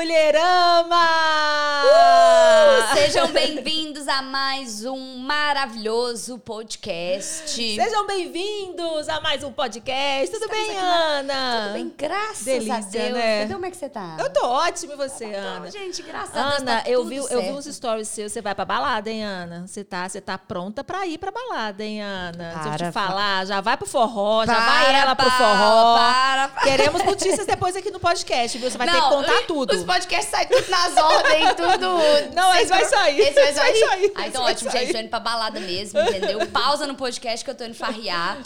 Mulherama! Uh, sejam bem-vindos a mais um maravilhoso podcast. Sejam bem-vindos a mais um podcast. Tudo Estamos bem, Ana? Tudo bem, graças Delícia, a Deus. Né? Então, como é que você tá? Eu tô ótimo e você, Ana? Tô, gente, graças Ana, a Deus. Ana, tá eu vi, eu vi uns stories seus. Você vai pra balada, hein, Ana? Você tá, você tá pronta pra ir pra balada, hein, Ana? Para, Se eu te falar, já vai pro forró, para, já vai ela pro forró. Para, para. Queremos notícias depois aqui no podcast, viu? Você vai Não, ter que contar tudo. Os podcasts saem tudo nas ordens, tudo. Não, esse vai sair. Esse vai sair. Ah, então ótimo, gente. Tô indo pra balada mesmo, entendeu? Pausa no podcast que eu tô indo farrear.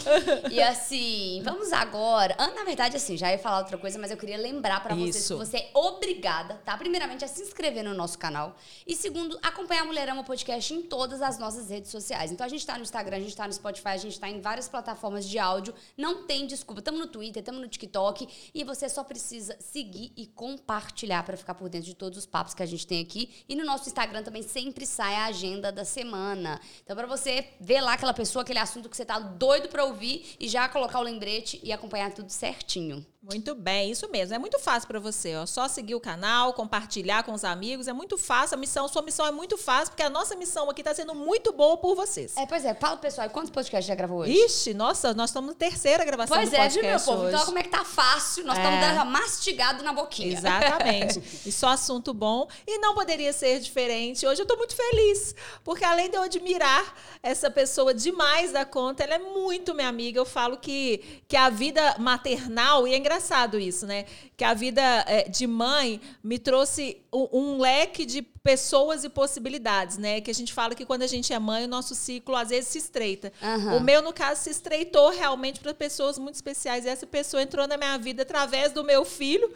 E assim, vamos agora. Ah, na verdade, assim, já ia falar outra coisa, mas eu queria lembrar pra vocês que você é obrigada, tá? Primeiramente, a se inscrever no nosso canal. E segundo, acompanhar a Mulherama Podcast em todas as nossas redes sociais. Então a gente tá no Instagram, a gente tá no Spotify, a gente tá em várias plataformas de áudio. Não tem desculpa. Tamo no Twitter, tamo no TikTok. E você só precisa seguir e compartilhar para ficar por dentro de todos os papos que a gente tem aqui. E no nosso Instagram também sempre sai a agenda da semana. Então, para você ver lá aquela pessoa, aquele assunto que você tá doido para ouvir e já colocar o lembrete e acompanhar tudo certinho. Muito bem, isso mesmo. É muito fácil para você, ó. Só seguir o canal, compartilhar com os amigos. É muito fácil. A missão, sua missão é muito fácil, porque a nossa missão aqui está sendo muito boa por vocês. É, pois é. Fala, pessoal, quantos podcasts já gravou hoje? Ixi, nossa, nós estamos na terceira gravação pois do podcast Pois é, meu povo. Então, como é que tá fácil? Nós estamos é. mastigado na boquinha. Exatamente. e só assunto bom. E não poderia ser diferente. Hoje eu estou muito feliz, porque além de eu admirar essa pessoa demais da conta, ela é muito minha amiga. Eu falo que, que a vida maternal, e é engraçado isso, né? né? Que a vida é, de mãe me trouxe um, um, leque de pessoas e possibilidades, né? Que a gente fala que quando a gente é mãe, o nosso ciclo às vezes se estreita. Uhum. O meu, no caso, se estreitou realmente para pessoas muito especiais. E essa pessoa entrou na minha vida através do meu filho,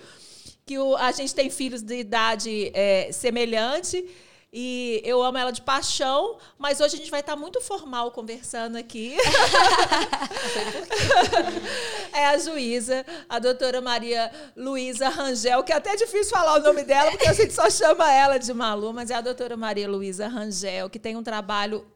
que o, a gente tem filhos de idade é, semelhante. E eu amo ela de paixão, mas hoje a gente vai estar muito formal conversando aqui. é a juíza, a doutora Maria Luísa Rangel, que é até difícil falar o nome dela, porque a gente só chama ela de Malu, mas é a doutora Maria Luísa Rangel, que tem um trabalho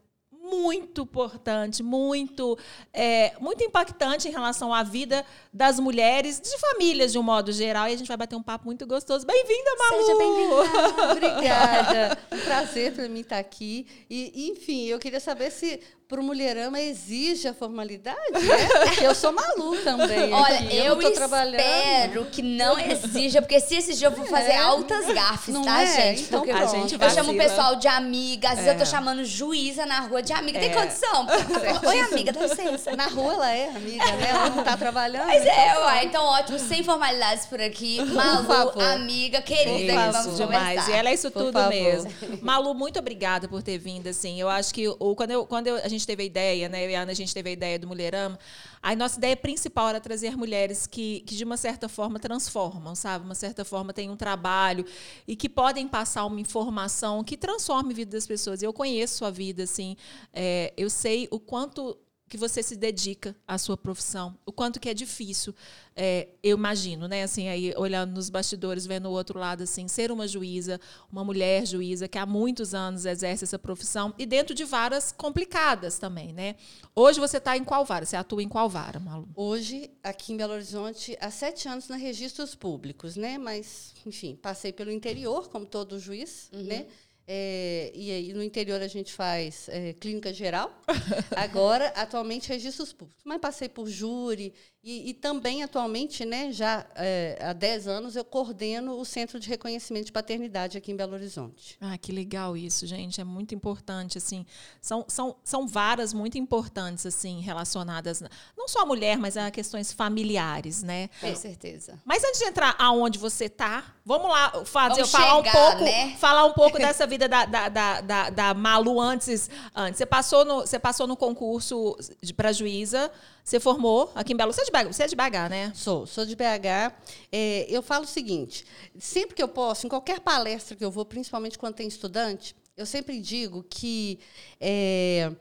muito importante, muito, é, muito impactante em relação à vida das mulheres, de famílias de um modo geral. E a gente vai bater um papo muito gostoso. Bem-vinda, Malu! Seja bem-vinda! Obrigada! Um prazer para mim estar aqui. E, enfim, eu queria saber se para o Mulherama exige a formalidade, né? Eu sou Malu também. Olha, aqui. eu, eu espero que não exija, porque se exigir eu vou fazer é. altas gafes, não tá, é? gente? Então, porque a gente eu chamo o pessoal de amiga, às vezes eu tô é. chamando juíza na rua de amiga. Tem é. condição? Oi, amiga, dá licença. Na rua ela é amiga, né? Ela não tá trabalhando. Mas é, então, uai, então ótimo, sem formalidades por aqui. Malu, amiga, querida, isso, vamos demais. Conversar. E ela é isso por tudo favor. mesmo. Malu, muito obrigada por ter vindo, assim. Eu acho que o, quando, eu, quando eu, a gente gente teve a ideia, né? Eu e a Ana, a gente teve a ideia do Mulherama. A nossa ideia principal era trazer mulheres que, que, de uma certa forma, transformam, sabe? Uma certa forma, têm um trabalho e que podem passar uma informação que transforme a vida das pessoas. Eu conheço a vida, assim. É, eu sei o quanto que você se dedica à sua profissão, o quanto que é difícil, é, eu imagino, né? Assim, aí olhando nos bastidores, vendo o outro lado, assim, ser uma juíza, uma mulher juíza que há muitos anos exerce essa profissão e dentro de varas complicadas também, né? Hoje você está em qual vara? Você atua em qual vara, Malu? Hoje, aqui em Belo Horizonte, há sete anos na registros públicos, né? Mas, enfim, passei pelo interior, como todo juiz, uhum. né? É, e aí no interior a gente faz é, clínica geral. Agora, atualmente, registros públicos. Mas passei por júri e, e também, atualmente, né, já é, há 10 anos, eu coordeno o Centro de Reconhecimento de Paternidade aqui em Belo Horizonte. Ah, que legal isso, gente. É muito importante, assim. São, são, são varas muito importantes, assim, relacionadas não só à mulher, mas a questões familiares, né? Com certeza. Mas antes de entrar aonde você está, vamos lá fazer, vamos falar chegar, um pouco, né? falar um pouco dessa vida da, da, da, da, da Malu antes, antes. Você passou no, você passou no concurso para juíza, você formou aqui em Belo. Você é você é de BH né? Sou, sou de BH. É, eu falo o seguinte: sempre que eu posso, em qualquer palestra que eu vou, principalmente quando tem estudante, eu sempre digo que. É,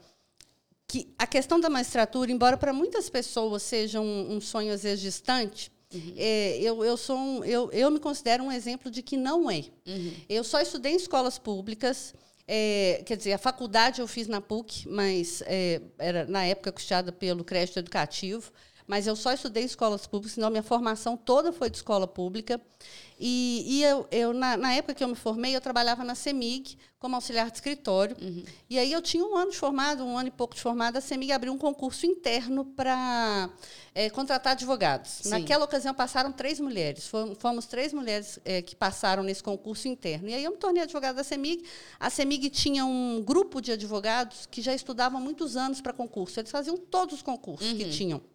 que a questão da magistratura, embora para muitas pessoas seja um, um sonho às vezes distante, Uhum. É, eu, eu, sou um, eu, eu me considero um exemplo de que não é. Uhum. Eu só estudei em escolas públicas. É, quer dizer, a faculdade eu fiz na PUC, mas é, era na época custeada pelo crédito educativo. mas eu só estudei escolas públicas, senão minha formação toda foi de escola pública. E, e eu, eu na, na, época que eu me formei, eu trabalhava na CEMIG como auxiliar de escritório. Uhum. E aí eu tinha um ano de formado, um ano e pouco de formado, a CEMIG abriu um concurso interno para é, contratar advogados. Sim. Naquela ocasião passaram três mulheres. Fomos, fomos três mulheres é, que passaram nesse concurso interno. E aí eu me tornei advogada da CEMIG. A CEMIG tinha um grupo de advogados que já estudavam muitos anos para concurso. Eles faziam todos os concursos uhum. que tinham.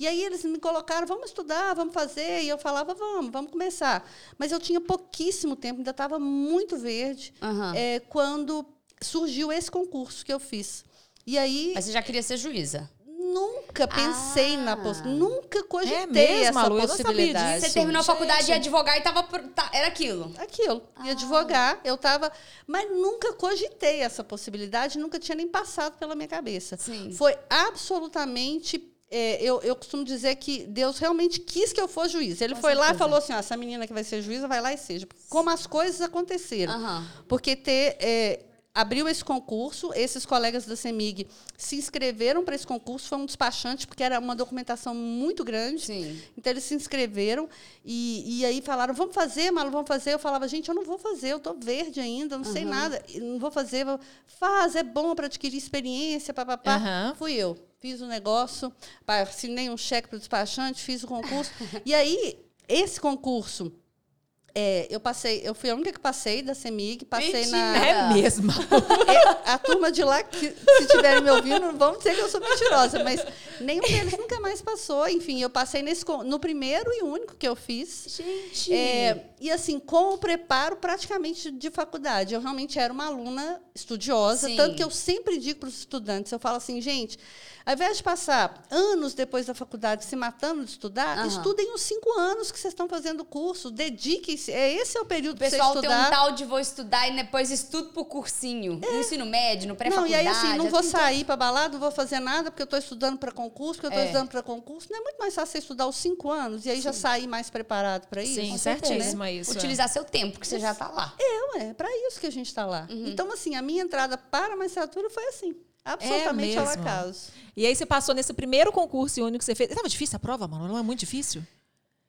E aí eles me colocaram, vamos estudar, vamos fazer. E eu falava, vamos, vamos começar. Mas eu tinha pouquíssimo tempo, ainda estava muito verde, uhum. é, quando surgiu esse concurso que eu fiz. E aí. Mas você já queria ser juíza? Nunca pensei ah. na possibilidade. Nunca cogitei é mesmo, essa Malu, possibilidade. Você terminou a faculdade de advogar e tava. Tá, era aquilo. Aquilo. Ah. Ia advogar, eu tava. Mas nunca cogitei essa possibilidade, nunca tinha nem passado pela minha cabeça. Sim. Foi absolutamente é, eu, eu costumo dizer que Deus realmente quis que eu fosse juiz. Ele Com foi certeza. lá e falou assim: ah, essa menina que vai ser juíza, vai lá e seja. Como as coisas aconteceram. Uhum. Porque ter. É, abriu esse concurso, esses colegas da CEMIG se inscreveram para esse concurso, foi um despachante, porque era uma documentação muito grande. Sim. Então, eles se inscreveram e, e aí falaram, vamos fazer, Malu, vamos fazer. Eu falava, gente, eu não vou fazer, eu estou verde ainda, não uhum. sei nada, não vou fazer. Vou... Faz, é bom para adquirir experiência, papapá. Uhum. Fui eu fiz o um negócio, assinei um cheque para o despachante, fiz o concurso. e aí, esse concurso, é, eu passei, eu fui a única que passei da CEMIG, passei Mentira. na. É mesmo. a turma de lá, que, se estiverem me ouvindo, não vão dizer que eu sou mentirosa, mas nenhum deles nunca mais passou. Enfim, eu passei nesse, no primeiro e único que eu fiz. Gente! É, e assim, com o preparo praticamente de faculdade. Eu realmente era uma aluna estudiosa, Sim. tanto que eu sempre digo para os estudantes, eu falo assim, gente ao invés de passar anos depois da faculdade se matando de estudar, uhum. estudem os cinco anos que vocês estão fazendo o curso. Dediquem-se. É, esse é o período. O pessoal tem um tal de vou estudar e depois estudo pro cursinho. É. No ensino médio, no pré-faculdade. Não, e aí assim, não vou sair para balada, não vou fazer nada porque eu estou estudando para concurso, porque eu estou é. estudando para concurso. Não é muito mais fácil você estudar os cinco anos e aí Sim. já sair mais preparado para isso? Sim, certíssimo né? isso. Utilizar seu tempo, que você já está lá. É, é para isso que a gente está lá. Uhum. Então, assim, a minha entrada para a magistratura foi assim. Absolutamente é ao acaso. E aí você passou nesse primeiro concurso único que você fez. Estava difícil a prova, mano? Não é muito difícil?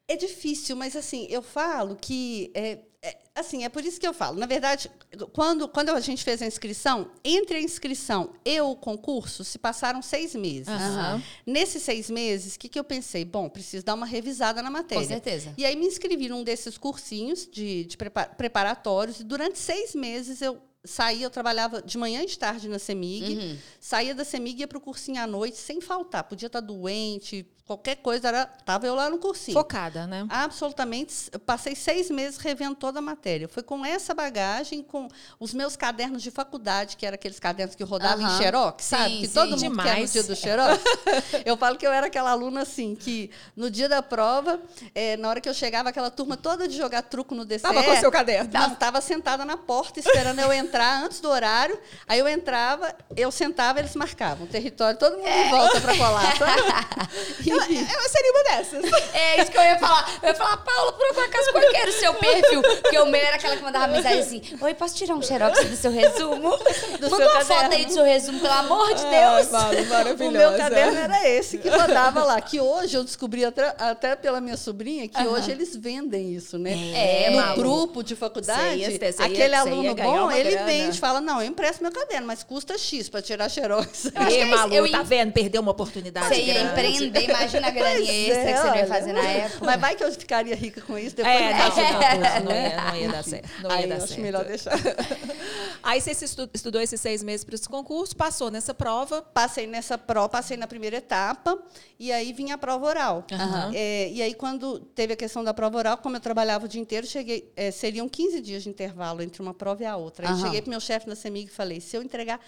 É difícil, mas assim, eu falo que. É, é, assim, é por isso que eu falo. Na verdade, quando, quando a gente fez a inscrição, entre a inscrição e o concurso, se passaram seis meses. Uhum. Nesses seis meses, o que, que eu pensei? Bom, preciso dar uma revisada na matéria. Com certeza. E aí me inscrevi num desses cursinhos de, de preparatórios, e durante seis meses eu saía, eu trabalhava de manhã e de tarde na CEMIG, uhum. saía da CEMIG e ia para o cursinho à noite sem faltar. Podia estar doente, qualquer coisa, era, tava eu lá no cursinho. Focada, né? Absolutamente. Eu passei seis meses revendo toda a matéria. Foi com essa bagagem, com os meus cadernos de faculdade, que eram aqueles cadernos que rodavam uhum. em xerox, sabe? Sim, que sim, todo mundo demais. quer no dia do xerox. eu falo que eu era aquela aluna, assim, que no dia da prova, é, na hora que eu chegava, aquela turma toda de jogar truco no DCE... Tava com o seu caderno. Não, tava sentada na porta, esperando eu entrar antes do horário. Aí eu entrava, eu sentava, eles marcavam o território, todo mundo é. em volta para colar, sabe? eu, seria uma dessas. É isso que eu ia falar. Eu ia falar, Paula, por um acaso, qual que era o seu perfil? Porque o meu era aquela que mandava mensagem assim: Oi, posso tirar um xerox do seu resumo? Do Manda uma foto aí do seu resumo, pelo amor de Deus. Ai, maravilhoso. O meu caderno era esse que mandava lá. Que hoje eu descobri até, até pela minha sobrinha que uhum. hoje eles vendem isso, né? É, no maluco. grupo de faculdade, ia, aquele aluno bom, ele grana. vende, fala: Não, eu empresto meu caderno, mas custa X para tirar xerox. Eu acho que é Malu, eu tá vendo? Perdeu uma oportunidade. Você ia empreender, imagina a graninha extra é, que você olha, ia fazer na época. Mas vai que eu ficaria rica com isso depois. É, não, não, não, ia, não ia dar certo. Não Aí ia dar acho certo. melhor deixar. Aí você estudou esses seis meses para esse concurso, passou nessa prova? Passei nessa prova, passei na primeira etapa, e aí vinha a prova oral. Uhum. É, e aí, quando teve a questão da prova oral, como eu trabalhava o dia inteiro, cheguei, é, seriam 15 dias de intervalo entre uma prova e a outra. Aí uhum. cheguei para o meu chefe na CEMIG e falei, se eu entregar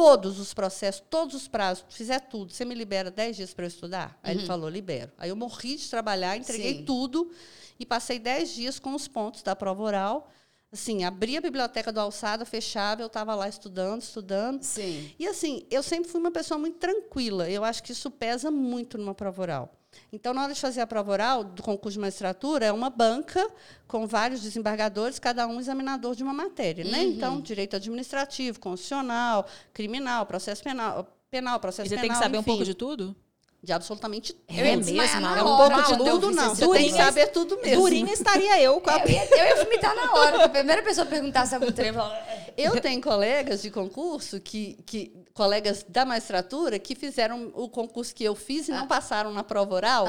todos os processos, todos os prazos, fizer tudo, você me libera 10 dias para eu estudar? Aí uhum. ele falou, libero. Aí eu morri de trabalhar, entreguei Sim. tudo e passei 10 dias com os pontos da prova oral. Assim, abri a biblioteca do Alçada, fechava, eu estava lá estudando, estudando. Sim. E assim, eu sempre fui uma pessoa muito tranquila. Eu acho que isso pesa muito numa prova oral. Então, na hora de fazer a prova oral do concurso de magistratura, é uma banca com vários desembargadores, cada um examinador de uma matéria. Né? Uhum. Né? Então, direito administrativo, constitucional, criminal, processo penal, penal processo e você penal. tem que saber enfim. um pouco de tudo? de absolutamente tudo. É mesmo? É um pouco de tudo, não. Você tem que saber tudo mesmo. Durinha estaria eu. Com a... eu, ia, eu ia vomitar na hora. A primeira pessoa perguntasse algum treino, eu tenho colegas de concurso que, que colegas da magistratura que fizeram o concurso que eu fiz e não ah. passaram na prova oral.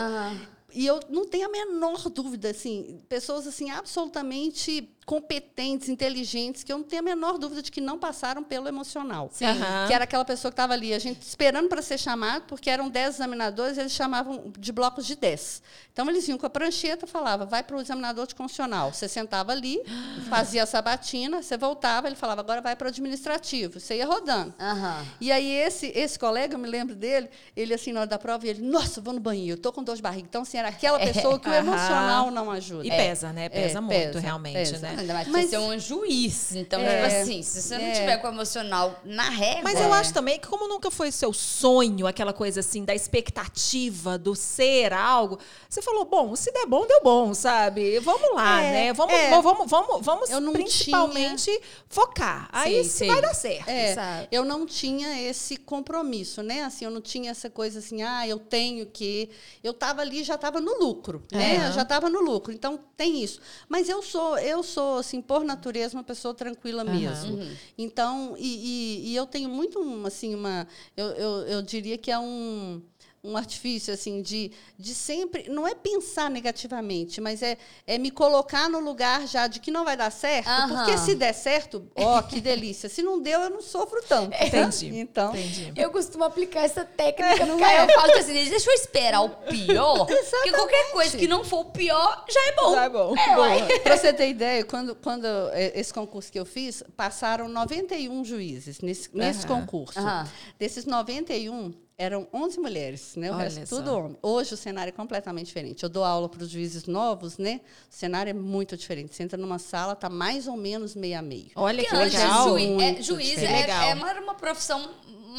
E eu não tenho a menor dúvida, assim, pessoas assim absolutamente competentes, inteligentes, que eu não tenho a menor dúvida de que não passaram pelo emocional. Uhum. Que era aquela pessoa que estava ali, a gente esperando para ser chamado, porque eram 10 examinadores, eles chamavam de blocos de 10. Então, eles vinham com a prancheta, falava, vai para o examinador de constitucional. Você sentava ali, fazia a sabatina, você voltava, ele falava, agora vai para o administrativo. Você ia rodando. Uhum. E aí, esse, esse colega, eu me lembro dele, ele assim, na hora da prova, ele, nossa, vou no banheiro, estou com dor de barriga. Então, assim, era aquela pessoa que o emocional não ajuda. E pesa, né? Pesa é, muito, pesa, realmente, pesa. né? Ainda mais mas, você é um juiz. Então, é, tipo assim, se você não é. tiver com o emocional na régua... Mas eu acho também que como nunca foi seu sonho, aquela coisa assim, da expectativa, do ser algo, você falou, bom, se der bom, deu bom, sabe? Vamos lá, é, né? Vamos, é. vamos, vamos, vamos principalmente tinha... focar. Aí sim, vai dar certo, é, sabe? Eu não tinha esse compromisso, né? Assim, eu não tinha essa coisa assim, ah, eu tenho que... Eu estava ali, já estava no lucro, né? Eu já estava no lucro. Então, tem isso. Mas eu sou, eu sou assim, por natureza, uma pessoa tranquila uhum. mesmo. Uhum. Então, e, e, e, eu tenho muito, assim, uma. Eu, eu, eu diria que é um um artifício assim de, de sempre não é pensar negativamente mas é, é me colocar no lugar já de que não vai dar certo uhum. porque se der certo ó oh, que delícia se não deu eu não sofro tanto entendi então entendi. eu costumo aplicar essa técnica é, porque é? eu falo assim deixa eu esperar o pior porque qualquer coisa que não for o pior já é bom já é bom é, para você ter ideia quando quando é, esse concurso que eu fiz passaram 91 juízes nesse, nesse uhum. concurso uhum. desses 91 eram 11 mulheres, né? O Olha resto só. tudo homem. Hoje o cenário é completamente diferente. Eu dou aula para os juízes novos, né? O cenário é muito diferente. Você entra numa sala, tá mais ou menos meio a meio. Olha que legal. Juiz, é, juiz é, é, uma, uma profissão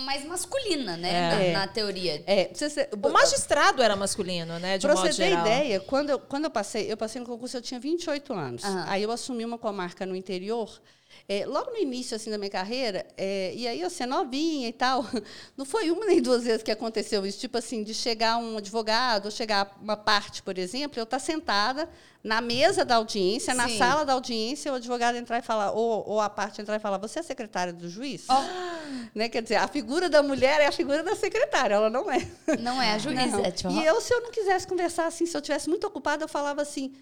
mais masculina, né? É. Na, na, teoria. É. Você, o magistrado era masculino, né? De pra você ter ideia, quando eu, quando eu passei, eu passei no concurso, eu tinha 28 anos. Uhum. Aí eu assumi uma comarca no interior é, logo no início assim da minha carreira, é, e aí eu ser novinha e tal, não foi uma nem duas vezes que aconteceu isso, tipo assim, de chegar um advogado, ou chegar uma parte, por exemplo, eu estar tá sentada na mesa da audiência, Sim. na sala da audiência, o advogado entrar e falar, ou, ou a parte entrar e falar, você é secretária do juiz? Oh. Né? Quer dizer, a figura da mulher é a figura da secretária, ela não é. Não é a juíza. É, tipo... E eu, se eu não quisesse conversar assim, se eu tivesse muito ocupada, eu falava assim,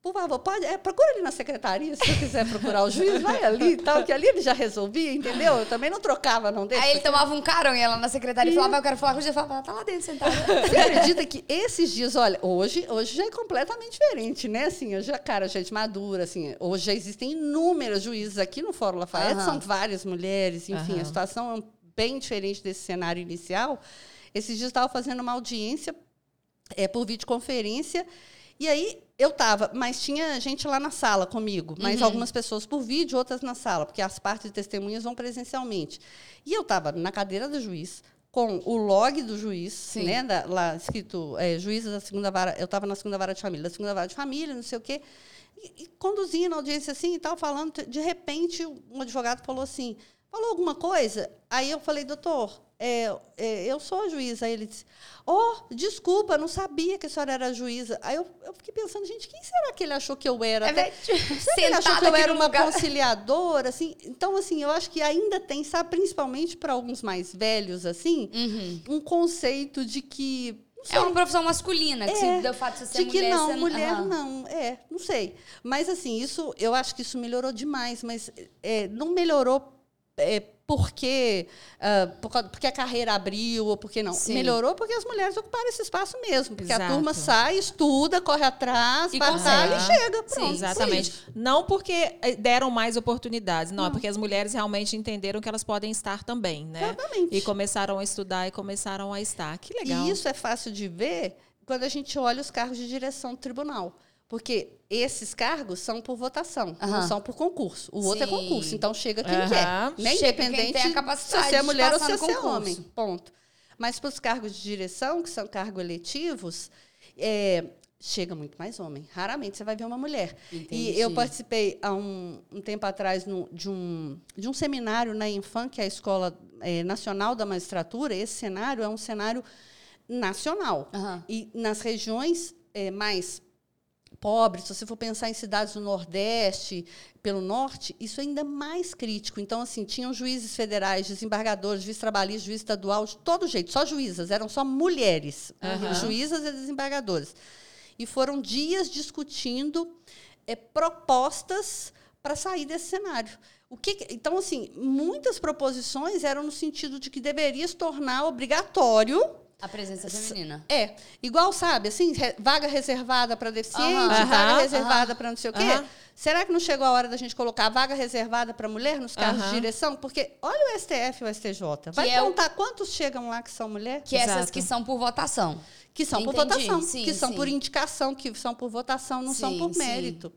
por favor, pode, é, procura ali na secretaria, se você quiser procurar o juiz, vai ali e tal, que ali ele já resolvia, entendeu? Eu também não trocava, não deixa. Aí ele tomava um carão e ela na secretaria e falava, eu quero falar com o juiz, falava, tá lá dentro sentada. Você acredita que esses dias, olha, hoje, hoje já é completamente diferente, né? Assim, eu já, cara, gente madura, assim, hoje já existem inúmeros juízes aqui no Fórum Lafayette, uhum. são várias mulheres, enfim, uhum. a situação é bem diferente desse cenário inicial. Esses dias eu estava fazendo uma audiência é, por videoconferência, e aí eu estava, mas tinha gente lá na sala comigo, mas uhum. algumas pessoas por vídeo, outras na sala, porque as partes de testemunhas vão presencialmente. E eu estava na cadeira do juiz, com o log do juiz, Sim. né, da, lá escrito é, juiz da segunda vara, eu estava na segunda vara de família, da segunda vara de família, não sei o quê, e, e conduzindo a audiência assim e tal, falando, de repente um advogado falou assim, falou alguma coisa, aí eu falei, doutor, é, é, eu sou juíza. Aí ele disse, oh, desculpa, não sabia que a senhora era juíza. Aí eu, eu fiquei pensando, gente, quem será que ele achou que eu era? É, Até, será que ele achou que eu era uma lugar. conciliadora? Assim? Então, assim, eu acho que ainda tem, sabe, principalmente para alguns mais velhos, assim, uhum. um conceito de que é uma profissão masculina, que é, se, fato de você ser de que mulher, não, mulher uhum. não, é, não sei. Mas assim, isso, eu acho que isso melhorou demais, mas é, não melhorou é, porque, uh, porque a carreira abriu ou porque não. Sim. Melhorou porque as mulheres ocuparam esse espaço mesmo. Porque Exato. a turma sai, estuda, corre atrás, e batalha e chega. Pronto. Sim, exatamente. Sim. Não porque eh, deram mais oportunidades, não, não, é porque as mulheres realmente entenderam que elas podem estar também, né? Exatamente. E começaram a estudar e começaram a estar. Que legal. E isso é fácil de ver quando a gente olha os cargos de direção do tribunal. Porque esses cargos são por votação, uhum. não são por concurso. O Sim. outro é concurso, então chega quem uhum. quer. Né? Independente quem tem a capacidade se você é mulher ou se você é homem. Ponto. Mas para os cargos de direção, que são cargos eletivos, é, chega muito mais homem. Raramente você vai ver uma mulher. Entendi. E eu participei há um, um tempo atrás no, de, um, de um seminário na Infam, que é a Escola é, Nacional da Magistratura. Esse cenário é um cenário nacional. Uhum. E nas regiões é, mais pobres, se você for pensar em cidades do Nordeste, pelo Norte, isso é ainda mais crítico. Então, assim, tinham juízes federais, desembargadores, juiz trabalhista, juiz estadual, de todo jeito, só juízas, eram só mulheres, uhum. juízas e desembargadores. E foram dias discutindo é, propostas para sair desse cenário. O que, então, assim, muitas proposições eram no sentido de que deveria se tornar obrigatório a presença feminina. É. Igual, sabe, assim, vaga reservada para deficiente, uhum. vaga uhum. reservada para não sei o quê. Será que não chegou a hora da gente colocar vaga reservada para mulher nos carros de direção? Porque olha o STF e o STJ. Vai que contar é o... quantos chegam lá que são mulher? Que Exato. essas que são por votação. Que são Entendi. por votação. Sim, que são sim. por indicação, que são por votação, não sim, são por mérito.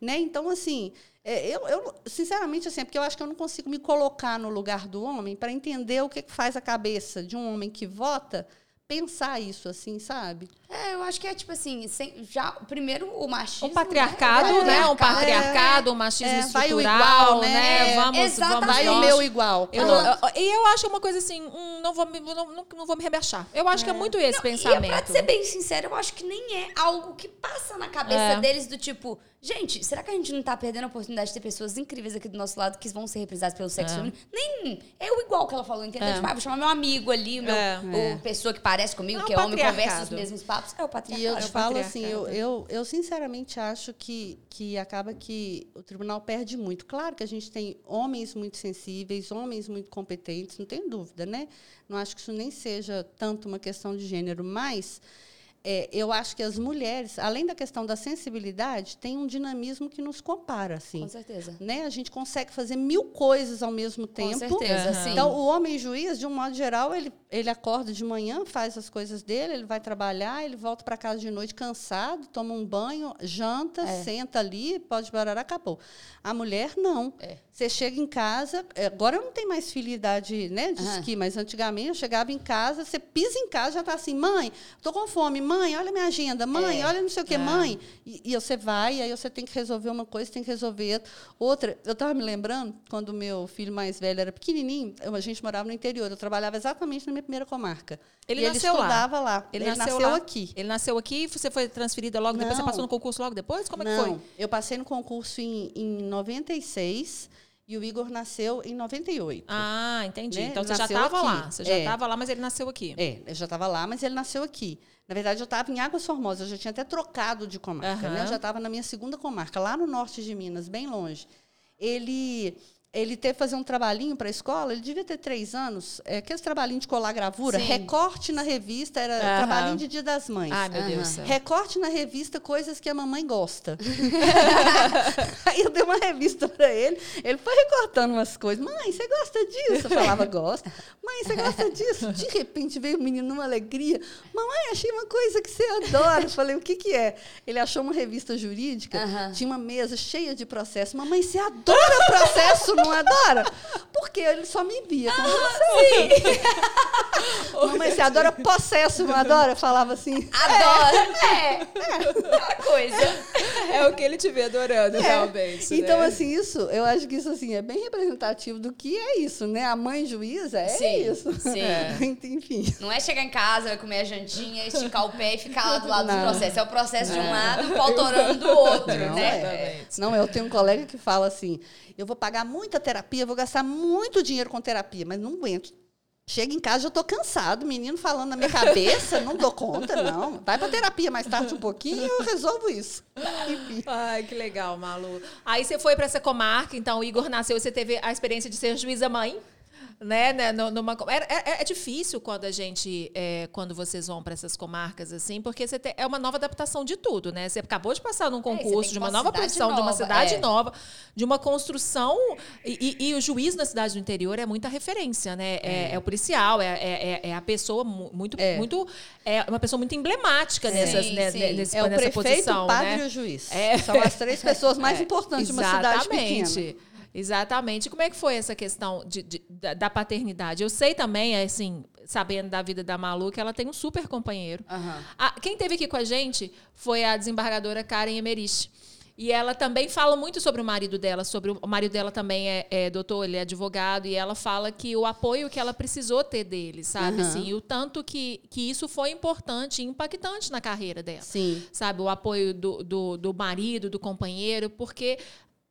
Né? Então, assim, é, eu, eu, sinceramente, assim, é porque eu acho que eu não consigo me colocar no lugar do homem para entender o que faz a cabeça de um homem que vota pensar isso, assim, sabe? É, eu acho que é tipo assim, sem, já primeiro o machismo. Um patriarcado, né? né? Um patriarcado, é, um machismo é, estrutural, igual, né? né? Vamos, Exatamente. vamos. Vai o meu igual. Eu não, eu, e eu acho uma coisa assim, hum, não, vou me, não, não, não, vou me rebaixar. Eu acho é. que é muito esse não, pensamento. E pra ser bem sincero, eu acho que nem é algo que passa na cabeça é. deles do tipo, gente, será que a gente não tá perdendo a oportunidade de ter pessoas incríveis aqui do nosso lado que vão ser represadas pelo sexo é. feminino? Nem é o igual que ela falou, entendeu? Tipo, ah, vou chamar meu amigo ali, meu, ou pessoa que parece comigo, que é homem, conversa os mesmos papos. É o patriarcado. E eu te é falo assim, eu, eu, eu sinceramente acho que, que acaba que o tribunal perde muito. Claro que a gente tem homens muito sensíveis, homens muito competentes, não tem dúvida, né? Não acho que isso nem seja tanto uma questão de gênero, mas é, eu acho que as mulheres, além da questão da sensibilidade, tem um dinamismo que nos compara, assim. Com certeza. Né? A gente consegue fazer mil coisas ao mesmo tempo. Com certeza, uhum. sim. Então, o homem juiz, de um modo geral, ele, ele acorda de manhã, faz as coisas dele, ele vai trabalhar, ele volta para casa de noite cansado, toma um banho, janta, é. senta ali, pode parar, acabou. A mulher, não. É. Você chega em casa, é, agora eu não tenho mais filha idade né, de uhum. esqui, mas antigamente eu chegava em casa, você pisa em casa, já está assim, mãe, estou com fome, mãe, olha minha agenda, mãe, é. olha não sei o que, é. mãe. E, e, você vai, aí você tem que resolver uma coisa, tem que resolver outra. Eu estava me lembrando, quando meu filho mais velho era pequenininho, a gente morava no interior, eu trabalhava exatamente na minha primeira comarca. Ele, nasceu ele estudava lá. lá. Ele, ele nasceu, nasceu aqui. Ele nasceu aqui, você foi transferida logo não. depois, você passou no concurso logo depois? Como é que foi? Eu passei no concurso em, em 96 e o Igor nasceu em 98. Ah, entendi. Né? Então você já estava lá. Você já estava é. lá, mas ele nasceu aqui. É, eu já estava lá, mas ele nasceu aqui. Na verdade, eu estava em Águas Formosas, eu já tinha até trocado de comarca, uhum. né? Eu já estava na minha segunda comarca, lá no norte de Minas, bem longe. Ele ele teve que fazer um trabalhinho para a escola, ele devia ter três anos, é, aqueles trabalhinhos de colar gravura, Sim. recorte na revista, era uhum. trabalhinho de Dia das Mães. Ai, meu uhum. Deus. Recorte na revista, coisas que a mamãe gosta. Aí eu dei uma revista para ele, ele foi recortando umas coisas. Mãe, você gosta disso? Eu falava, gosto. Mãe, você gosta disso? De repente veio o menino numa alegria. Mamãe, achei uma coisa que você adora. Eu falei, o que, que é? Ele achou uma revista jurídica, uhum. tinha uma mesa cheia de processo. Mamãe, você adora processo, não adora? Porque ele só me via como ah, você. Mamãe, você adora processo, não adora? Eu falava assim. Adora. É. é. é. coisa. É o que ele te vê adorando, é. realmente. Então, né? assim, isso, eu acho que isso assim, é bem representativo do que é isso, né? A mãe juíza é sim, isso. Sim. É. Enfim. Não é chegar em casa, comer a jantinha, esticar o pé e ficar lá do lado não. do processo. É o processo não. de um lado, o pau do outro, não, né? É. Não, eu tenho um colega que fala assim: eu vou pagar muita terapia, vou gastar muito dinheiro com terapia, mas não aguento. Chega em casa, eu estou cansado, menino falando na minha cabeça, não dou conta, não. Vai para terapia mais tarde um pouquinho e eu resolvo isso. Ai, que legal, Malu. Aí você foi para essa comarca, então o Igor nasceu, você teve a experiência de ser juíza mãe? Né, né numa, é, é, é, difícil quando a gente, é, quando vocês vão para essas comarcas assim, porque você tem, é uma nova adaptação de tudo, né? Você acabou de passar num é, concurso de uma nova posição, de uma cidade é. nova, de uma construção e, e, e, o juiz na cidade do interior é muita referência, né? É, o policial, é, é, a pessoa muito, muito, é uma pessoa muito emblemática sim, nessas, né, sim. Nesse, é o nessa prefeito, posição, o padre né? e o juiz. São as três pessoas mais importantes de uma cidade pequena. Exatamente. Como é que foi essa questão de, de, da paternidade? Eu sei também, assim, sabendo da vida da Malu, que ela tem um super companheiro. Uhum. A, quem teve aqui com a gente foi a desembargadora Karen Emerich. E ela também fala muito sobre o marido dela, sobre o, marido dela também é, é, doutor, ele é advogado, e ela fala que o apoio que ela precisou ter dele, sabe? Uhum. Assim, o tanto que, que isso foi importante e impactante na carreira dela. Sim. Sabe? O apoio do, do, do marido, do companheiro, porque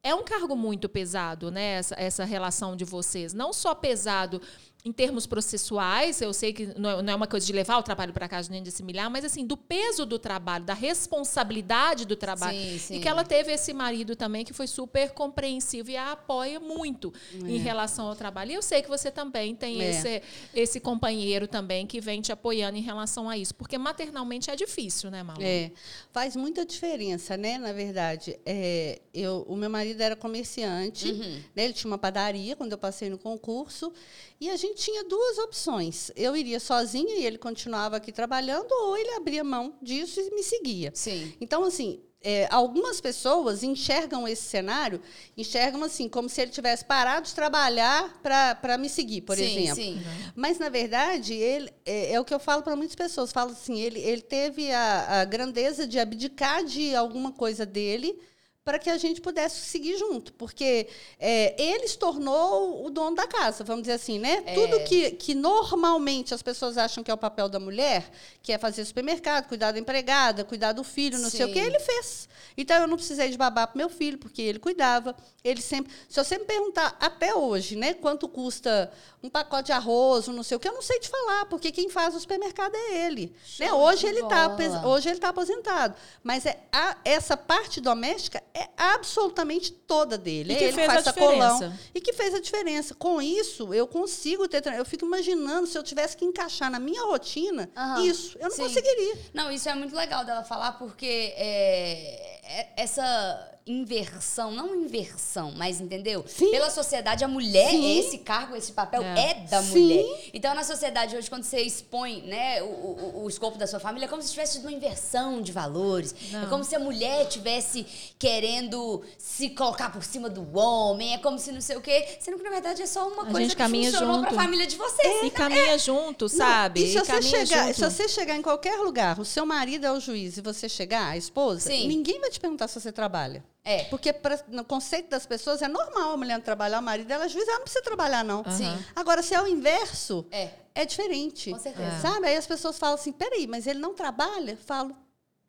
é um cargo muito pesado, né? Essa, essa relação de vocês. Não só pesado em termos processuais, eu sei que não é uma coisa de levar o trabalho para casa nem de assimilar, mas assim, do peso do trabalho, da responsabilidade do trabalho. Sim, sim. E que ela teve esse marido também que foi super compreensivo e a apoia muito é. em relação ao trabalho. E eu sei que você também tem é. esse, esse companheiro também que vem te apoiando em relação a isso, porque maternalmente é difícil, né, Malu? É, faz muita diferença, né, na verdade. É, eu, o meu marido era comerciante, uhum. né, ele tinha uma padaria quando eu passei no concurso, e a gente tinha duas opções. Eu iria sozinha e ele continuava aqui trabalhando, ou ele abria mão disso e me seguia. Sim. Então, assim, é, algumas pessoas enxergam esse cenário, enxergam assim, como se ele tivesse parado de trabalhar para me seguir, por sim, exemplo. Sim. Mas, na verdade, ele é, é o que eu falo para muitas pessoas. Falo assim, ele, ele teve a, a grandeza de abdicar de alguma coisa dele para que a gente pudesse seguir junto, porque é, ele se tornou o dono da casa, vamos dizer assim, né? É. Tudo que, que normalmente as pessoas acham que é o papel da mulher, que é fazer supermercado, cuidar da empregada, cuidar do filho, não Sim. sei o que, ele fez. Então eu não precisei de babá para meu filho, porque ele cuidava. Ele sempre, se eu sempre perguntar até hoje, né, quanto custa um pacote de arroz, um não sei o que, eu não sei te falar, porque quem faz o supermercado é ele. Né? Hoje ele está hoje ele está aposentado, mas é a, essa parte doméstica é absolutamente toda dele. E que ele fez faz a sacolão e que fez a diferença. Com isso, eu consigo ter. Eu fico imaginando se eu tivesse que encaixar na minha rotina uhum. isso, eu não Sim. conseguiria. Não, isso é muito legal dela falar porque é, é, essa inversão, não inversão, mas entendeu? Sim. Pela sociedade, a mulher, Sim. esse cargo, esse papel é, é da Sim. mulher. Então, na sociedade hoje, quando você expõe né, o, o, o, escopo da sua família, é como se tivesse uma inversão de valores. É não. É como se a mulher tivesse querendo se colocar por cima do homem, é como se não sei o quê. Sendo que, na verdade, é só uma a coisa que funcionou junto. pra família de vocês. É, e caminha é. junto, sabe? Não, e se, e você chegar, junto. se você chegar em qualquer lugar, o seu marido é o juiz e você chegar, a esposa, ninguém vai te perguntar se você trabalha. É. Porque pra, no conceito das pessoas é normal a mulher trabalhar, o marido dela é juiz, ela não precisa trabalhar, não. Uhum. Sim. Agora, se é o inverso, é, é diferente. Com certeza. É. Sabe? Aí as pessoas falam assim, peraí, mas ele não trabalha? Falo,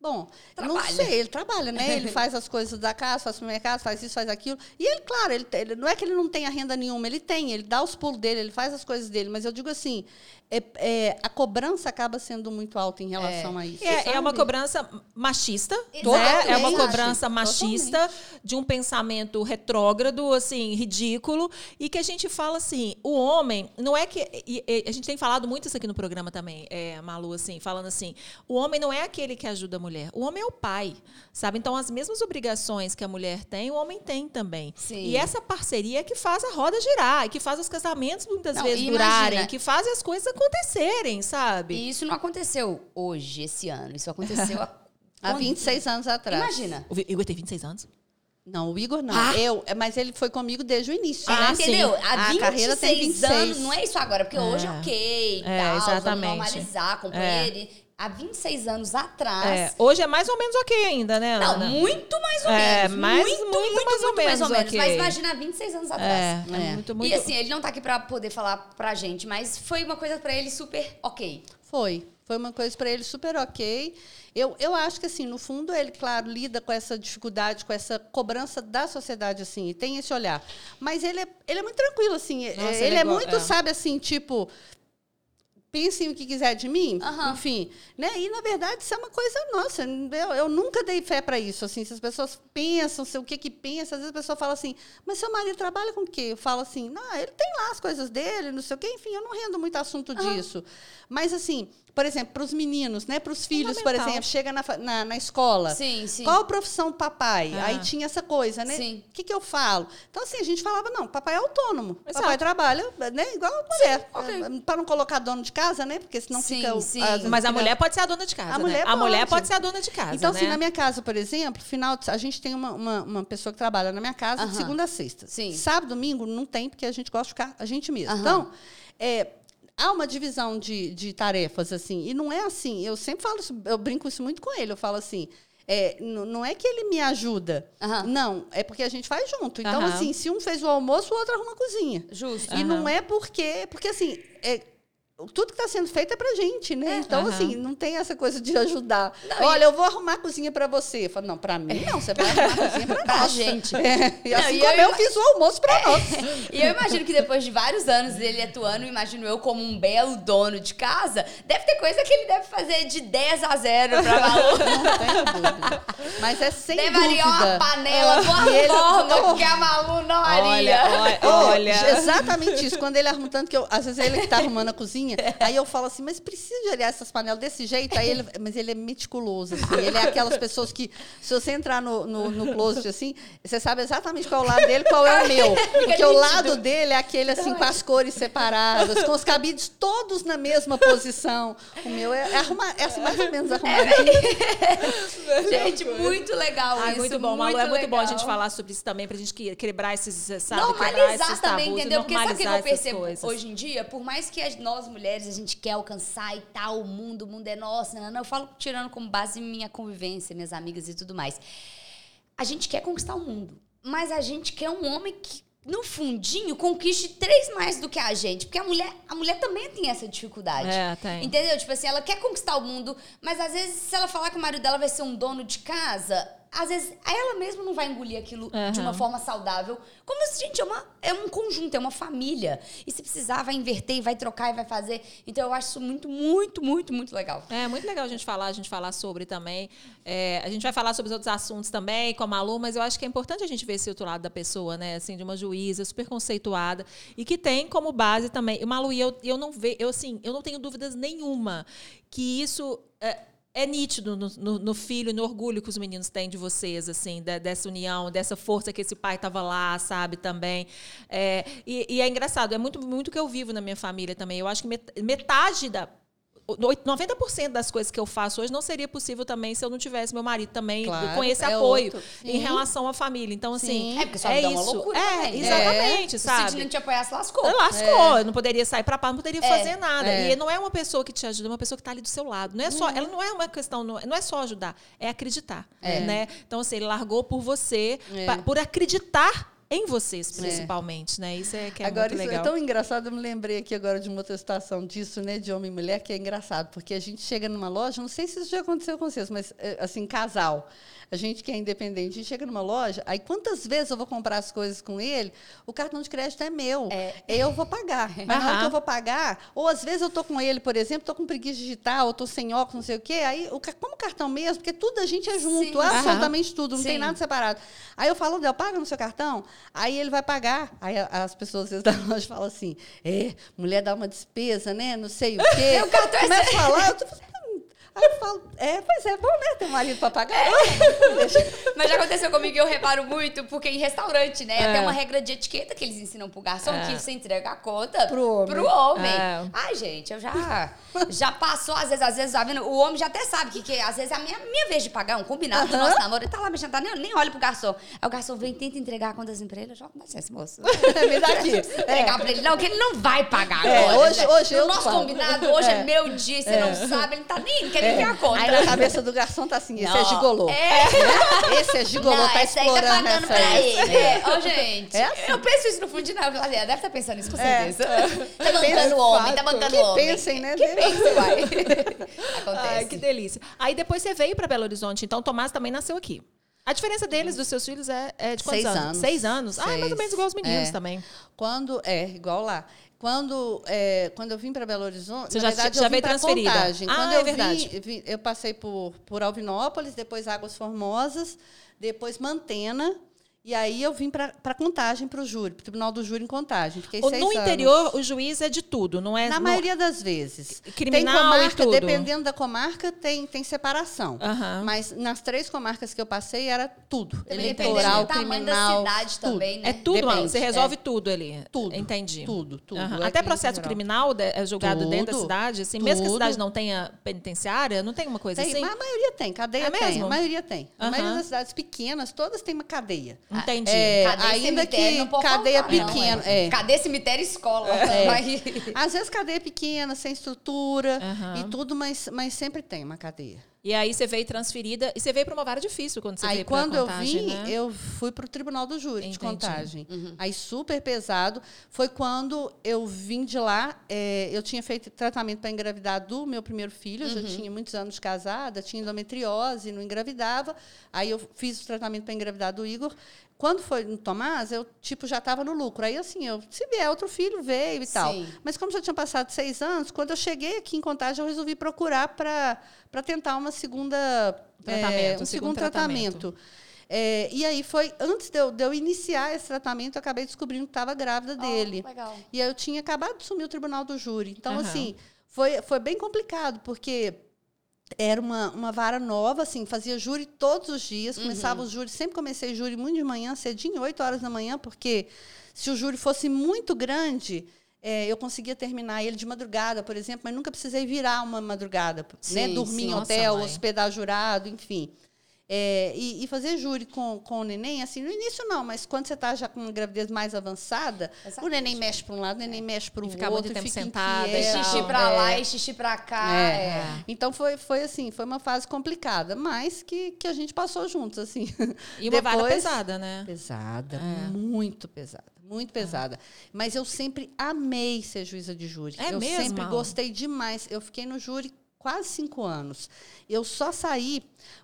Bom, trabalha. não sei, ele trabalha, né? Ele faz as coisas da casa, faz o mercado, faz isso, faz aquilo. E ele, claro, ele, ele, não é que ele não tenha renda nenhuma, ele tem, ele dá os pulos dele, ele faz as coisas dele. Mas eu digo assim, é, é, a cobrança acaba sendo muito alta em relação é. a isso. É, é, uma cobrança machista, né? É uma cobrança machista Totalmente. de um pensamento retrógrado, assim, ridículo, e que a gente fala assim, o homem, não é que. E, e, a gente tem falado muito isso aqui no programa também, é, Malu, assim, falando assim, o homem não é aquele que ajuda a mulher, o homem é o pai, sabe? Então, as mesmas obrigações que a mulher tem, o homem tem também. Sim. E essa parceria é que faz a roda girar, que faz os casamentos muitas não, vezes durarem, que faz as coisas acontecerem, sabe? E isso não aconteceu hoje, esse ano. Isso aconteceu há, há 26 anos atrás. Imagina. O Igor tem 26 anos? Não, o Igor não. Ah. Eu, mas ele foi comigo desde o início, ah, né? Entendeu? Há 26 a carreira tem 26 anos, não é isso agora, porque é. hoje ok, é, tal, exatamente. vamos normalizar, companheiro. É há 26 anos atrás. É, hoje é mais ou menos ok ainda, né, Ana? Não, muito mais ou é, menos. Mais, muito, muito, muito, mais, ou, menos, mais ou menos. Okay. Mas imagina, 26 anos atrás. É, é. Muito, muito... E assim, ele não tá aqui pra poder falar pra gente, mas foi uma coisa pra ele super ok. Foi. Foi uma coisa para ele super ok. Eu, eu acho que, assim, no fundo, ele, claro, lida com essa dificuldade, com essa cobrança da sociedade, assim, e tem esse olhar. Mas ele é, ele é muito tranquilo, assim. Nossa, ele, ele, é, é muito, é. sabe, assim, tipo, pensem o que quiser de mim, uhum. enfim, né? E na verdade isso é uma coisa nossa. Eu, eu nunca dei fé para isso. Assim, se as pessoas pensam, se o que que pensa, às vezes a pessoa fala assim: "Mas seu marido trabalha com o quê?" Eu falo assim: "Não, ele tem lá as coisas dele, não sei o quê". Enfim, eu não rendo muito assunto uhum. disso. Mas assim, por exemplo, para os meninos, né? Para os filhos, por exemplo, chega na, na, na, escola. Sim, sim. Qual a profissão do papai? Ah. Aí tinha essa coisa, né? Sim. O que, que eu falo? Então, assim, a gente falava, não, papai é autônomo. Exato. Papai trabalha, né? Igual a mulher. Okay. Para não colocar dono de casa, né? Porque senão sim, fica. Sim. As, Mas a mulher pode ser a dona de casa. A, né? mulher, a mulher pode ser a dona de casa. Então, assim, né? assim, na minha casa, por exemplo, final a gente tem uma, uma, uma, pessoa que trabalha na minha casa uh -huh. de segunda a sexta. Sim. Sábado, domingo, não tem, porque a gente gosta de ficar a gente mesmo. Uh -huh. Então, é, há uma divisão de, de tarefas, assim. E não é assim. Eu sempre falo isso, eu brinco isso muito com ele. Eu falo assim. é, não é que ele me ajuda. Uhum. Não, é porque a gente faz junto. Então, uhum. assim, se um fez o almoço, o outro arruma a cozinha. Justo. E uhum. não é porque. Porque, assim, é, tudo que está sendo feito é para gente, né? É, então, uhum. assim, não tem essa coisa de ajudar. Não, Olha, e... eu vou arrumar a cozinha para você. Eu falo, não, para mim não, você vai arrumar a cozinha para nós. gente. É, e assim não, como eu, eu, fiz o almoço para nós. e eu imagino que depois de vários anos dele atuando, imagino eu como um belo dono de casa, deve ter coisa que ele deve fazer de 10 a 0 para Malu. Não dúvida. Mas é sem Levaria dúvida. uma panela com a ele... forma que a Malu não haria. Olha, olha. Exatamente isso. Quando ele arruma tanto que eu, às vezes ele que tá arrumando a cozinha, cozinha. Aí eu falo assim, mas precisa de olhar essas panelas desse jeito? Aí ele, mas ele é meticuloso, assim. Ele é aquelas pessoas que, se você entrar no, no, no closet assim, você sabe exatamente qual é o lado dele qual é o meu. Porque o lado dele é aquele assim, com as cores separadas, com os cabides todos na mesma posição. O meu é, é, arrumar, é assim, mais ou menos arrumadinho. É. gente, muito legal Ai, isso. Muito bom, Malu. É muito bom a gente falar sobre isso também, pra gente quebrar esses, sabe? Normalizar esses também, entendeu? Porque sabe o que eu percebo hoje em dia? Por mais que nós mulheres mulheres a gente quer alcançar e tal, o mundo, o mundo é nosso. Não, não, eu falo tirando como base minha convivência, minhas amigas e tudo mais. A gente quer conquistar o mundo, mas a gente quer um homem que no fundinho, conquiste três mais do que a gente. Porque a mulher, a mulher também tem essa dificuldade. É, tem. Entendeu? Tipo assim, ela quer conquistar o mundo, mas às vezes, se ela falar que o marido dela vai ser um dono de casa, às vezes ela mesma não vai engolir aquilo uhum. de uma forma saudável. Como se, gente, é, uma, é um conjunto, é uma família. E se precisar, vai inverter e vai trocar e vai fazer. Então eu acho isso muito, muito, muito, muito legal. É muito legal a gente falar, a gente falar sobre também. É, a gente vai falar sobre os outros assuntos também, com a Malu, mas eu acho que é importante a gente ver esse outro lado da pessoa, né? Assim, de uma juíza super conceituada e que tem como base também. Malu, eu, eu não vejo, eu assim, eu não tenho dúvidas nenhuma que isso. É, é nítido no, no, no, filho, no orgulho que os meninos têm de vocês, assim, dessa união, dessa força que esse pai estava lá, sabe, também. É, e, e, é engraçado, é muito muito que eu vivo na minha família também. Eu acho que metade da 90% das coisas que eu faço hoje não seria possível também se eu não tivesse meu marido também claro, com esse é apoio em relação à família. Então, assim. Sim. É porque só é isso. loucura é, também. exatamente, é. sabe? Se não te apoiasse, lascou. Lascou. É. Eu não poderia sair para paz, não poderia é. fazer nada. É. E não é uma pessoa que te ajuda, é uma pessoa que está ali do seu lado. Não é só, ela não é uma questão, não é só ajudar, é acreditar. Né? Então, assim, ele largou por você, por acreditar em vocês, é. principalmente, é. né? Isso é que é agora, muito legal. Isso é tão engraçado, eu me lembrei aqui agora de uma outra situação disso, né? De homem e mulher, que é engraçado, porque a gente chega numa loja, não sei se isso já aconteceu com vocês, mas é, assim, casal. A gente que é independente, a gente chega numa loja, aí quantas vezes eu vou comprar as coisas com ele, o cartão de crédito é meu. É. Eu vou pagar. Mas na hora que eu vou pagar, ou às vezes eu tô com ele, por exemplo, tô com preguiça digital, ou tô sem óculos, não sei o quê, aí, como cartão mesmo, porque tudo a gente é junto, Sim. absolutamente tudo, não Sim. tem nada separado. Aí eu falo, Del, paga no seu cartão, aí ele vai pagar. Aí as pessoas às vezes da loja falam assim, é, mulher dá uma despesa, né, não sei o quê. o cartão é Começa a falar, eu tô Aí eu falo, é, pois é, bom, né? Ter um marido pra pagar. É. Mas já aconteceu comigo e eu reparo muito, porque em restaurante, né? É. Tem uma regra de etiqueta que eles ensinam pro garçom é. que você entrega a conta pro homem. Pro homem. É. Ai, gente, eu já, já passou, às vezes, às vezes, tá vendo? O homem já até sabe que, que às vezes, é a minha, minha vez de pagar um combinado uh -huh. do nosso namoro. Ele tá lá mexendo, tá, nem, nem olha pro garçom. Aí o garçom vem, tenta entregar a conta assim pra ele. Eu já, dá licença, moço. Me dá aqui. Entregar pra ele. Não, que ele não vai pagar é, agora. Hoje, hoje eu nosso combinado, hoje é. meu dia, você não sabe, ele tá nem, quer nem ver a conta. Aí na cabeça do garçom tá assim, esse é não. é gigolô. É. Né? Esse é gigolô, não, tá explorando tá pagando essa pra ele. É. Ô, gente, é assim. eu penso isso no fundo de nada. Deve estar tá pensando isso com é. certeza. É. Tá bancando o homem, tá bancando o homem. pensem, né? Que pensem, vai. Acontece. Ai, que delícia. Aí depois você veio pra Belo Horizonte, então o Tomás também nasceu aqui. A diferença deles, dos seus filhos, é, é de quantos Seis anos? anos. Seis anos? Seis. Ah, mais ou menos igual os meninos é. também. Quando, é, igual lá. Quando, é, quando eu vim para Belo Horizonte, Você na já, verdade, já eu veio transferida? Contagem. Ah, quando é eu verdade. Vim, vim, eu passei por, por Alvinópolis, depois Águas Formosas, depois Mantena, e aí eu vim para contagem, para o júri, para o Tribunal do Júri em contagem. Fiquei seis no interior, o juiz é de tudo, não é? Na maioria das vezes. Criminal tem comarca, e tudo. dependendo da comarca, tem, tem separação. Uhum. Mas nas três comarcas que eu passei, era tudo. Também Eleitoral, criminal, da cidade tudo. também, né? É tudo, Depende, você resolve é. tudo ali. Tudo. Entendi. Tudo, tudo. Uhum. Até processo criminal é julgado tudo, dentro da cidade, assim, tudo. mesmo que a cidade não tenha penitenciária, não tem uma coisa tem, assim? Mas a maioria tem, cadeia é tem. Mesmo? A maioria tem. A uhum. maioria das cidades pequenas, todas têm uma cadeia. Entendi. É, ainda que cadeia pequena. é. Cadeia, cemitério, escola. É. Às vezes cadeia pequena, sem estrutura uhum. e tudo, mas, mas sempre tem uma cadeia. E aí você veio transferida. E você veio para uma vara difícil quando você aí, veio para quando contagem, eu vim, né? eu fui para o tribunal do júri Entendi. de contagem. Uhum. Aí super pesado. Foi quando eu vim de lá. é, eu tinha feito tratamento para engravidar do meu primeiro filho. Eu Uhum. já tinha muitos anos de casada, tinha endometriose, não engravidava. Aí eu fiz o tratamento para engravidar do Igor. Quando foi no Tomás, eu tipo já estava no lucro. Aí assim, eu se vier outro filho veio e tal. Sim. Mas como já tinha passado seis anos, quando eu cheguei aqui em Contagem, eu resolvi procurar para para tentar uma segunda Tratamento, é, um segundo segundo tratamento. tratamento. É, e aí foi antes de eu, de eu iniciar esse tratamento, eu acabei descobrindo que estava grávida dele. Oh, legal. E aí eu tinha acabado de assumir o tribunal do júri. Então, Aham. assim, foi, foi bem complicado, porque era uma, uma vara nova, assim, fazia júri todos os dias, começava os júris, sempre comecei júri muito de manhã, cedinho, 8 horas da manhã, porque se o júri fosse muito grande, é, eu conseguia terminar ele de madrugada, por exemplo, mas nunca precisei virar uma madrugada, né? Sim, Dormir sim. em Nossa, hotel, mãe. hospedar jurado, enfim. É, e, e fazer júri com, com o neném, assim, no início não, mas quando você está já com uma gravidez mais avançada, Exato. o neném mexe para um lado, o neném mexe para o outro. ficar muito tempo fica sentada e inquieto, Xixi Não, pra lá é. e xixi pra cá. É. é. Então foi, foi assim, foi uma fase complicada, mas que, que a gente passou juntos, assim. E uma vara Depois- pesada, né? Pesada, É. muito pesada, muito pesada. Mas eu sempre amei ser juíza de júri. É eu mesmo? sempre gostei demais. Eu fiquei no júri quase cinco anos. Eu só saí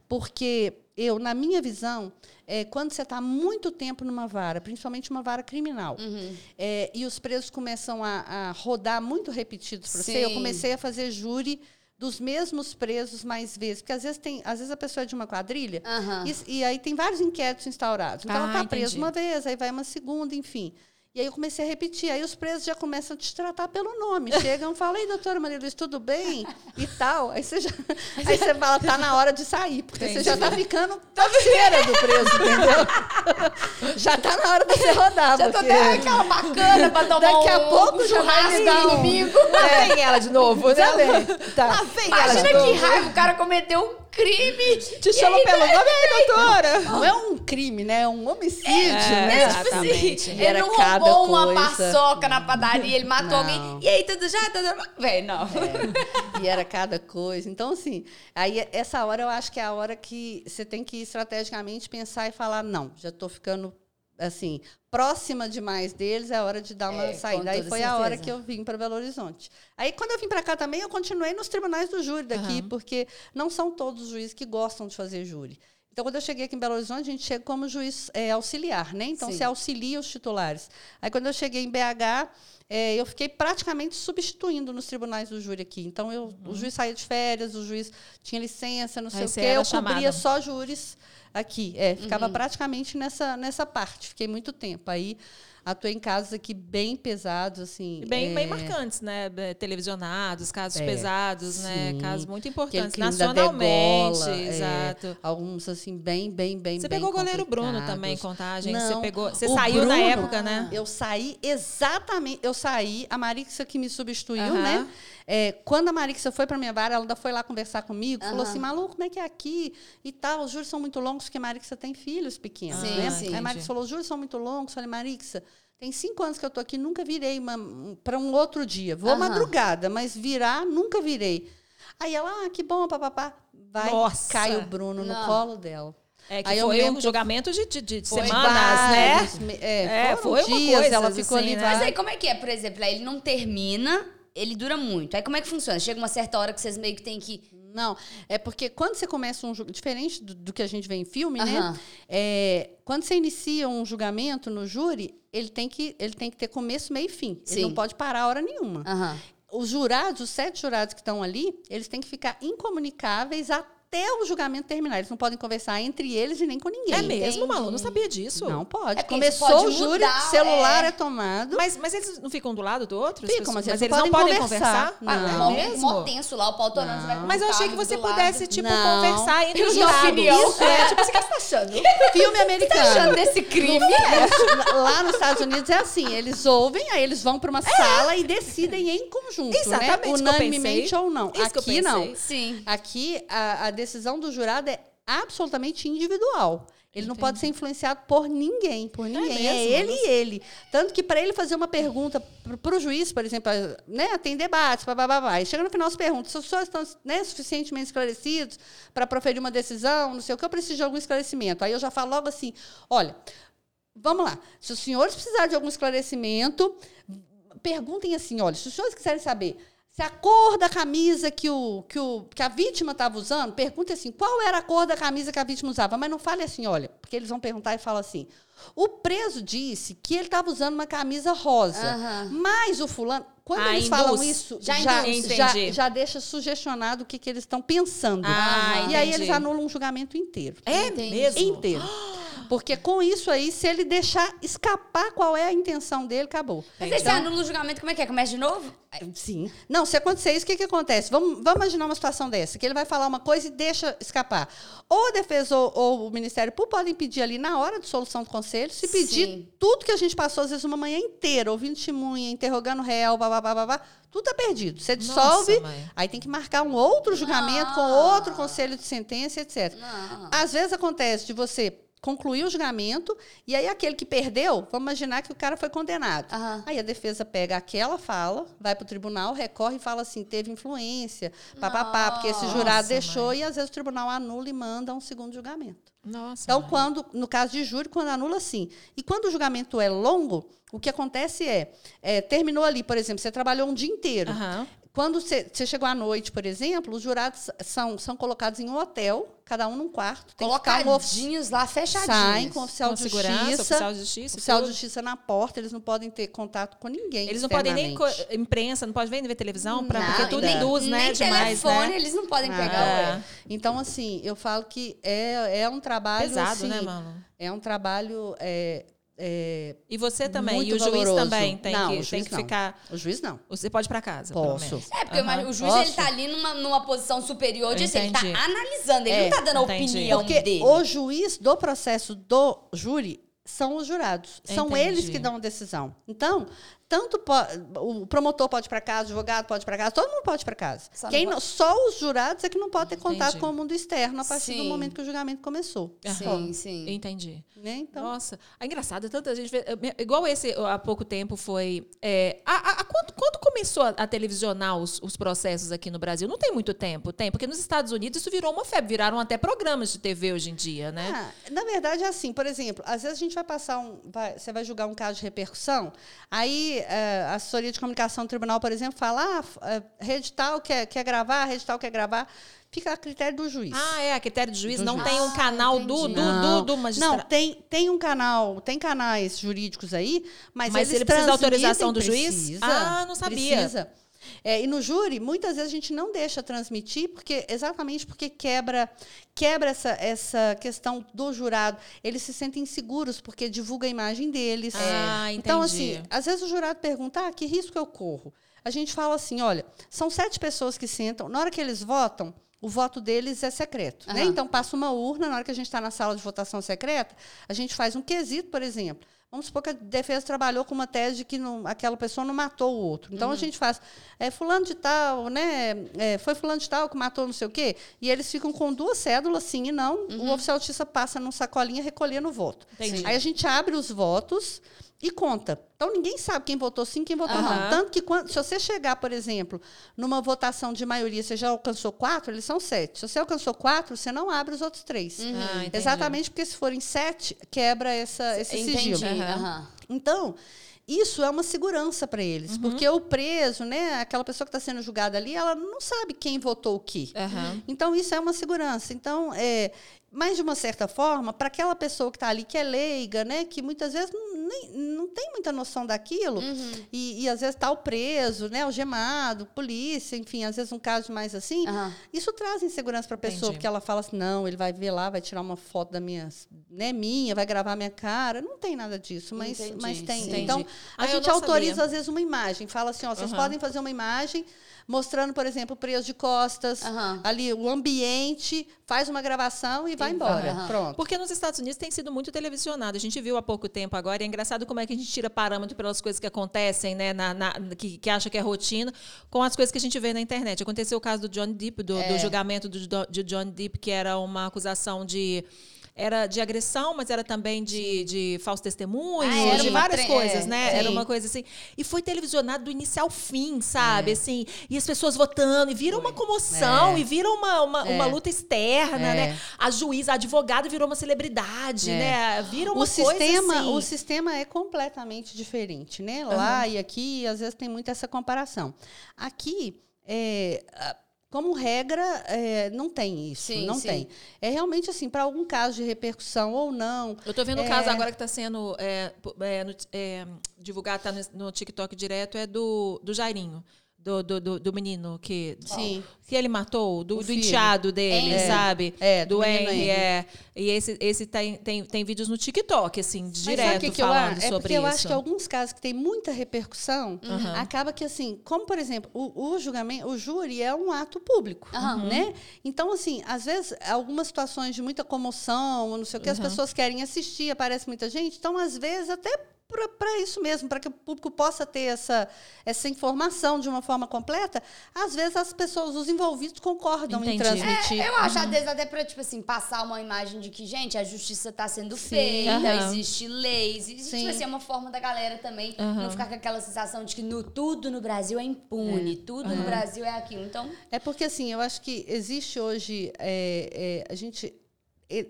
porque eu, na minha visão, é, quando você está muito tempo numa vara, principalmente uma vara criminal, Uhum. é, e os presos começam a, a rodar muito repetidos para você, eu comecei a fazer júri dos mesmos presos mais vezes. Porque às vezes, tem, às vezes a pessoa é de uma quadrilha Aham. e, e aí tem vários inquéritos instaurados. Então Ah, ela está presa uma vez, aí vai uma segunda, enfim. E aí eu comecei a repetir. Aí os presos já começam a te tratar pelo nome. Chegam e falam, ei, doutora Maria Luiz, tudo bem? E tal. Aí você, já, aí você fala, tá na hora de sair, porque você já está ficando parceira do preso, entendeu? já tá na hora de você rodar. Já tô porque- até aquela bacana pra tomar Daqui a um, pouco um já vai dar um- domingo. Lá vem ela de novo, né? Tá. Lá vem ela de Imagina que novo. raiva, o cara cometeu um crime. Te chama pelo nome, ei, doutora. Não é um crime, né? É um homicídio, É, né? É, tipo assim, Exatamente. E ele era não cada roubou uma coisa. paçoca na padaria, ele matou Não. alguém. E aí, tudo já? Tudo... Véi, não. É, e era cada coisa. Então, assim, aí essa hora eu acho que é a hora que você tem que estrategicamente pensar e falar, não, já estou ficando assim, próxima demais deles, é hora de dar uma É, saída. Aí foi a hora certeza. que eu vim para Belo Horizonte. Aí, quando eu vim para cá também, eu continuei nos tribunais do júri daqui, Aham. porque não são todos os juízes que gostam de fazer júri. Então, quando eu cheguei aqui em Belo Horizonte, a gente chega como juiz é, auxiliar, né? Então, Sim. você auxilia os titulares. Aí, quando eu cheguei em BH, é, eu fiquei praticamente substituindo nos tribunais do júri aqui. Então, eu, o juiz saía de férias, o juiz tinha licença, não sei Aí o quê. Eu chamada. cobria só júris aqui. É, ficava Uhum. praticamente nessa, nessa parte. Fiquei muito tempo. Aí, atuei em casos aqui bem pesados, assim. E Bem, é, bem marcantes, né? Televisionados, casos É, pesados, né? sim. Casos muito importantes. Nacionalmente, degola, é, exato. Alguns, assim, bem, bem, bem, Você bem pegou o goleiro Bruno também em contagem. Não, você pegou. Você saiu na Bruno- época, né? Eu saí exatamente. Eu saí, a Marixa que me substituiu, Aham. né? É, quando a Marixa foi para minha vara, ela ainda foi lá conversar comigo, falou Aham. assim: Malu, como é que é aqui? E tal, os juros são muito longos, porque a Marixa tem filhos pequenos. Sim, né? sim. Aí a Marixa falou: os juros são muito longos. Eu falei, Marixa. Tem cinco anos que eu tô aqui, nunca virei para um outro dia. Vou Aham. madrugada, mas virar, nunca virei. Aí ela, ah, que bom, papapá. Vai, Nossa. cai o Bruno no Não. colo dela. É que Aí foi lembro um julgamento de, de, de Foi semanas, né? vários É, É, foi uma dias, coisa, ela ficou assim, ali né? Mas aí, vários- como é que é? Por exemplo, aí ele não termina, ele dura muito. Aí como é que funciona? Chega uma certa hora que vocês meio que tem que. Não, é porque quando você começa um julgamento, diferente do, do que a gente vê em filme, Aham. né? É, quando você inicia um julgamento no júri, ele tem que, ele tem que ter começo, meio e fim. Ele Sim. não pode parar a hora nenhuma. Aham. Os jurados, os sete jurados que estão ali, eles têm que ficar incomunicáveis até o julgamento terminar. Eles não podem conversar entre eles e nem com ninguém. É mesmo, Entendi. Malu? Não sabia disso. Não pode. É Começou pode o júri, mudar, celular é. é, tomado. Mas, mas eles não ficam do lado do outro? Ficam, pessoas? mas eles eles não podem podem conversar. conversar? Não. Ah, Mó- é mesmo? Mó tenso lá, o pau torando, você vai com Mas eu achei que você pudesse, lado. tipo, Não. conversar entre os jurados. Isso é, tipo, você que tá achando? filme tá americano. achando desse crime? É, lá nos Estados Unidos é assim, eles ouvem, aí eles vão para uma sala e decidem em conjunto, Exatamente né? o que eu Unanimemente ou não. Aqui não. Sim. Aqui a, a decisão do jurado é absolutamente individual. Ele Entendi. não pode ser influenciado por ninguém, por é ninguém. É, é ele e ele. Tanto que para ele fazer uma pergunta para o juiz, por exemplo, né, tem debates, blá, chega no final se pergunta se os senhores estão né, suficientemente esclarecidos para proferir uma decisão, não sei o que, eu preciso de algum esclarecimento. Aí eu já falo logo assim, olha, vamos lá, se os senhores precisarem de algum esclarecimento, perguntem assim, olha, se os senhores quiserem saber se a cor da camisa que, o, que, o, que a vítima estava usando, pergunte assim, qual era a cor da camisa que a vítima usava? Mas não fale assim, olha, porque eles vão perguntar e falam assim. O preso disse que ele estava usando uma camisa rosa. Uhum. Mas o fulano. Quando ah, eles induz. falam isso, já, já, já, já, deixa sugestionado o que, que eles estão pensando. Ah, e aí eles anulam um julgamento inteiro. É entendi. mesmo? Inteiro. Porque com isso aí, se ele deixar escapar qual é a intenção dele, acabou. Mas então, você anula o julgamento, como é que é? Começa de novo? Sim. Não, se acontecer isso, o que, que acontece? Vamos, vamos imaginar uma situação dessa, que ele vai falar uma coisa e deixa escapar. Ou a defesa ou, ou o Ministério Público podem pedir ali na hora de solução do conselho, se pedir Sim. tudo que a gente passou, às vezes, uma manhã inteira, ouvindo testemunha, interrogando réu, babá, babá, tudo está perdido. Você dissolve, Nossa, aí tem que marcar um outro julgamento com outro conselho de sentença, etc. Não. Às vezes acontece de você concluir o julgamento, e aí aquele que perdeu, vamos imaginar que o cara foi condenado. Uhum. Aí a defesa pega aquela fala, vai para o tribunal, recorre e fala assim, teve influência, papapá, porque esse jurado deixou, mãe. e às vezes o tribunal anula e manda um segundo julgamento. Nossa, então, mãe. quando, no caso de júri, quando anula, sim. E quando o julgamento é longo, o que acontece é, é terminou ali, por exemplo, você trabalhou um dia inteiro. Uhum. Quando você, chegou à noite, por exemplo, os jurados são, são colocados em um hotel, cada um num quarto. Tem Colocadinhos lá, fechadinhos. Saem com o oficial com de justiça. Oficial de justiça. Oficial de justiça na porta, eles não podem ter contato com ninguém. Eles não podem nem imprensa, não podem ver televisão, pra, porque tudo induz, né? Nem demais, telefone, né? eles não podem pegar. É. Então, assim, eu falo que é, é um trabalho. Pesado, assim, né, mano? É um trabalho. É, é, e você também, e o valoroso. juiz também tem não, que, tem que ficar. O juiz não. Você pode ir para casa. Posso. É, porque uhum. o juiz ele tá ali numa, numa posição superior de assim, ele tá analisando, ele é, não tá dando a opinião porque dele. O juiz do processo do júri são os jurados. São Entendi. eles que dão a decisão. Então, tanto o promotor pode ir para casa, o advogado pode ir para casa, todo mundo pode ir para casa. Só, Quem não, só os jurados é que não pode ter Entendi. contato com o mundo externo a partir sim. do momento que o julgamento começou. Sim, sim. Entendi. Né? Então, Nossa, é engraçado, tanta gente vê, igual esse há pouco tempo foi. É, a, a, a quando, quando, começou a, a televisionar os, os, processos aqui no Brasil? Não tem muito tempo, tem, porque nos Estados Unidos isso virou uma febre, viraram até programas de TV hoje em dia, né? Ah, na verdade é assim, por exemplo, às vezes a gente vai passar um, vai, você vai julgar um caso de repercussão, aí é, a assessoria de comunicação do tribunal, por exemplo, fala, ah, é, rede tal quer, quer gravar, rede tal quer gravar. Fica a critério do juiz. Ah, é, a critério do juiz. Do não juiz. tem um canal ah, do, do, do, do magistrado. Não, tem, tem um canal, tem canais jurídicos aí, mas, mas eles ele precisa da autorização do juiz? Precisa, ah, não sabia. Precisa. É, e no júri, muitas vezes a gente não deixa transmitir, porque exatamente porque quebra, quebra essa, essa questão do jurado. Eles se sentem inseguros porque divulga a imagem deles. Ah. Então, assim, às vezes o jurado pergunta: ah, que risco eu corro? A gente fala assim: olha, são sete pessoas que sentam, na hora que eles votam, o voto deles é secreto. Uhum. Né? Então, passa uma urna, na hora que a gente está na sala de votação secreta, a gente faz um quesito, por exemplo. Vamos supor que a defesa trabalhou com uma tese de que não, aquela pessoa não matou o outro. Então uhum. a gente faz, é, fulano de tal, né? É, foi fulano de tal que matou não sei o quê. E eles ficam com duas cédulas, sim e não. Uhum. O oficial de justiça passa num sacolinha recolhendo o voto. Entendi. Aí a gente abre os votos e conta. Então ninguém sabe quem votou sim, quem votou uhum. não. Tanto que quando, se você chegar, por exemplo, numa votação de maioria, você já alcançou quatro, eles são sete. Se você alcançou quatro, você não abre os outros três. Uhum. Ah, Exatamente porque se forem sete, quebra essa, esse entendi. sigilo. Uhum. Então, isso é uma segurança para eles, uhum. porque o preso, né, aquela pessoa que está sendo julgada ali, ela não sabe quem votou o quê. Uhum. Então isso é uma segurança. Então, é, mas de uma certa forma, para aquela pessoa que está ali que é leiga, né, que muitas vezes não, nem, não tem muita noção daquilo uhum. e, e, às vezes está o preso, né, algemado, polícia, enfim, às vezes um caso mais assim, isso traz insegurança para a pessoa, Entendi. porque ela fala assim, não, ele vai ver lá, vai tirar uma foto da minha, né, minha, vai gravar minha cara, não tem nada disso, mas, mas tem. Sim. Então a ah, gente autoriza sabia. às vezes uma imagem, fala assim, ó, vocês uhum. podem fazer uma imagem mostrando, por exemplo, preso de costas, uhum. ali o ambiente, faz uma gravação e vai embora. Uhum. Pronto. Porque nos Estados Unidos tem sido muito televisionado. A gente viu há pouco tempo agora, e é engraçado como é que a gente tira parâmetro pelas coisas que acontecem, né, na, na que, que, acha que é rotina, com as coisas que a gente vê na internet. Aconteceu o caso do John Depp, do, é. do julgamento do, de John Depp, que era uma acusação de era de agressão, mas era também de, de falso testemunho, ah, de várias coisas, é, né? Sim. Era uma coisa assim. E foi televisionado do início ao fim, sabe? É. Assim, e as pessoas votando, e viram uma comoção, é. e viram uma, uma, uma é. luta externa, né? É. A juíza, a advogada virou uma celebridade, né? Viram uma o sistema, assim. O sistema é completamente diferente, né? Lá uhum. e aqui, às vezes tem muito essa comparação. Aqui, é, como regra, é, não tem isso. Sim, não sim. tem. É realmente assim, para algum caso de repercussão ou não. Eu estou vendo o é... caso agora que está sendo é, é, é, divulgado, está no, no, TikTok direto, é do, do Jairinho do, do, do, do menino que, Sim. que ele matou, do, do enteado dele, é. sabe? É, do, do Henry, é. E esse, esse tem, tem, tem vídeos no TikTok, assim, direto que que falando eu, é sobre isso. Eu acho que alguns casos que tem muita repercussão, uhum. acaba que, assim, como, por exemplo, o, o julgamento, o júri é um ato público, uhum. né? Então, assim, às vezes, algumas situações de muita comoção, não sei o que, uhum. as pessoas querem assistir, aparece muita gente, então, às vezes, até para isso mesmo, para que o público possa ter essa, essa informação de uma forma completa, às vezes as pessoas, os envolvidos, concordam Entendi. em transmitir. É, eu acho, uhum. às vezes, até para, tipo assim, passar uma imagem de que, gente, a justiça está sendo Sim. feita, uhum. existe leis, existe, tipo assim, é uma forma da galera também uhum. não ficar com aquela sensação de que no, tudo no Brasil é impune, é. tudo no Brasil é aquilo. Então... É porque, assim, eu acho que existe hoje, é, é, a gente,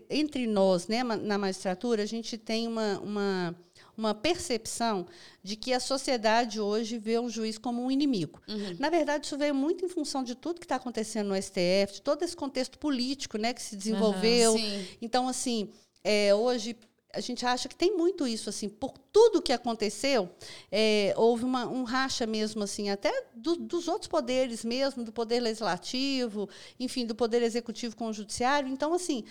entre nós, né, na magistratura, a gente tem uma, uma uma percepção de que a sociedade hoje vê o juiz como um inimigo. Uhum. Na verdade, isso veio muito em função de tudo que está acontecendo no STF, de todo esse contexto político né, que se desenvolveu. Uhum, então, assim, é, hoje a gente acha que tem muito isso assim por tudo que aconteceu é, houve uma, um racha mesmo assim até do, dos outros poderes mesmo do poder legislativo enfim do poder executivo com o judiciário então assim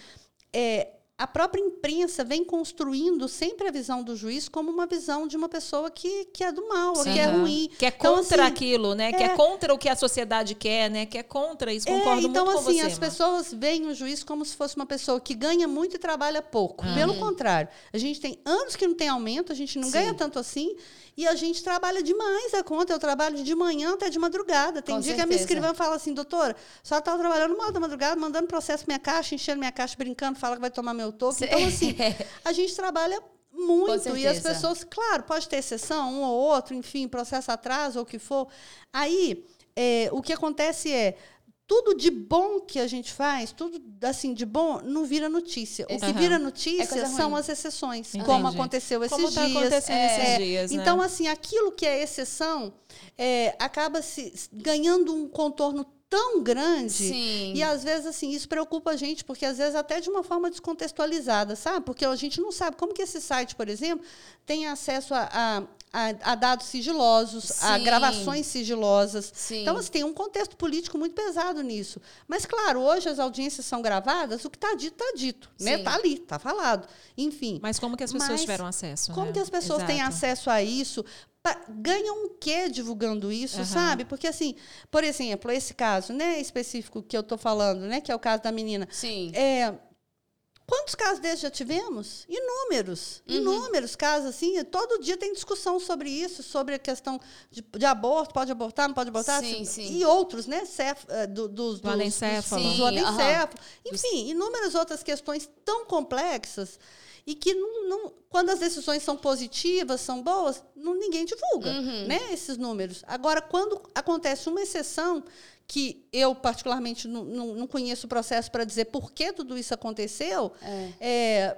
é, a própria imprensa vem construindo sempre a visão do juiz como uma visão de uma pessoa que, que é do mal, Sim. que é ruim. Que é então, contra então, assim, aquilo, né? É, que é contra o que a sociedade quer, né? Que é contra isso. Concordo é, então, muito assim, com você. as pessoas veem o juiz como se fosse uma pessoa que ganha muito e trabalha pouco. Uhum. Pelo contrário, a gente tem anos que não tem aumento, a gente não Sim. ganha tanto assim. E a gente trabalha demais a conta. Eu trabalho de manhã até de madrugada. Tem Com dia certeza. que a minha escrivã fala assim, doutora, senhora estava trabalhando mal da madrugada, mandando processo minha caixa, enchendo minha caixa, brincando, fala que vai tomar meu Então, assim, a gente trabalha muito. E as pessoas, claro, pode ter exceção, um ou outro, enfim, processo atraso ou o que for. Aí, é, o que acontece é tudo de bom que a gente faz, tudo assim de bom, não vira notícia. O que vira notícia é são as exceções, Entendi. como aconteceu esses como tá dias. Acontecendo é, esses dias né? Então, assim, aquilo que é exceção é, acaba se ganhando um contorno tão grande. Sim. E às vezes, assim, isso preocupa a gente, porque às vezes até de uma forma descontextualizada, sabe? Porque a gente não sabe como que esse site, por exemplo, tem acesso a, a a, a dados sigilosos, Sim. a gravações sigilosas. Sim. Então, assim, tem um contexto político muito pesado nisso. Mas, claro, hoje as audiências são gravadas, o que está dito, está dito. Está né? Tá ali, está falado. Enfim. Mas como que as pessoas tiveram acesso? Como né? que as pessoas Exato. têm acesso a isso? Ganham o quê divulgando isso, uhum. sabe? Porque, assim, por exemplo, esse caso né, específico que eu estou falando, né, que é o caso da menina. Sim. É, Quantos casos desses já tivemos? Inúmeros, uhum. inúmeros casos assim. Todo dia tem discussão sobre isso, sobre a questão de, de aborto, pode abortar, não pode abortar, sim, sim. e outros, né? Cef, eh, do, dos, do anencéfalo. Dos, do anencéfalo. Uhum. Enfim, inúmeras outras questões tão complexas e que não, não, quando as decisões são positivas, são boas, não, ninguém divulga uhum. né, esses números. Agora, quando acontece uma exceção, que eu particularmente não, não, não conheço o processo para dizer por que tudo isso aconteceu, é. É,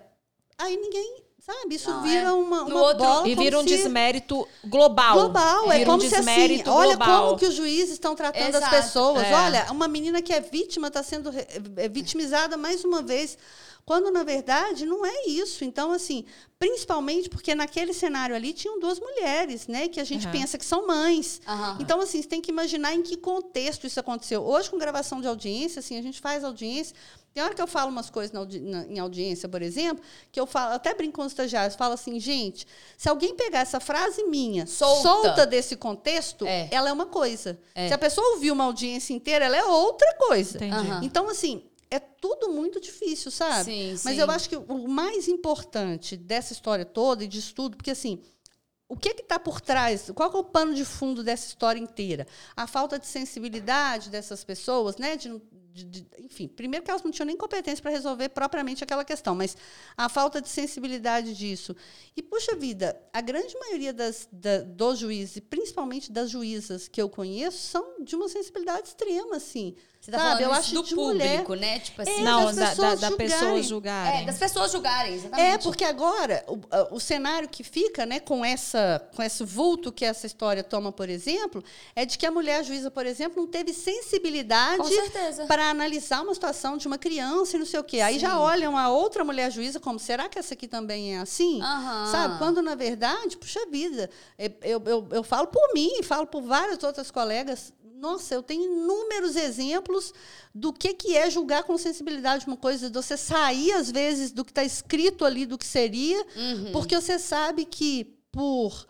aí ninguém Sabe? Isso não, vira é. uma, uma outro, bola. E vira um se... desmérito global. Global. É é como um se assim, olha como que os juízes estão tratando Exato. as pessoas. É. Olha, uma menina que é vítima está sendo é, vitimizada mais uma vez. Quando, na verdade, não é isso. Então, assim, principalmente porque naquele cenário ali tinham duas mulheres, né? Que a gente uhum. pensa que são mães. Uhum. Então, assim, você tem que imaginar em que contexto isso aconteceu. Hoje, com gravação de audiência, assim, a gente faz audiência. Tem hora que eu falo umas coisas na na, em audiência, por exemplo, que eu falo, até brinco com os estagiários, falo assim, gente, se alguém pegar essa frase minha, solta, solta desse contexto, é. ela é uma coisa. É. Se a pessoa ouvir uma audiência inteira, ela é outra coisa. Uhum. Então, assim, é tudo muito difícil, sabe? Sim, Mas sim. eu acho que o mais importante dessa história toda e de estudo, porque assim, o que está por trás? Qual é o pano de fundo dessa história inteira? A falta de sensibilidade dessas pessoas, né? De, de, de, enfim, primeiro que elas não tinham nem competência para resolver propriamente aquela questão, mas a falta de sensibilidade disso. E, puxa vida, a grande maioria das, da, dos juízes, principalmente das juízas que eu conheço, são de uma sensibilidade extrema, assim. Você tá sabe? eu acho do público, mulher. né? Tipo assim, é, não, da, da, da pessoa julgarem. É, das pessoas julgarem, exatamente. É, porque agora o, o cenário que fica, né, com essa com esse vulto que essa história toma, por exemplo, é de que a mulher juíza, por exemplo, não teve sensibilidade para analisar uma situação de uma criança e não sei o quê. Aí Sim. já olham a outra mulher juíza como, será que essa aqui também é assim? Uhum. Sabe? Quando, na verdade, puxa vida, eu, eu, eu falo por mim, falo por várias outras colegas, nossa, eu tenho inúmeros exemplos do que, que é julgar com sensibilidade uma coisa, de você sair, às vezes, do que está escrito ali, do que seria, uhum. porque você sabe que, por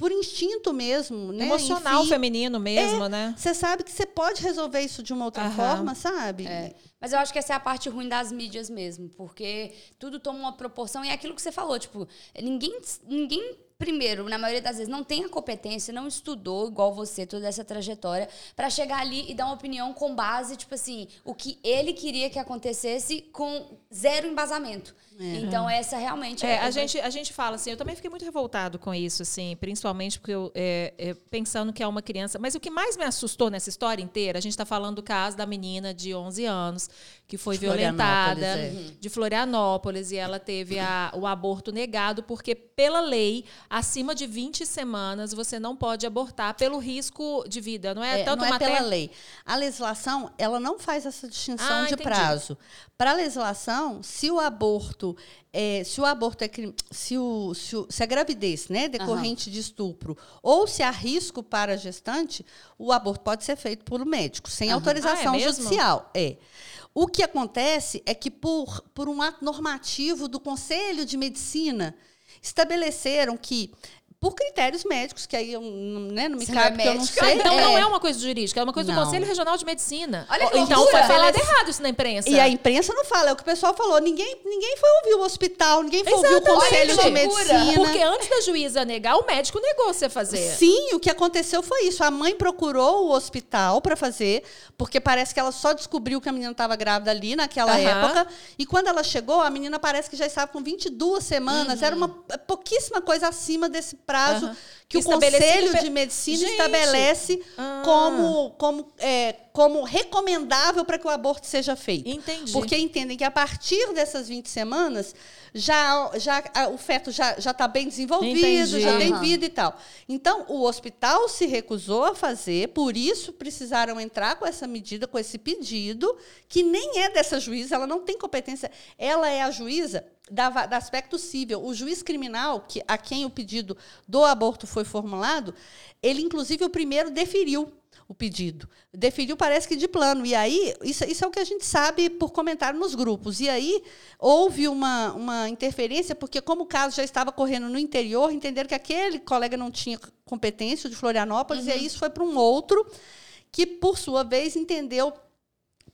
por instinto mesmo, né? Emocional Enfim, feminino mesmo, é, né? Você sabe que você pode resolver isso de uma outra forma, sabe? É. Mas eu acho que essa é a parte ruim das mídias mesmo, porque tudo toma uma proporção e é aquilo que você falou, tipo, ninguém, ninguém primeiro, na maioria das vezes, não tem a competência, não estudou igual você toda essa trajetória para chegar ali e dar uma opinião com base, tipo assim, o que ele queria que acontecesse com zero embasamento. É. Então, essa realmente é. é a, gente, a gente fala assim, eu também fiquei muito revoltado com isso, assim, principalmente porque eu, é, é, pensando que é uma criança. Mas o que mais me assustou nessa história inteira, a gente está falando do caso da menina de 11 anos, que foi de violentada é. de Florianópolis, e ela teve a, o aborto negado, porque, pela lei, acima de 20 semanas, você não pode abortar pelo risco de vida, não é? é Tanto não é pela lei. A legislação, ela não faz essa distinção ah, de entendi. prazo. Para a legislação, se o aborto é, se o aborto é se, o, se, o, se a gravidez né, decorrente uhum. de estupro ou se há risco para a gestante, o aborto pode ser feito por um médico, sem uhum. autorização ah, é judicial. É. O que acontece é que, por, por um ato normativo do Conselho de Medicina, estabeleceram que por critérios médicos, que aí eu, né, não me Você cabe, não é porque eu não sei. Então é. não é uma coisa jurídica, é uma coisa não. do Conselho Regional de Medicina. Olha que então foi falado errado isso na imprensa. E a imprensa não fala, é o que o pessoal falou. Ninguém, ninguém foi ouvir o hospital, ninguém foi Exatamente. ouvir o Conselho de Medicina. Porque antes da juíza negar, o médico negou você fazer. Sim, o que aconteceu foi isso. A mãe procurou o hospital para fazer, porque parece que ela só descobriu que a menina estava grávida ali naquela uhum. época. E quando ela chegou, a menina parece que já estava com 22 semanas. Uhum. Era uma pouquíssima coisa acima desse prazo. Uhum que o Conselho de Medicina Gente. estabelece ah. como, como, é, como recomendável para que o aborto seja feito. Entendi. Porque entendem que a partir dessas 20 semanas já, já o feto já está bem desenvolvido, Entendi. já tem vida e tal. Então, o hospital se recusou a fazer, por isso precisaram entrar com essa medida, com esse pedido, que nem é dessa juíza, ela não tem competência. Ela é a juíza da, da aspecto civil. O juiz criminal, que, a quem o pedido do aborto foi formulado, ele, inclusive, o primeiro deferiu o pedido. Deferiu, parece que de plano. E aí, isso, isso é o que a gente sabe por comentário nos grupos. E aí, houve uma, uma interferência, porque, como o caso já estava correndo no interior, entenderam que aquele colega não tinha competência de Florianópolis, uhum. e aí isso foi para um outro, que, por sua vez, entendeu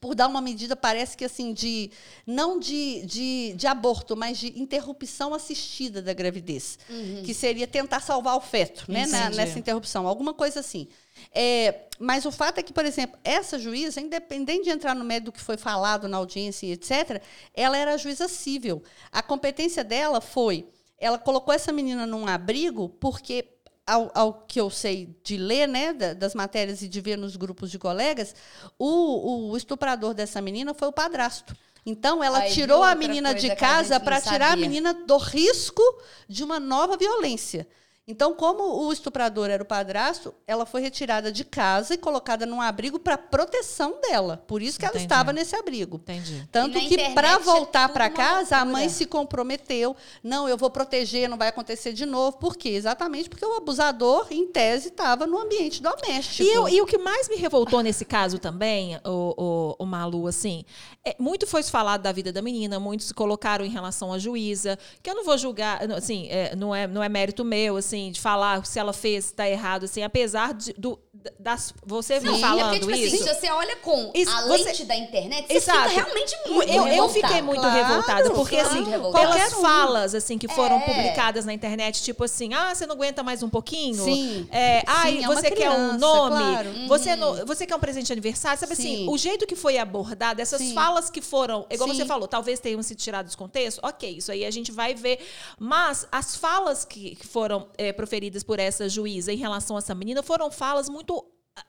por dar uma medida, parece que assim, de não de, de, de aborto, mas de interrupção assistida da gravidez. Uhum. Que seria tentar salvar o feto né, na, nessa interrupção, alguma coisa assim. É, mas o fato é que, por exemplo, essa juíza, independente de entrar no médio do que foi falado na audiência, etc., ela era juíza civil. A competência dela foi. Ela colocou essa menina num abrigo porque ao, ao, que eu sei de ler, né, das matérias e de ver nos grupos de colegas, o, o estuprador dessa menina foi o padrasto. Então, ela Aí tirou a menina de casa para tirar a menina do risco de uma nova violência. Então, como o estuprador era o padrasto, ela foi retirada de casa e colocada num abrigo para proteção dela. Por isso que Entendi. ela estava nesse abrigo. Entendi. Tanto que para é voltar é para casa, a mãe se comprometeu. Não, eu vou proteger, não vai acontecer de novo. Por quê? Exatamente porque o abusador, em tese, estava no ambiente doméstico. E, eu, e, o que mais me revoltou nesse caso também, o, o, o Malu, assim, é, muito foi falado da vida da menina, muitos se colocaram em relação à juíza, que eu não vou julgar, assim, é, não, é, não é mérito meu, assim, assim, de falar se ela fez, tá errado, assim, apesar de, do, das, você Sim, falando é porque, tipo assim, isso. Assim, se você olha com isso, a você, lente da internet, você exato. fica realmente muito eu, eu fiquei muito claro, revoltada, porque claro, assim, revoltada. pelas falas assim que foram é. publicadas na internet, tipo assim, ah, você não aguenta mais um pouquinho? Sim. É, ai, é você quer um nome? Claro. Você, uhum. no, você quer um presente de aniversário? Sabe assim, Sim. assim, o jeito que foi abordado, essas Sim. falas que foram, igual Sim. você falou, talvez tenham sido tiradas do contexto, ok, isso aí a gente vai ver. Mas as falas que, que foram é, proferidas por essa juíza em relação a essa menina foram falas muito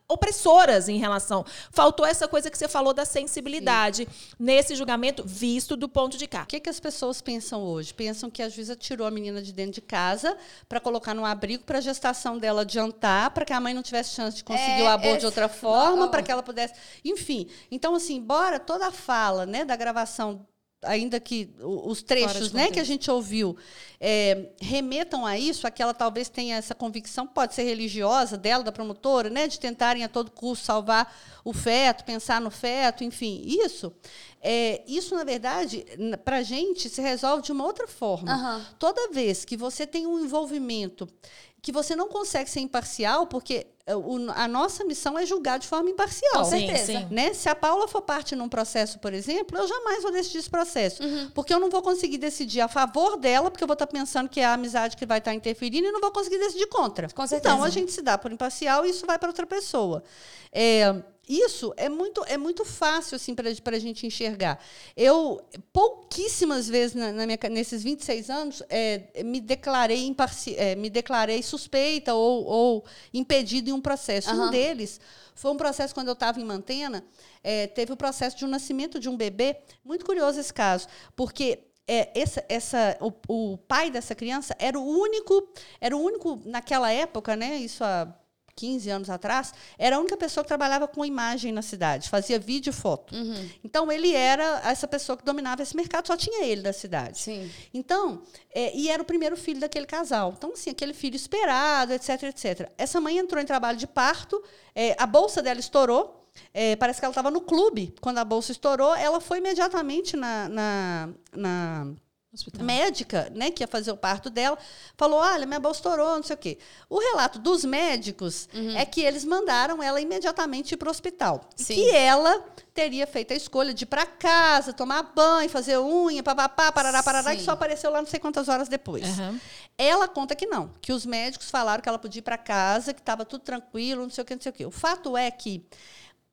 opressoras em relação. Faltou essa coisa que você falou da sensibilidade Sim. nesse julgamento visto do ponto de cá. O que, que as pessoas pensam hoje? Pensam que a juíza tirou a menina de dentro de casa para colocar no abrigo para a gestação dela adiantar, para que a mãe não tivesse chance de conseguir é, o aborto é, de outra forma, para que ela pudesse. Enfim. Então, assim, embora toda a fala né, da gravação ainda que os trechos né, que a gente ouviu é, remetam a isso, a que ela talvez tenha essa convicção, pode ser religiosa dela, da promotora, né, de tentarem a todo custo salvar o feto, pensar no feto, enfim, isso, é, isso na verdade, para a gente se resolve de uma outra forma. Uhum. Toda vez que você tem um envolvimento que você não consegue ser imparcial, porque é, a nossa missão é julgar de forma imparcial. Com certeza. Sim, Né? Se a Paula for parte num processo, por exemplo, eu jamais vou decidir esse processo. Uhum. Porque eu não vou conseguir decidir a favor dela, porque eu vou estar pensando que é a amizade que vai estar interferindo, e não vou conseguir decidir contra. Com certeza. Então, a gente se dá por imparcial e isso vai para outra pessoa. É, isso é muito, é muito fácil assim, para a gente enxergar. Eu, pouquíssimas vezes na, na minha, nesses 26 anos, é, me, declarei imparci, é, me declarei suspeita ou, ou impedida em um processo. Uhum. Um deles foi um processo quando eu estava em Mantena, é, teve o processo de um nascimento de um bebê. Muito curioso esse caso, porque é, essa, essa, o, o, pai dessa criança era o único, era o único naquela época, né? Isso há 15 anos atrás, era a única pessoa que trabalhava com imagem na cidade, fazia vídeo e foto. Uhum. Então, ele era essa pessoa que dominava esse mercado, só tinha ele da cidade. Sim. Então, é, e era o primeiro filho daquele casal. Então, assim, aquele filho esperado, etc, etc. Essa mãe entrou em trabalho de parto, é, a bolsa dela estourou, é, parece que ela estava no clube. Quando a bolsa estourou, ela foi imediatamente na, na, na Hospital. médica, né, que ia fazer o parto dela, falou: olha, minha bolsa estourou, não sei o quê. O relato dos médicos uhum. é que eles mandaram ela imediatamente ir para o hospital. Sim. Que ela teria feito a escolha de ir para casa, tomar banho, fazer unha, papapá, parará, parará, Sim. que só apareceu lá não sei quantas horas depois. Uhum. Ela conta que não, que os médicos falaram que ela podia ir para casa, que estava tudo tranquilo, não sei o quê, não sei o quê. O fato é que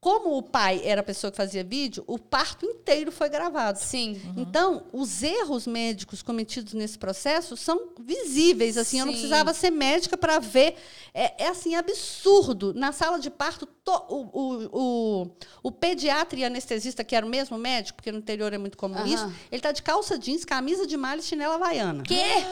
como o pai era a pessoa que fazia vídeo, o parto inteiro foi gravado. Sim. Uhum. Então, os erros médicos cometidos nesse processo são visíveis. Assim, Sim. eu não precisava ser médica para ver. É, é, assim absurdo. Na sala de parto, to, o, o, o, o, pediatra e anestesista, que era o mesmo médico, porque no interior é muito comum uhum. isso, ele está de calça jeans, camisa de malha e chinela havaiana. Quê?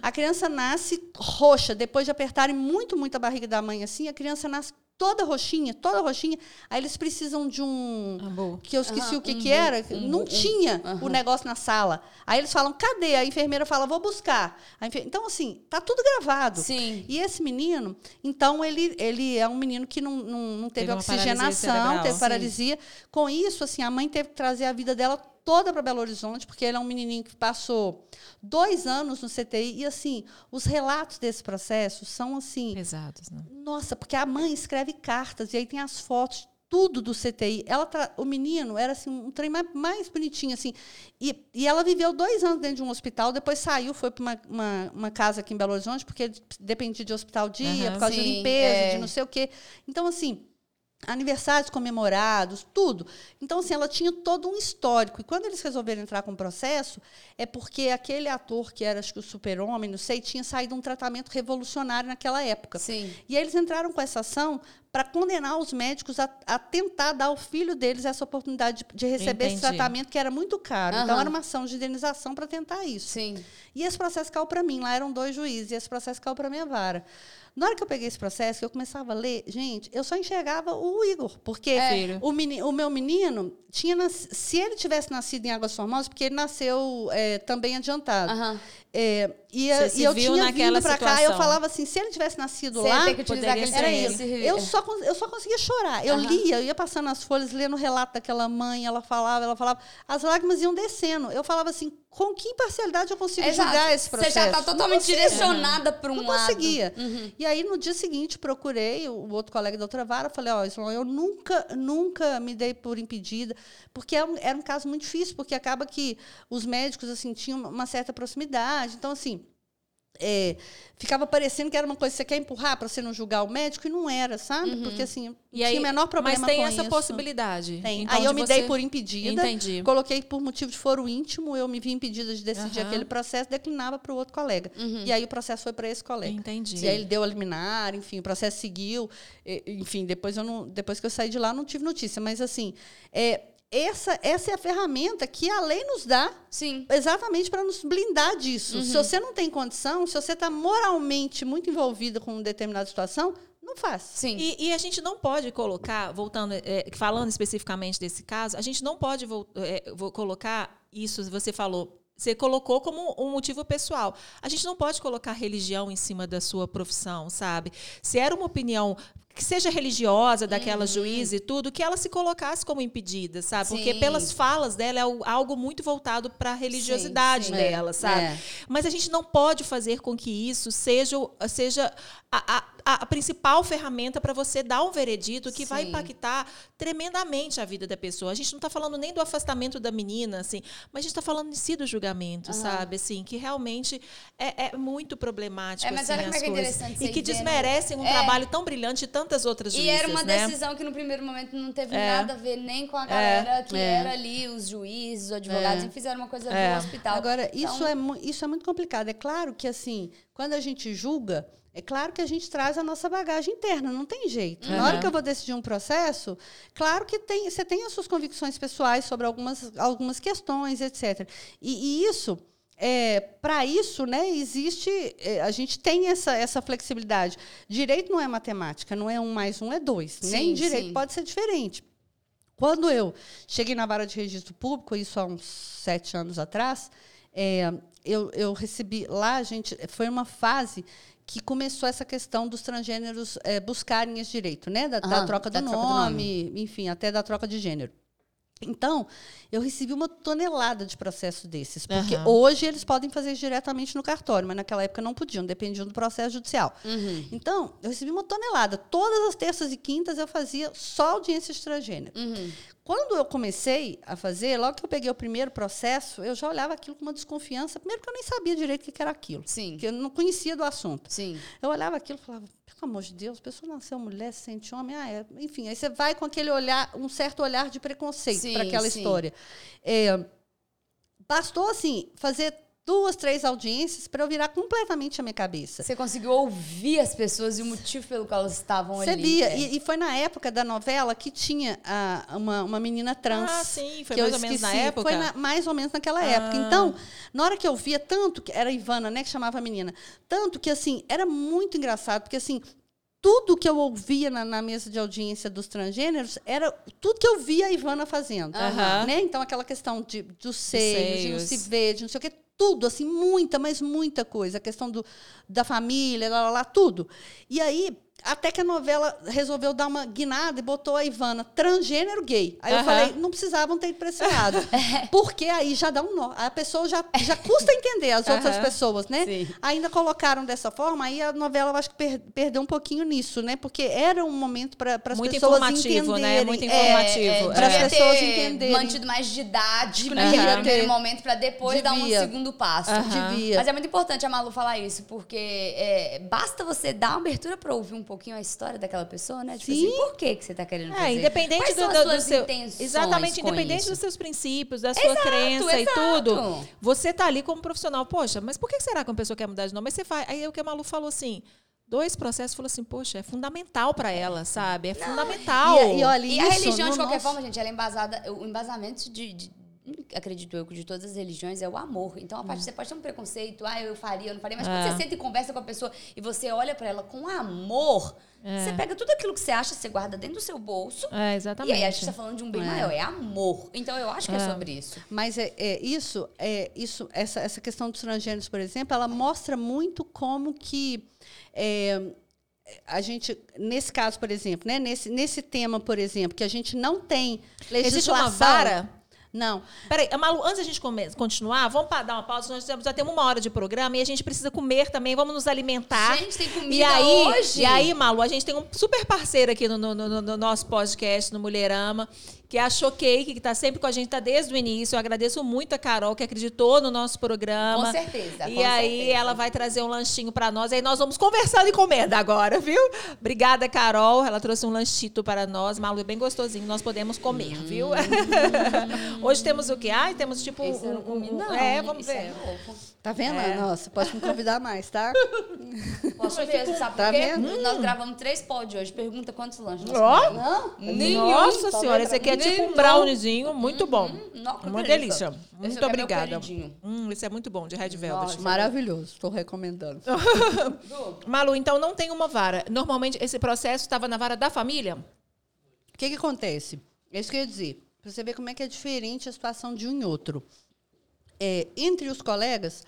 A criança nasce roxa, depois de apertarem muito, muito a barriga da mãe assim, a criança nasce toda roxinha, toda roxinha. Aí eles precisam de um. Amor. Que eu esqueci uhum, o que, que era. Não tinha o negócio na sala. Aí eles falam, cadê? A enfermeira fala, vou buscar. Enfer... Então, assim, tá tudo gravado. Sim. E esse menino, então, ele, ele é um menino que não, não, não teve, teve oxigenação, teve paralisia. Com isso, assim, a mãe teve que trazer a vida dela toda para Belo Horizonte, porque ele é um menininho que passou dois anos no CTI e assim os relatos desse processo são assim pesados, né? Nossa, porque a mãe escreve cartas e aí tem as fotos tudo do CTI. Ela tra... o menino era assim um trem mais, bonitinho assim e, e ela viveu dois anos dentro de um hospital, depois saiu, foi para uma, uma, uma, casa aqui em Belo Horizonte porque dependia de hospital dia uhum, por causa sim, de limpeza, é. de não sei o quê. Então assim aniversários comemorados, tudo. Então, assim, ela tinha todo um histórico. E quando eles resolveram entrar com o processo, é porque aquele ator, que era, acho que o super-homem, não sei, tinha saído um tratamento revolucionário naquela época. Sim. E aí eles entraram com essa ação para condenar os médicos a, a, tentar dar ao filho deles essa oportunidade de, de receber Entendi. esse tratamento, que era muito caro. Uhum. Então, era uma ação de indenização para tentar isso. Sim. E esse processo caiu para mim. Lá eram dois juízes, e esse processo caiu para minha vara. Na hora que eu peguei esse processo, que eu começava a ler, gente, eu só enxergava o Igor, porque é. o, meni, o, meu menino tinha nas, se ele tivesse nascido em Águas Formosas, porque ele nasceu é, também adiantado. Uhum. É, e, e eu tinha vindo para cá, eu falava assim, se ele tivesse nascido Você lá, ter que utilizar aquele era isso. Eu só só, eu só conseguia chorar. Eu uhum. lia, eu ia passando as folhas, lendo o relato daquela mãe, ela falava, ela falava, as lágrimas iam descendo. Eu falava assim, com que imparcialidade eu consigo Exato. julgar esse processo? Você já está totalmente direcionada para um não lado. Não conseguia. Uhum. E aí, no dia seguinte, procurei o outro colega da outra vara, falei, ó, oh, eu nunca, nunca me dei por impedida, porque era é um, era um caso muito difícil, porque acaba que os médicos, assim, tinham uma certa proximidade. Então, assim, é, ficava parecendo que era uma coisa que você quer empurrar para você não julgar o médico e não era, sabe? Uhum. Porque assim, e aí, tinha o menor problema Mas tem essa isso. possibilidade. Tem. Então, aí eu me você... dei por impedida. Entendi. Coloquei por motivo de foro íntimo, eu me vi impedida de decidir uhum. aquele processo, declinava para o outro colega. Uhum. E aí o processo foi para esse colega. Entendi. E aí ele deu a liminar, enfim, o processo seguiu. Enfim, depois eu não, depois que eu saí de lá, não tive notícia. Mas assim, é, essa, essa é a ferramenta que a lei nos dá Sim. exatamente para nos blindar disso. Uhum. Se você não tem condição, se você está moralmente muito envolvida com uma determinada situação, não faz. Sim. E, e, a gente não pode colocar, voltando, é, falando especificamente desse caso, a gente não pode é, colocar isso, você falou, você colocou como um motivo pessoal. A gente não pode colocar religião em cima da sua profissão, sabe? Se era uma opinião que seja religiosa daquela uhum. juíza e tudo, que ela se colocasse como impedida, sabe? Sim. Porque pelas falas dela é algo muito voltado para a religiosidade sim, sim. dela, sabe? É. Mas a gente não pode fazer com que isso seja, seja a, a, a principal ferramenta para você dar um veredito que vai impactar tremendamente a vida da pessoa. A gente não está falando nem do afastamento da menina, assim, mas a gente está falando em si do julgamento, uhum. sabe? Assim, que realmente é, é muito problemático. É, mas assim, olha como é é interessante. E que desmerecem um é. trabalho tão brilhante de tantas outras juízes. E era uma né? decisão que no primeiro momento não teve é. nada a ver nem com a galera é. que é. era ali, os juízes, os advogados, e fizeram uma coisa do hospital. Agora, então, isso, é, isso é muito complicado. É claro que, assim, quando a gente julga é claro que a gente traz a nossa bagagem interna, não tem jeito. Uhum. Na hora que eu vou decidir um processo, claro que tem, você tem as suas convicções pessoais sobre algumas, algumas questões, etc. E, e isso, é, para isso, né, existe, é, a gente tem essa, essa flexibilidade. Direito não é matemática, não é um mais um, é dois. Sim, Nem direito sim. pode ser diferente. Quando eu cheguei na vara de registro público, isso há uns sete anos atrás, é, eu, eu recebi lá, a gente, foi uma fase que começou essa questão dos transgêneros é, buscarem esse direito, né? Da, da, troca, do, da nome, troca do nome, enfim, até da troca de gênero. Então, eu recebi uma tonelada de processos desses, porque uhum. hoje eles podem fazer diretamente no cartório, mas naquela época não podiam, dependiam do processo judicial. Uhum. Então, eu recebi uma tonelada. Todas as terças e quintas eu fazia só audiência transgênero. Uhum. Quando eu comecei a fazer, logo que eu peguei o primeiro processo, eu já olhava aquilo com uma desconfiança. Primeiro, porque eu nem sabia direito o que era aquilo. Sim. Porque eu não conhecia do assunto. Sim. Eu olhava aquilo e falava, pelo amor de Deus, a pessoa nasceu mulher, se sente homem. Ah, é. Enfim, aí você vai com aquele olhar, um certo olhar de preconceito para aquela sim. história. É, bastou, assim, fazer duas, três audiências para eu virar completamente a minha cabeça. Você conseguiu ouvir as pessoas e o motivo pelo qual elas estavam Você ali. Você via. É. E, e, foi na época da novela que tinha a, uma, uma menina trans. Ah, sim. Foi mais ou menos na época? Foi na, mais ou menos naquela ah. época. Então, na hora que eu via tanto, que era a Ivana, né, que chamava a menina, tanto que, assim, era muito engraçado, porque, assim, tudo que eu ouvia na, na, mesa de audiência dos transgêneros era tudo que eu via a Ivana fazendo. Uhum. Né? Então, aquela questão de, dos seios, de não se ver, de não sei o quê, tudo, assim, muita, mas muita coisa. A questão do, da família, lá, lá, lá, tudo. E aí, até que a novela resolveu dar uma guinada e botou a Ivana transgênero gay. Aí eu falei, não precisavam ter esse lado. Porque aí já dá um nó. A pessoa já, já custa entender as outras pessoas, né? Sim. Ainda colocaram dessa forma, aí a novela eu acho que per, perdeu um pouquinho nisso, né? Porque era um momento para as pessoas informativo, entenderem. Né? Muito informativo. É, é, para as pessoas entenderem. mantido mais didático naquele uhum. primeiro momento para depois Devia. dar um segundo passo. Uhum. Devia. Mas é muito importante a Malu falar isso, porque é, basta você dar uma abertura para ouvir um pouquinho a história daquela pessoa, né? Tipo assim, Sim. assim, por que, que você está querendo é, fazer? É, independente do, do, do seu. Exatamente, independente isso? dos seus princípios, da sua exato, crença exato. e tudo. Você tá ali como profissional. Poxa, mas por que será que uma pessoa quer mudar de nome? Mas você faz. Aí o que a Malu falou assim dois processos falou assim, poxa, é fundamental para ela, sabe? É Não. fundamental. E, e, olha, e isso, a religião, de qualquer nosso... forma, gente, ela é embasada, o embasamento de, de, acredito eu, que de todas as religiões é o amor. Então, a parte, hum. você pode ter um preconceito, ah, eu faria, eu não faria, mas é. quando você senta e conversa com a pessoa e você olha para ela com amor, é. você pega tudo aquilo que você acha, você guarda dentro do seu bolso. É, exatamente. E aí a gente está falando de um bem é. maior, é amor. Então, eu acho que é, é. sobre isso. Mas é, é, isso, é isso essa, essa questão dos transgêneros, por exemplo, ela mostra muito como que é, a gente, nesse caso, por exemplo, né, nesse, nesse tema, por exemplo, que a gente não tem legislação... Existe uma vara não. Peraí, Malu, antes da gente continuar, vamos dar uma pausa, nós já temos uma hora de programa e a gente precisa comer também, vamos nos alimentar. Gente, tem comida e aí, hoje. E aí, Malu, a gente tem um super parceiro aqui no, no, no, no nosso podcast, no Mulherama, que é a Showcake, que está sempre com a gente, está desde o início. Eu agradeço muito a Carol, que acreditou no nosso programa. Com certeza. E com aí certeza. ela vai trazer um lanchinho para nós. Aí nós vamos conversando e comendo agora, viu? Obrigada, Carol. Ela trouxe um lanchito para nós. Malu, é bem gostosinho. Nós podemos comer, hum. viu? Hoje temos o quê? Ai, temos tipo um, um, não, É, vamos ver. É tá vendo? É. Nossa, pode me convidar mais, tá? Posso ver, sabe tá por quê? Vendo? Hum. Nós gravamos três pódios hoje. Pergunta quantos lanches nós oh. Não? Nenhum. Nossa senhora, esse aqui é tipo um browniezinho, muito bom. Hum, nossa, Uma delícia. Esse Muito é obrigada. hum, esse é muito bom, de Red Velvet. Nossa, maravilhoso, estou recomendando. Malu, então não tem uma vara. Normalmente esse processo estava na vara da família? O que, que acontece? É isso que eu ia dizer. Pra você ver como é que é diferente a situação de um e outro. É, entre os colegas,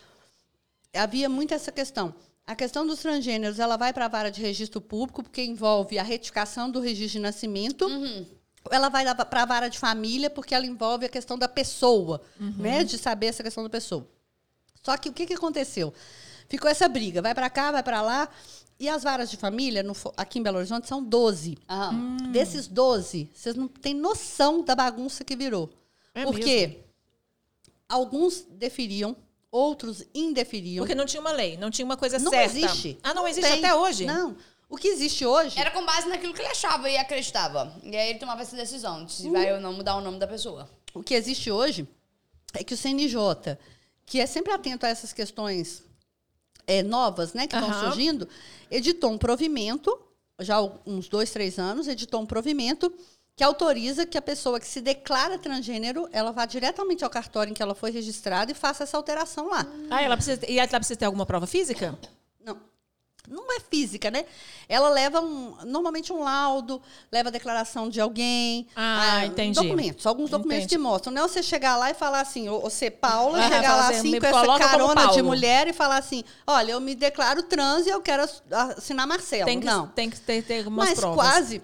havia muito essa questão. A questão dos transgêneros, ela vai para a vara de registro público, porque envolve a retificação do registro de nascimento. Uhum. Ela vai para a vara de família, porque ela envolve a questão da pessoa, Uhum. né? De saber essa questão da pessoa. Só que o que, que aconteceu? Ficou essa briga, vai para cá, vai para lá. E as varas de família, no, aqui em Belo Horizonte, são 12. Aham. Hum. Desses 12, vocês não têm noção da bagunça que virou. É Por mesmo? quê? Alguns deferiam, outros indeferiam. Porque não tinha uma lei, não tinha uma coisa não certa. existe. Ah, não, existe tem. até hoje? Não. O que existe hoje Era com base naquilo que ele achava e acreditava. E aí ele tomava essa decisão de se vai ou não mudar o nome da pessoa. o que existe hoje é que o CNJ, que é sempre atento a essas questões é, novas, né, que estão surgindo, editou um provimento, já há uns dois, três anos, editou um provimento que autoriza que a pessoa que se declara transgênero, ela vá diretamente ao cartório em que ela foi registrada e faça essa alteração lá. Ah, ela precisa, e ela precisa ter alguma prova física? Não. Não é física, né? Ela leva um, normalmente um laudo, leva a declaração de alguém. Ah, entendi. Documentos, alguns documentos Entendi. que mostram. Não é você chegar lá e falar assim, ou você, Paula, Ah, chegar lá assim, assim com essa carona de mulher e falar assim: olha, eu me declaro trans e eu quero ass- assinar Marcelo. Tem que, não. tem que ter, ter algumas Mas provas. quase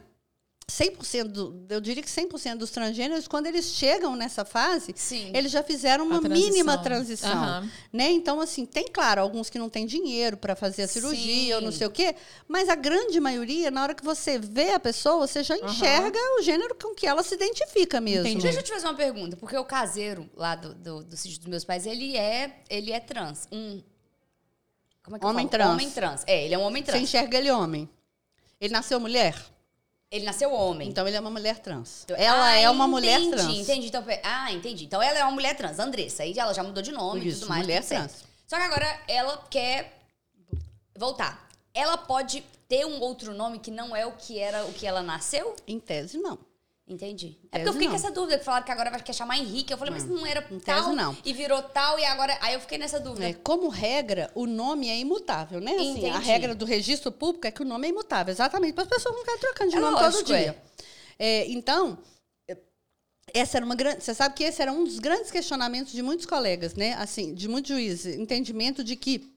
100%, do, eu diria que 100% dos transgêneros, quando eles chegam nessa fase, Sim. eles já fizeram uma transição. mínima transição. Aham. Né? Então, assim, tem, claro, alguns que não têm dinheiro para fazer a cirurgia ou não Sim. sei o quê, mas a grande maioria, na hora que você vê a pessoa, você já enxerga o gênero com que ela se identifica mesmo. Entendi. Deixa eu te fazer uma pergunta, porque o caseiro lá do, do, do sítio dos meus pais, ele é, ele é trans. Um. Como é que eu Homem falo? trans. Homem trans. É, ele é um homem Você trans. enxerga ele homem. Ele nasceu mulher? Ele nasceu homem. Então ele é uma mulher trans. Então- Ela Ah, é uma mulher entendi, trans. Entendi, então, ah, entendi. Então ela é uma mulher trans, Andressa. Aí ela já mudou de nome e tudo mais. mulher tudo certo. trans. Só que agora ela quer voltar. Ela pode ter um outro nome que não é o que era o que ela nasceu? Em tese, não. Entendi. É porque eu fiquei não. com essa dúvida, que falaram que agora vai quer chamar Henrique. Eu falei, mas não era tal não. e virou tal e agora. Aí eu fiquei nessa dúvida. É, como regra, o nome é imutável, né? Assim, a Entendi. regra do registro público é que o nome é imutável, exatamente, para as pessoas não ficarem trocando de É nome lógico, todo dia. É, então, é, essa era uma grande. Você sabe que esse era um dos grandes questionamentos de muitos colegas, né? Assim, de muitos juízes, entendimento de que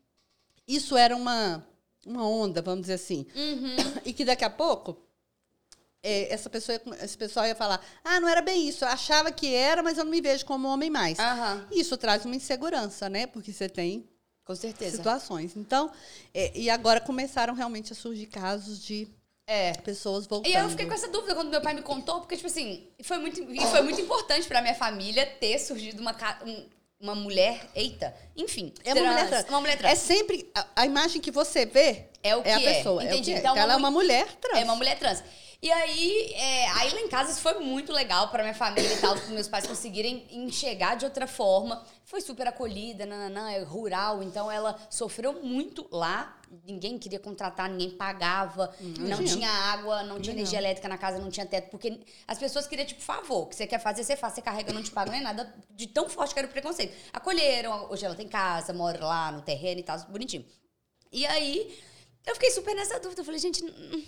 isso era uma, uma onda, vamos dizer assim. Uhum. E que daqui a pouco. É, essa pessoa, esse pessoal ia falar: ah, não era bem isso, eu achava que era, mas eu não me vejo como homem mais. Aham, Isso traz uma insegurança, né? Porque você tem com certeza. situações. Então, é, e agora começaram realmente a surgir casos de É. pessoas voltando. E eu fiquei com essa dúvida quando meu pai me contou, porque, tipo assim, foi muito, foi muito importante pra minha família ter surgido uma, um- uma mulher. Eita, enfim. É uma trans, mulher trans. Uma mulher trans. É sempre a, a imagem que você vê É o que é a é. pessoa. É o Entendi. que é. Então, Então, ela é uma uma mulher trans. É uma mulher trans. E aí, é, aí lá em casa isso foi muito legal pra minha família e tal, para meus pais conseguirem enxergar de outra forma. Foi super acolhida, nananã, é rural, então ela sofreu muito lá. Ninguém queria contratar, ninguém pagava, não imagino. tinha água, não tinha energia elétrica na casa, não tinha teto, porque as pessoas queriam, tipo, favor, o que você quer fazer, você faz, você carrega, não te paga nem nada, de tão forte que era o preconceito. Acolheram, hoje ela tem casa, mora lá no terreno e tal, bonitinho. E aí, eu fiquei super nessa dúvida, eu falei, gente, hum,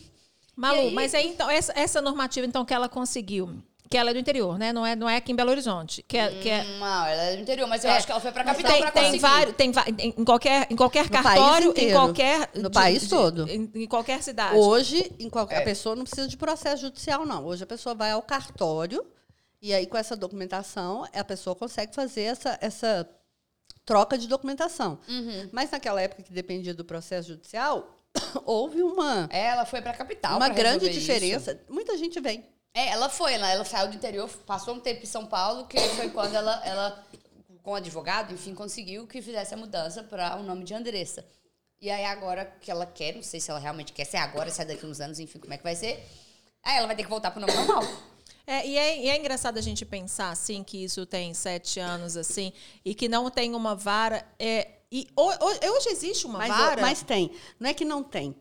Malu, aí? mas aí então, essa, essa normativa então que ela conseguiu, que ela é do interior, né? Não é, não é aqui em Belo Horizonte. Que é, que é... Não, ela é do interior, mas eu é, acho que ela foi para a capital tem, tem vários, tem em qualquer em qualquer no cartório, em qualquer no de, país todo, em, em, qualquer cidade. Hoje, em qualquer é. a pessoa não precisa de processo judicial não. Hoje a pessoa vai ao cartório e aí com essa documentação a pessoa consegue fazer essa essa troca de documentação. Uhum. Mas naquela época que dependia do processo judicial, houve uma ela foi para a capital uma grande diferença. Isso. Muita gente vem é, ela foi, ela, ela saiu do interior, passou um tempo em São Paulo, que foi quando ela, ela com o advogado, enfim, conseguiu que fizesse a mudança para o nome de Andressa. E aí agora que ela quer, não sei se ela realmente quer, se é agora, se é daqui uns anos, enfim, como é que vai ser. Aí ela vai ter que voltar pro nome normal. É, e, é, e é engraçado a gente pensar, assim, que isso tem sete anos, assim, e que não tem uma vara. É, e hoje existe uma mas, vara. Mas tem. Não é que não tem.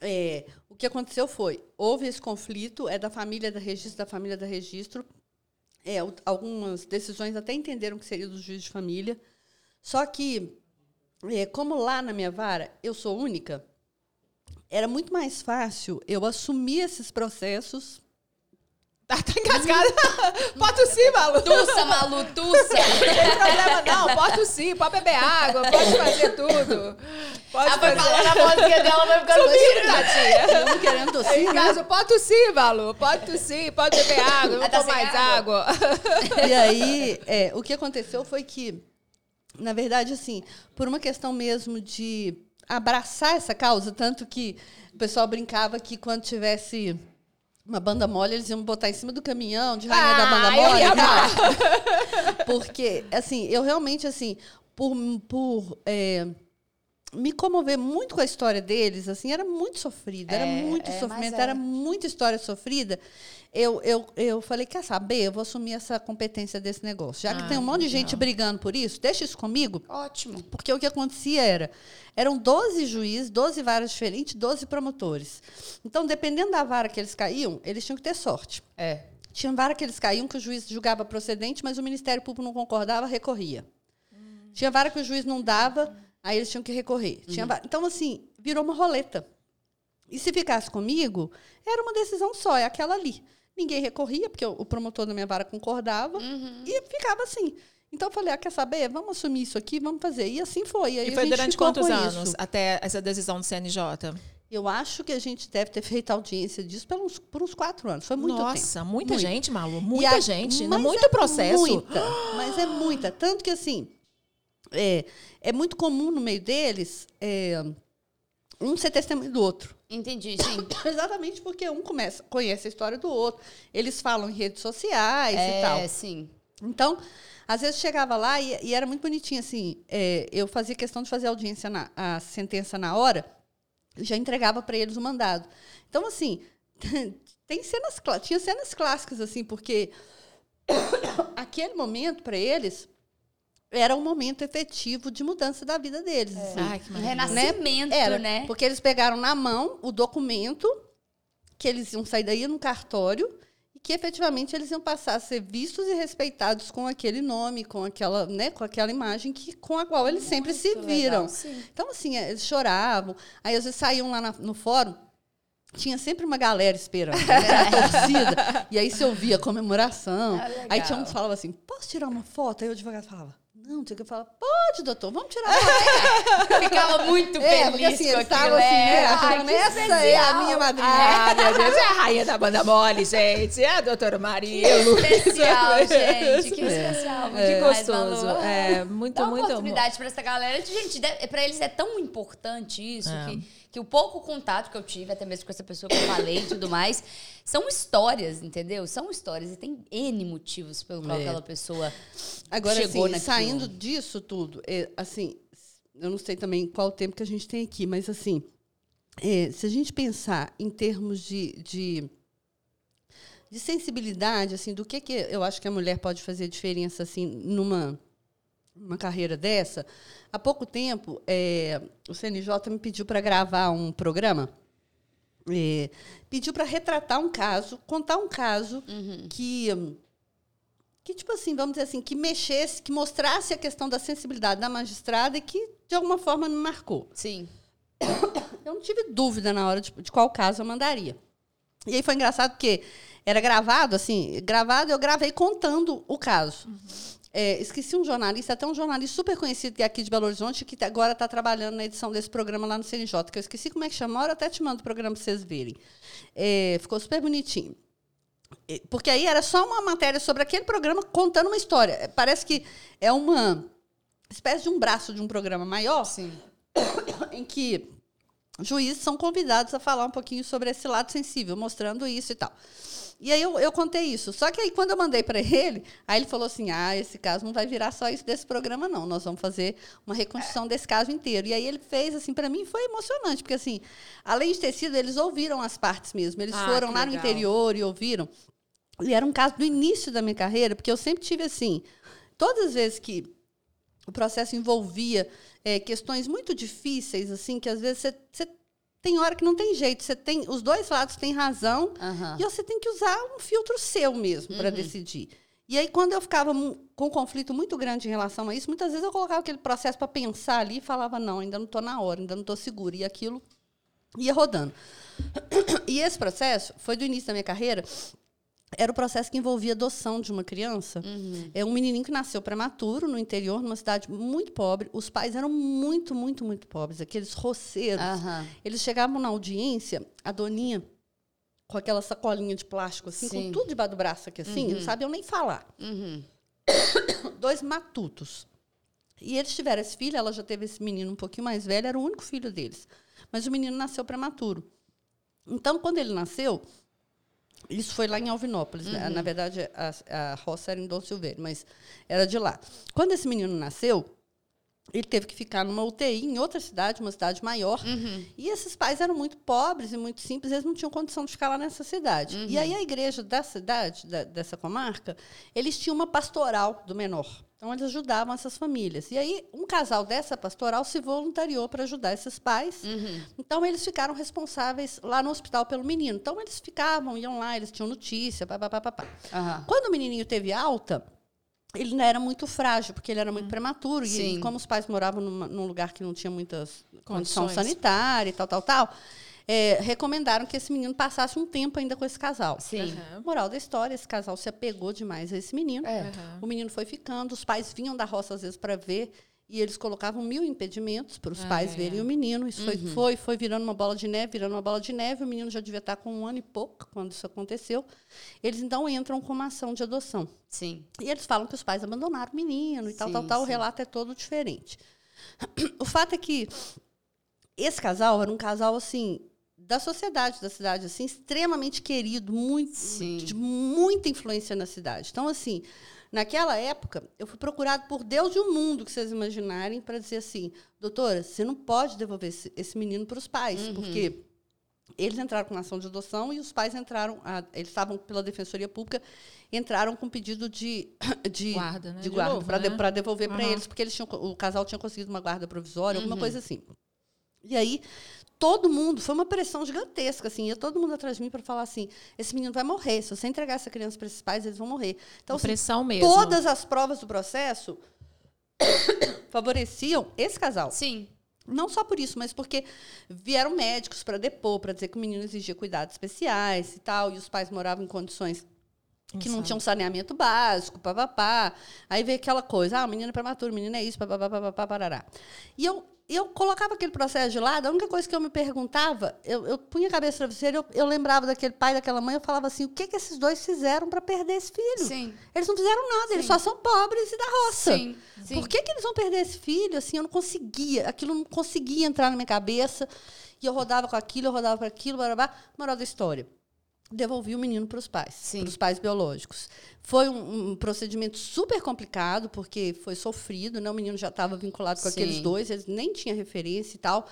É, o que aconteceu foi, houve esse conflito, é da família da registro, da família da registro. É, algumas decisões até entenderam que seria do juiz de família. Só que, é, como lá na minha vara eu sou única, era muito mais fácil eu assumir esses processos Tá, tá engasgada. pode tossir, Malu. Tussa, Malu, tussa. Não tem problema, não. Pode tossir, pode beber água, pode fazer tudo. Pode ela fazer. falando a vozinha dela, vai ficando Subindo, tia. Não querendo tossir, né? caso, pode tossir, Malu. Pode tossir, pode beber água, não tá mais água. água. E aí, é, o que aconteceu foi que, na verdade, assim, por uma questão mesmo de abraçar essa causa, tanto que o pessoal brincava que quando tivesse uma banda mole, eles iam botar em cima do caminhão de rainha ah, da banda mole. Ia Porque, assim, eu realmente, assim, por, por é, me comover muito com a história deles, assim, era muito sofrida, é, era muito é, sofrimento, era muita história sofrida eu, eu, eu falei, quer saber? Eu vou assumir essa competência desse negócio. Já que tem um monte de gente brigando por isso, deixa isso comigo. Ótimo. Porque o que acontecia era, eram 12 juízes, 12 varas diferentes, 12 promotores. Então, dependendo da vara que eles caíam, eles tinham que ter sorte. É. Tinha vara que eles caíam que o juiz julgava procedente, mas o Ministério Público não concordava, recorria. Hum. Tinha vara que o juiz não dava, aí eles tinham que recorrer. Tinha vara... Então, assim, virou uma roleta. E se ficasse comigo, era uma decisão só, é aquela ali. Ninguém recorria, porque o promotor da minha vara concordava, uhum. e ficava assim. Então eu falei, ah, quer saber? Vamos assumir isso aqui, vamos fazer. E assim foi. Aí e foi durante quantos anos isso. até essa decisão do CNJ? Eu acho que a gente deve ter feito audiência disso por uns, por uns quatro anos. Foi muito Nossa, tempo. Nossa, muita muito. gente, Malu. Muita a, gente. Mas muito é processo. Muita, mas é muita. Tanto que, assim, é, é muito comum no meio deles é, um ser testemunho do outro. Entendi, sim. Exatamente porque um começa, conhece a história do outro. Eles falam em redes sociais é, e tal. É, sim. Então, às vezes chegava lá e, e era muito bonitinho, assim. É, eu fazia questão de fazer a audiência, na, a sentença na hora, já entregava para eles o mandado. Então, assim, tem cenas, tinha cenas clássicas, assim, porque aquele momento, para eles, era um momento efetivo de mudança da vida deles. É. Assim, Ai, que renascimento, né? Era, né? Porque eles pegaram na mão o documento que eles iam sair daí no cartório e que efetivamente eles iam passar a ser vistos e respeitados com aquele nome, com aquela, né, com aquela imagem que, com a qual eles Muito sempre se viram. Legal, então, assim, eles choravam. Aí, às vezes, saíam lá na, no fórum, tinha sempre uma galera esperando, né? torcida. e aí se ouvia a comemoração. Ah, aí tinha um que falava assim: posso tirar uma foto? Aí o advogado falava: não, tinha que falar, pode, doutor, vamos tirar uma Ficava muito é, feliz assim, com aquilo. Assim, né? Ai, essa é a minha madrinha. Ah, meu Deus, é a rainha da banda mole, gente. É a doutora Marilo. Que especial, gente. Que é. especial. Muito que gostoso. É, muito, Dá muito oportunidade para essa galera. Gente, para eles é tão importante isso é. que que o pouco contato que eu tive, até mesmo com essa pessoa que eu falei e tudo mais, são histórias, entendeu? São histórias e tem N motivos pelo qual é. aquela pessoa Agora, chegou assim, saindo disso tudo, é, assim, eu não sei também qual o tempo que a gente tem aqui, mas assim, é, se a gente pensar em termos de, de, de, sensibilidade, assim, do que, que eu acho que a mulher pode fazer diferença assim numa uma carreira dessa, há pouco tempo é, o CNJ me pediu para gravar um programa. É, pediu para retratar um caso, contar um caso uhum. que que tipo assim, vamos dizer assim, que mexesse, que mostrasse a questão da sensibilidade da magistrada e que de alguma forma me marcou. Sim. Eu não tive dúvida na hora de, de qual caso eu mandaria. E aí foi engraçado porque era gravado, assim, gravado, eu gravei contando o caso. Uhum. É, esqueci um jornalista, até um jornalista super conhecido é aqui de Belo Horizonte, que agora está trabalhando na edição desse programa lá no CNJ, que eu esqueci como é que chama, eu até te mando o programa para vocês verem. É, ficou super bonitinho. Porque aí era só uma matéria sobre aquele programa contando uma história. É, parece que é uma espécie de um braço de um programa maior, Sim. em que juízes são convidados a falar um pouquinho sobre esse lado sensível, mostrando isso e tal. E aí eu, eu contei isso. Só que aí quando eu mandei para ele, aí ele falou assim: ah, esse caso não vai virar só isso desse programa, não. Nós vamos fazer uma reconstrução desse caso inteiro. E aí ele fez, assim, para mim foi emocionante, porque assim, além de ter sido, eles ouviram as partes mesmo. Eles ah, foram lá no interior e ouviram. E era um caso do início da minha carreira, porque eu sempre tive assim, todas as vezes que o processo envolvia é, questões muito difíceis, assim, que às vezes você tem hora que não tem jeito. Você tem os dois lados têm razão uhum. e você tem que usar um filtro seu mesmo para uhum. decidir. E aí quando eu ficava com um conflito muito grande em relação a isso, muitas vezes eu colocava aquele processo para pensar ali e falava não, ainda não estou na hora, ainda não estou segura e aquilo ia rodando. E esse processo foi do início da minha carreira era o processo que envolvia adoção de uma criança. Uhum. É um menininho que nasceu prematuro no interior, numa cidade muito pobre. Os pais eram muito, muito, muito pobres, aqueles roceiros. Uhum. Eles chegavam na audiência, a doninha com aquela sacolinha de plástico assim, Sim. com tudo debaixo do braço aqui assim, uhum. não sabiam nem falar. Uhum. Dois matutos. E eles tiveram esse filho, ela já teve esse menino um pouquinho mais velho, era o único filho deles. Mas o menino nasceu prematuro. Então, quando ele nasceu, isso foi lá em Alvinópolis. Né? Uhum. Né? Na verdade, a, a roça era em Dom Silveiro, mas era de lá. Quando esse menino nasceu, ele teve que ficar numa UTI em outra cidade, uma cidade maior. Uhum. E esses pais eram muito pobres e muito simples, eles não tinham condição de ficar lá nessa cidade. Uhum. E aí a igreja da cidade, da, dessa comarca, eles tinham uma pastoral do menor. Então, eles ajudavam essas famílias. E aí, um casal dessa pastoral se voluntariou para ajudar esses pais. Uhum. Então, eles ficaram responsáveis lá no hospital pelo menino. Então, eles ficavam, iam lá, eles tinham notícia, papapá. Uhum. Quando o menininho teve alta, ele não era muito frágil, porque ele era muito uhum. prematuro. E, e, como os pais moravam numa, num lugar que não tinha muitas condições sanitárias e tal, tal, tal é, recomendaram que esse menino passasse um tempo ainda com esse casal. Sim. Uhum. Moral da história, esse casal se apegou demais a esse menino. É. Uhum. O menino foi ficando, os pais vinham da roça às vezes para ver e eles colocavam mil impedimentos para os ah, pais é. verem o menino. Isso uhum. foi, foi, foi virando uma bola de neve, virando uma bola de neve. O menino já devia estar com um ano e pouco quando isso aconteceu. Eles então entram com uma ação de adoção. Sim. E eles falam que os pais abandonaram o menino e sim, tal, tal, tal. O relato é todo diferente. O fato é que esse casal era um casal assim da sociedade da cidade, assim, extremamente querido, muito, de muita influência na cidade. Então, assim, naquela época, eu fui procurado por Deus e o mundo, que vocês imaginarem, para dizer assim, doutora, você não pode devolver esse, esse menino para os pais, uhum. porque eles entraram com ação de adoção e os pais entraram, a, eles estavam pela Defensoria Pública, entraram com pedido de, de guarda, né? de guarda de para né? de, devolver uhum. para eles, porque eles tinham, o casal tinha conseguido uma guarda provisória, uhum. alguma coisa assim. E aí, todo mundo, foi uma pressão gigantesca, assim, ia todo mundo atrás de mim para falar assim, esse menino vai morrer, se você entregar essa criança para esses pais, eles vão morrer. Então, assim, pressão mesmo. Todas as provas do processo favoreciam esse casal. Sim. Não só por isso, mas porque vieram médicos para depor, para dizer que o menino exigia cuidados especiais e tal, e os pais moravam em condições que não tinham saneamento básico, papapá. Aí veio aquela coisa, ah, o menino é prematuro, o menino é isso, papapá, parará. E eu eu colocava aquele processo de lado, a única coisa que eu me perguntava, eu, eu punha a cabeça no travesseiro, eu, eu lembrava daquele pai, daquela mãe, eu falava assim, o que, que esses dois fizeram para perder esse filho? Sim. Eles não fizeram nada, Sim. eles só são pobres e da roça. Sim. Sim. Por que, que eles vão perder esse filho? Assim, eu não conseguia, aquilo não conseguia entrar na minha cabeça, e eu rodava com aquilo, eu rodava com aquilo, blá, blá, blá. moral da história devolvi o menino para os pais, para os pais biológicos. Foi um, um, procedimento super complicado, porque foi sofrido, né? o menino já estava vinculado com Sim. aqueles dois, eles nem tinha referência e tal.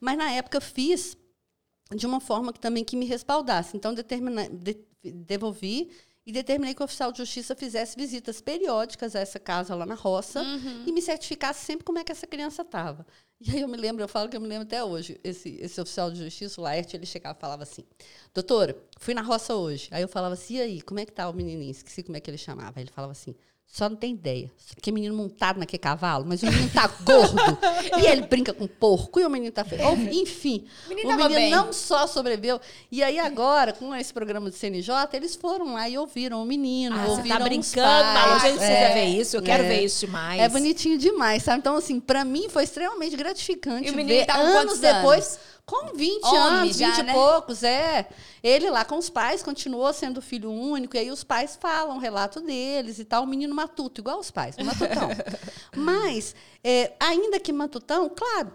Mas na época fiz de uma forma que também que me respaldasse. Então determina, de, devolvi e determinei que o oficial de justiça fizesse visitas periódicas a essa casa lá na roça uhum. e me certificasse sempre como é que essa criança estava. E aí eu me lembro, eu falo que eu me lembro até hoje, esse, esse oficial de justiça, o Laerte, ele chegava e falava assim, doutora, fui na roça hoje. Aí eu falava assim, e aí, como é que tá o menininho? Esqueci como é que ele chamava. Aí ele falava assim, Só não tem ideia. Que menino montado naquele cavalo, mas o menino tá gordo. e ele brinca com porco. E o menino tá feio. Enfim, menino, o menino não só sobreviveu. E aí agora, com esse programa do CNJ, eles foram lá e ouviram o menino. Ah, ouviram você tá brincando, Malu. A gente precisa é, ver isso. Eu quero é, ver isso demais. É bonitinho demais, sabe? Então, assim, pra mim foi extremamente gratificante e o menino ver tá anos depois... Com 20 Homem, anos, 20 já, e né? poucos, é. Ele lá com os pais continuou sendo filho único, e aí os pais falam o relato deles e tal, o menino matuto, igual os pais, matutão. Mas, é, ainda que matutão, claro,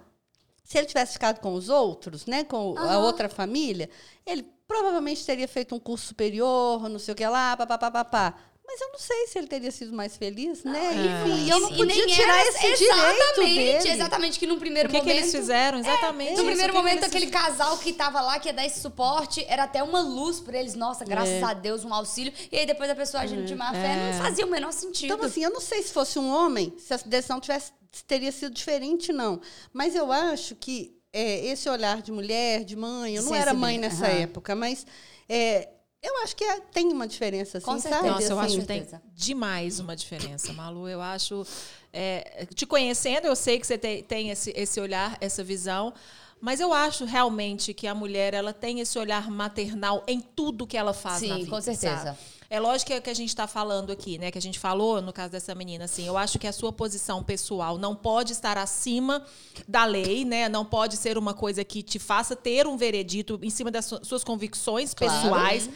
se ele tivesse ficado com os outros, né, com uhum. a outra família, ele provavelmente teria feito um curso superior, não sei o que lá, papapá. Mas eu não sei se ele teria sido mais feliz, né? Ah, Enfim, e eu não podia tirar esse exatamente, direito dele. Exatamente, que no primeiro o que momento... O que eles fizeram, exatamente. É, no primeiro momento, aquele casal que tava lá, que ia dar esse suporte, era até uma luz para eles. Nossa, graças é. a Deus, um auxílio. E aí depois a pessoa agindo é. de má fé, não é. fazia o menor sentido. Então, assim, eu não sei se fosse um homem, se a decisão tivesse, teria sido diferente, não. Mas eu acho que é, esse olhar de mulher, de mãe, eu não era mãe nessa uhum. época, mas... É, eu acho que é, tem uma diferença, assim, Com certeza. sabe? Nossa, eu assim, acho que tem demais uma diferença, Malu. Eu acho. É, te conhecendo, eu sei que você tem, tem esse, esse olhar, essa visão. Mas eu acho realmente que a mulher ela tem esse olhar maternal em tudo que ela faz Sim, na vida. com certeza. Sabe? É lógico que é o que a gente está falando aqui, né? Que a gente falou no caso dessa menina, assim. Eu acho que a sua posição pessoal não pode estar acima da lei, né? Não pode ser uma coisa que te faça ter um veredito em cima das suas convicções claro. pessoais.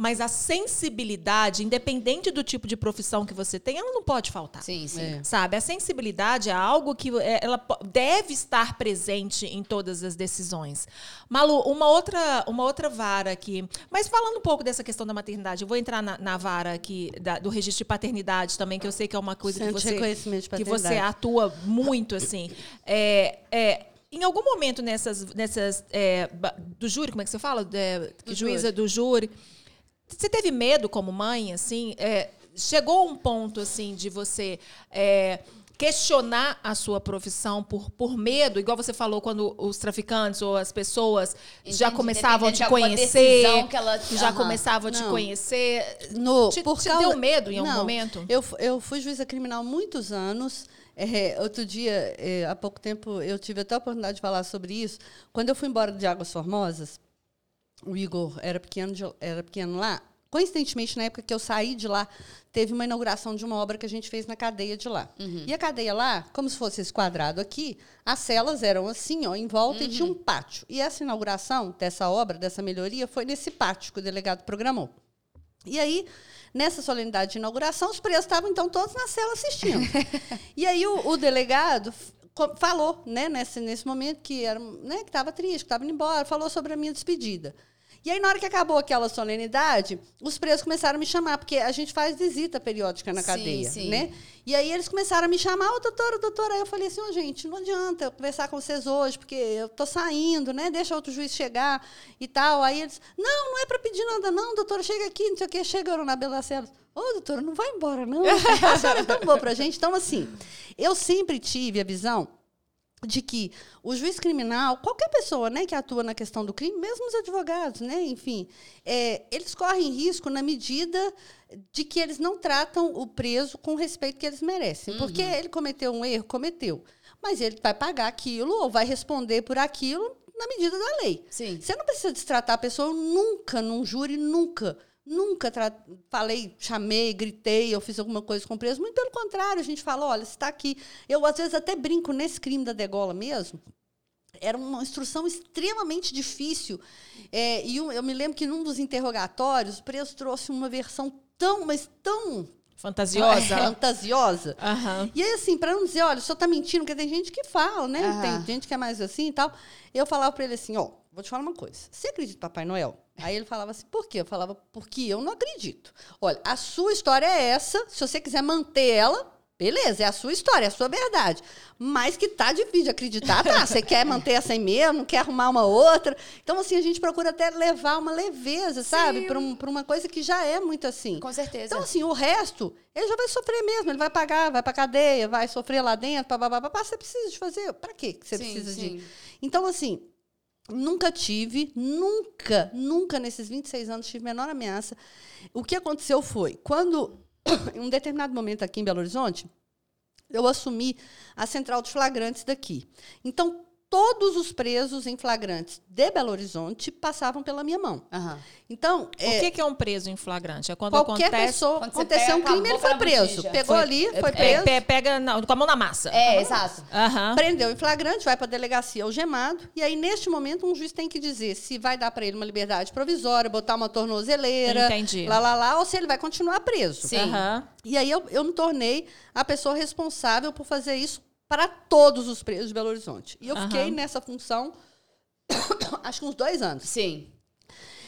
Mas a sensibilidade, independente do tipo de profissão que você tem, ela não pode faltar. Sim, sim. É. Sabe? A sensibilidade é algo que é, ela deve estar presente em todas as decisões. Malu, uma outra, uma outra vara aqui. Mas falando um pouco dessa questão da maternidade, eu vou entrar na, na vara aqui da, do registro de paternidade também, que eu sei que é uma coisa que você, que você atua muito, assim. É, é, em algum momento nessas, nessas é, do júri, como é que você fala? É, que juíza do júri você teve medo como mãe, assim? É, chegou um ponto, assim, de você é, questionar a sua profissão por, por medo, igual você falou quando os traficantes ou as pessoas Entendi, já começavam a te conhecer, ela, já começavam a te conhecer. No, te, por te causa, deu medo em algum momento? Eu, eu fui juíza criminal muitos anos. É, outro dia, é, há pouco tempo, eu tive até a oportunidade de falar sobre isso. Quando eu fui embora de Águas Formosas, o Igor era pequeno, de, era pequeno lá. Coincidentemente, na época que eu saí de lá, teve uma inauguração de uma obra que a gente fez na cadeia de lá. Uhum. E a cadeia lá, como se fosse esse quadrado aqui, as celas eram assim, ó, em volta uhum. e tinha um pátio. E essa inauguração dessa obra, dessa melhoria, foi nesse pátio que o delegado programou. E aí, nessa solenidade de inauguração, os presos estavam, então, todos na cela assistindo. e aí o, o delegado falou, né, nesse, nesse momento que era, né, que estava triste, que estava indo embora, falou sobre a minha despedida. E aí, na hora que acabou aquela solenidade, os presos começaram a me chamar, porque a gente faz visita periódica na cadeia, sim, né? E aí eles começaram a me chamar, ô oh, doutora, doutora. Aí eu falei assim, oh, gente, não adianta eu conversar com vocês hoje, porque eu tô saindo, né? Deixa outro juiz chegar e tal. Aí eles, não, não é para pedir nada, não, doutora, chega aqui, não sei o quê. Chegaram na Belacelos. Ô, oh, doutora, não vai embora, não. A senhora é tão boa pra gente. Então, assim, eu sempre tive a visão de que o juiz criminal, qualquer pessoa né, que atua na questão do crime, mesmo os advogados, né, enfim, é, eles correm risco na medida de que eles não tratam o preso com o respeito que eles merecem. Uhum. Porque ele cometeu um erro, cometeu. Mas ele vai pagar aquilo ou vai responder por aquilo na medida da lei. Sim. Você não precisa destratar a pessoa nunca, num júri, nunca. Nunca falei, chamei, gritei, eu fiz alguma coisa com o preso. Muito pelo contrário, a gente fala, olha, você está aqui. Eu, às vezes, até brinco nesse crime da degola mesmo. Era uma instrução extremamente difícil. É, e eu, eu me lembro que num dos interrogatórios, o preso trouxe uma versão tão, mas tão Fantasiosa. fantasiosa. Uhum. E aí, assim, para não dizer, olha, o senhor está mentindo, porque tem gente que fala, né? Uhum. Tem gente que é mais assim e tal. Eu falava para ele assim, ó, vou te falar uma coisa. Você acredita em Papai Noel? Aí ele falava assim, por quê? Eu falava, porque eu não acredito. Olha, a sua história é essa, se você quiser manter ela, beleza, é a sua história, é a sua verdade. Mas que tá difícil de acreditar, tá? Você quer manter essa aí mesmo, não quer arrumar uma outra. Então, assim, a gente procura até levar uma leveza, sabe? Para um, uma coisa que já é muito assim. Com certeza. Então, assim, o resto, ele já vai sofrer mesmo, ele vai pagar, vai pra cadeia, vai sofrer lá dentro, papapá, papá. Você precisa de fazer. Para quê que você sim, precisa sim. de. Então, assim, Nunca tive, nunca, nunca nesses 26 anos tive menor ameaça. O que aconteceu foi, quando em um determinado momento aqui em Belo Horizonte, eu assumi a central de flagrantes daqui. Então, todos os presos em flagrantes de Belo Horizonte passavam pela minha mão. Uhum. Então, é, o que, que é um preso em flagrante? É quando qualquer acontece, pessoa quando aconteceu um crime, ele foi preso. Pegou foi, ali, foi preso. É, pega com a mão na massa. É, exato. Uhum. Prendeu em flagrante, vai para a delegacia algemado, e aí neste momento um juiz tem que dizer se vai dar para ele uma liberdade provisória, botar uma tornozeleira, Entendi. lá lá lá, ou se ele vai continuar preso. Sim. Uhum. E aí eu, eu me tornei a pessoa responsável por fazer isso para todos os presos de Belo Horizonte. E eu uhum. fiquei nessa função acho que uns dois anos. Sim.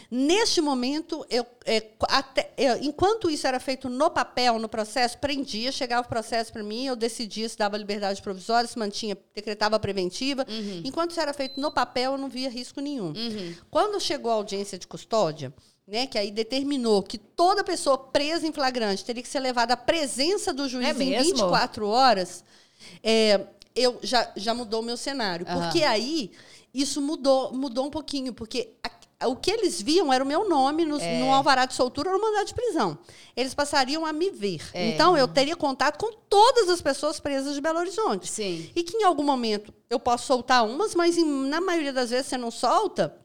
Neste momento, eu, é, até, eu, enquanto isso era feito no papel, no processo, prendia, chegava o processo para mim, eu decidia se dava liberdade provisória, se mantinha, decretava preventiva. Uhum. Enquanto isso era feito no papel, eu não via risco nenhum. Uhum. Quando chegou a audiência de custódia, né, que aí determinou que toda pessoa presa em flagrante teria que ser levada à presença do juiz é em 24 horas, é, eu já, já mudou o meu cenário. Uhum. Porque aí isso mudou, mudou um pouquinho, porque a, o que eles viam era o meu nome no, é. no alvará de soltura ou no mandado de prisão. Eles passariam a me ver. É. Então, eu teria contato com todas as pessoas presas de Belo Horizonte. Sim. E que em algum momento eu posso soltar umas, mas em, na maioria das vezes você não solta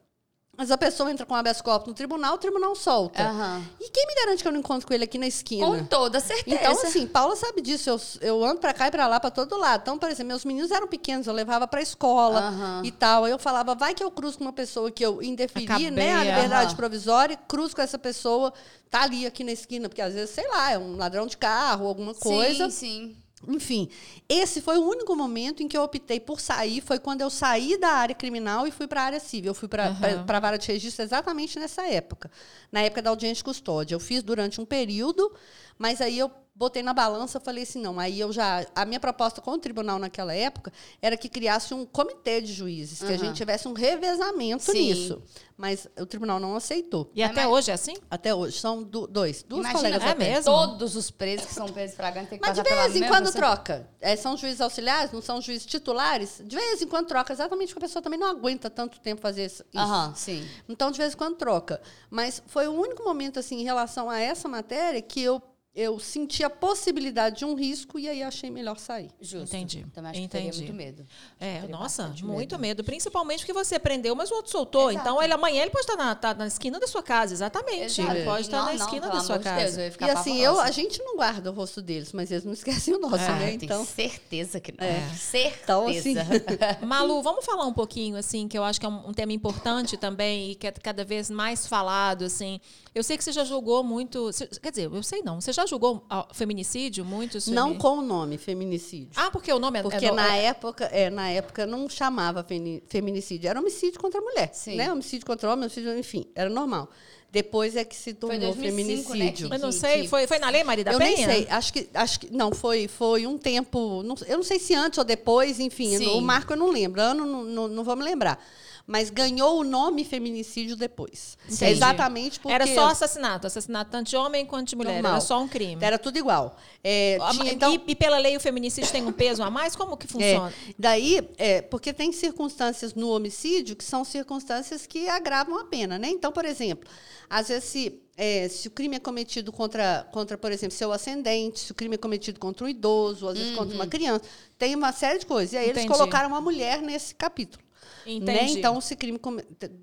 mas a pessoa entra com habeas corpus no tribunal, o tribunal solta. Uhum. E quem me garante que eu não encontro com ele aqui na esquina? Com toda certeza. Então, assim, Paula sabe disso. Eu, eu ando pra cá e pra lá, pra todo lado. Então, por exemplo, meus meninos eram pequenos, eu levava pra escola uhum. e tal. Aí eu falava, vai que eu cruzo com uma pessoa que eu indeferi, né, a liberdade uhum. provisória, cruzo com essa pessoa, tá ali aqui na esquina, porque às vezes, sei lá, é um ladrão de carro, alguma coisa. Sim, sim. Enfim, esse foi o único momento em que eu optei por sair. Foi quando eu saí da área criminal e fui para a área civil. Eu fui para uhum. a vara de registro exatamente nessa época, na época da audiência de custódia. Eu fiz durante um período, mas aí eu botei na balança, falei assim, não, aí eu já, a minha proposta com o tribunal naquela época era que criasse um comitê de juízes, uhum. que a gente tivesse um revezamento Sim. nisso. Mas o tribunal não aceitou. E até hoje é assim? Até hoje. São do, dois. Duas Imagina, colegas. É mesmo? Todos os presos que são presos flagrantes têm que Mas de vez em quando troca. É, são juízes auxiliares, não são juízes titulares. De vez em quando troca, exatamente porque a pessoa também não aguenta tanto tempo fazer isso. Aham, sim. Então, de vez em quando troca. Mas foi o único momento, assim, em relação a essa matéria que eu eu senti a possibilidade de um risco e aí achei melhor sair. Justo. Entendi. Também acho Entendi. que muito medo. É, nossa, muito medo. medo. Principalmente porque você prendeu, mas o outro soltou. Exato. Então, ele amanhã ele pode estar na, tá na esquina da sua casa, exatamente. Exato. Ele pode estar não, na esquina não, da sua casa. Deus, e assim, eu, a gente não guarda o rosto deles, mas eles não esquecem o nosso, é, né? Então, certeza que não. É. Certeza. Então, assim, Malu, vamos falar um pouquinho, assim, que eu acho que é um, um tema importante também e que é cada vez mais falado, assim. Eu sei que você já julgou muito. Quer dizer, eu sei não. Você já julgou feminicídio muito? Não com o nome feminicídio. Ah, porque o nome é Porque é, na é, época, é, na época não chamava feminicídio, era homicídio contra a mulher, Sim. né? Homicídio contra o homem, homicídio, enfim, era normal. Depois é que se tornou 2005, feminicídio. Né? Eu não sei, que, foi, foi na lei Maria da eu Penha? Eu nem sei, acho que, acho que não, foi, foi um tempo, não, eu não sei se antes ou depois, enfim, Sim. o marco eu não lembro, ano não, não, não vou me lembrar mas ganhou o nome feminicídio depois. Entendi. Exatamente porque... Era só assassinato, assassinato tanto de homem quanto de mulher, Normal. era só um crime. Era tudo igual. É, tinha, então... e, e, pela lei o feminicídio tem um peso a mais? Como que funciona? É, daí, é, porque tem circunstâncias no homicídio que são circunstâncias que agravam a pena, né? Então, por exemplo, às vezes se é, se o crime é cometido contra, contra, por exemplo, seu ascendente, se o crime é cometido contra um idoso, às vezes uhum. contra uma uhum. criança, tem uma série de coisas. E aí Entendi. eles colocaram uma mulher nesse capítulo. Né? Então, esse crime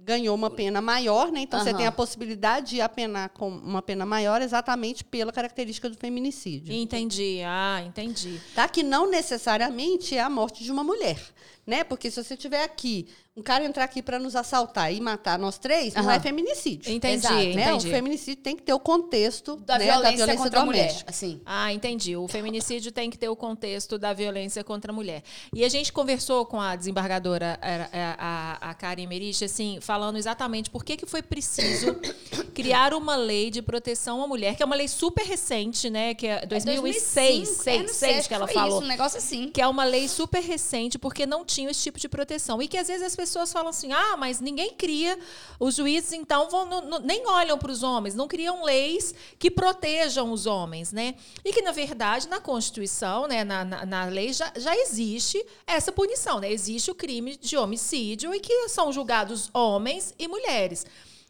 ganhou uma pena maior, né? Então, uhum. você tem a possibilidade de apenar com uma pena maior exatamente pela característica do feminicídio. Entendi, ah, entendi. Tá? Que não necessariamente é a morte de uma mulher, né? Porque se você tiver aqui um cara entrar aqui para nos assaltar e matar nós três, uhum. não é feminicídio. Entendi, Exato, né? O feminicídio tem que ter o contexto da, né, violência, da violência contra a mulher. Assim. Ah, entendi. O feminicídio tem que ter o contexto da violência contra a mulher. E a gente conversou com a desembargadora, a, a, a Karen Merich, assim, falando exatamente por que, que foi preciso criar uma lei de proteção à mulher, que é uma lei super recente, né? Que é 2006, é 2005, 6, é, que ela falou. Isso, um negócio assim. Que é uma lei super recente, porque não tinha esse tipo de proteção. E que às vezes as pessoas falam assim: ah, mas ninguém cria, os juízes então vão, nem olham para os homens, não criam leis que protejam os homens, né? E que, na verdade, na Constituição, né, na, na, na lei, já, já existe essa punição, né? Existe o crime de homicídio e que são julgados homens e mulheres.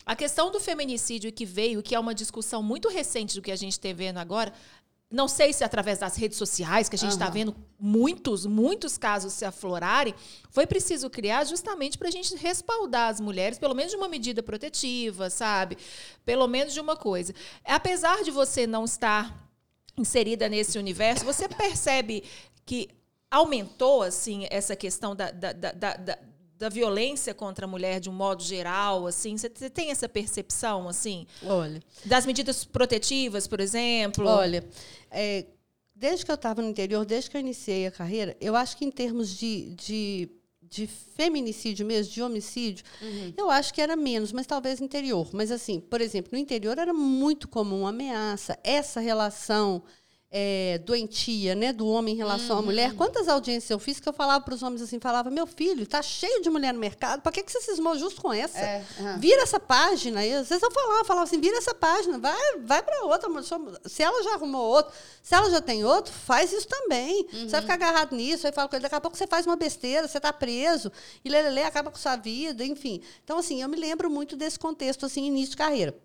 A questão do feminicídio que veio, que é uma discussão muito recente do que a gente está vendo agora, não sei se através das redes sociais, que a gente está uhum. vendo muitos, muitos casos se aflorarem, foi preciso criar justamente para a gente respaldar as mulheres, pelo menos de uma medida protetiva, sabe? Pelo menos de uma coisa. Apesar de você não estar inserida nesse universo, você percebe que aumentou assim essa questão da, da, da, da da violência contra a mulher de um modo geral, assim? Você tem essa percepção, assim? Olha. Das medidas protetivas, por exemplo? Olha, é, desde que eu estava no interior, desde que eu iniciei a carreira, eu acho que em termos de, de, de feminicídio mesmo, de homicídio, uhum. eu acho que era menos, mas talvez interior. Mas, assim, por exemplo, no interior era muito comum ameaça, essa relação é, doentia, né, do homem em relação uhum. à mulher. Quantas audiências eu fiz que eu falava para os homens assim, falava, meu filho, tá cheio de mulher no mercado, para que, que você cismou justo com essa? É, uhum. Vira essa página. E às vezes eu falava, falava assim, vira essa página, vai, vai para outra. Se ela já arrumou outro, se ela já tem outro, faz isso também. Uhum. Você vai ficar agarrado nisso, aí fala com ele, daqui a pouco você faz uma besteira, você está preso, e lelele acaba com sua vida, enfim. Então, assim, eu me lembro muito desse contexto, assim, início de carreira.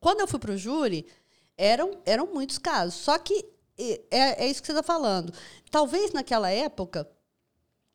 Quando eu fui para o júri, eram, eram muitos casos. Só que é, é isso que você está falando. Talvez naquela época,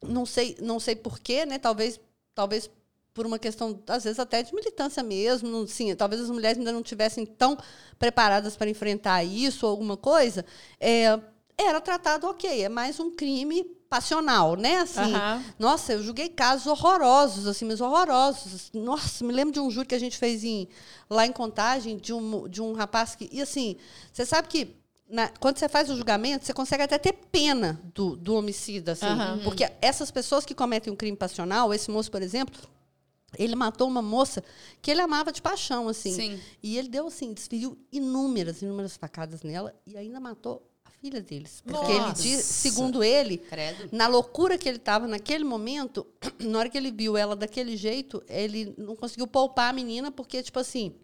não sei, não sei porquê, né? Talvez, talvez por uma questão, às vezes, até de militância mesmo. Sim, talvez as mulheres ainda não tivessem tão preparadas para enfrentar isso ou alguma coisa. É, era tratado, ok, é mais um crime passional, né? Assim, uhum. nossa, eu julguei casos horrorosos, assim, mas horrorosos. Nossa, me lembro de um júri que a gente fez em, lá em Contagem, de um, de um rapaz que. E assim, você sabe que. Na, quando você faz o julgamento, você consegue até ter pena do, do homicida, assim. Uhum. Porque essas pessoas que cometem um crime passional, esse moço, por exemplo, ele matou uma moça que ele amava de paixão, assim. Sim. E ele deu, assim, desferiu inúmeras, inúmeras facadas nela e ainda matou filha deles. Porque Nossa. ele diz, segundo ele, Credo. na loucura que ele estava naquele momento, na hora que ele viu ela daquele jeito, ele não conseguiu poupar a menina, porque, tipo assim,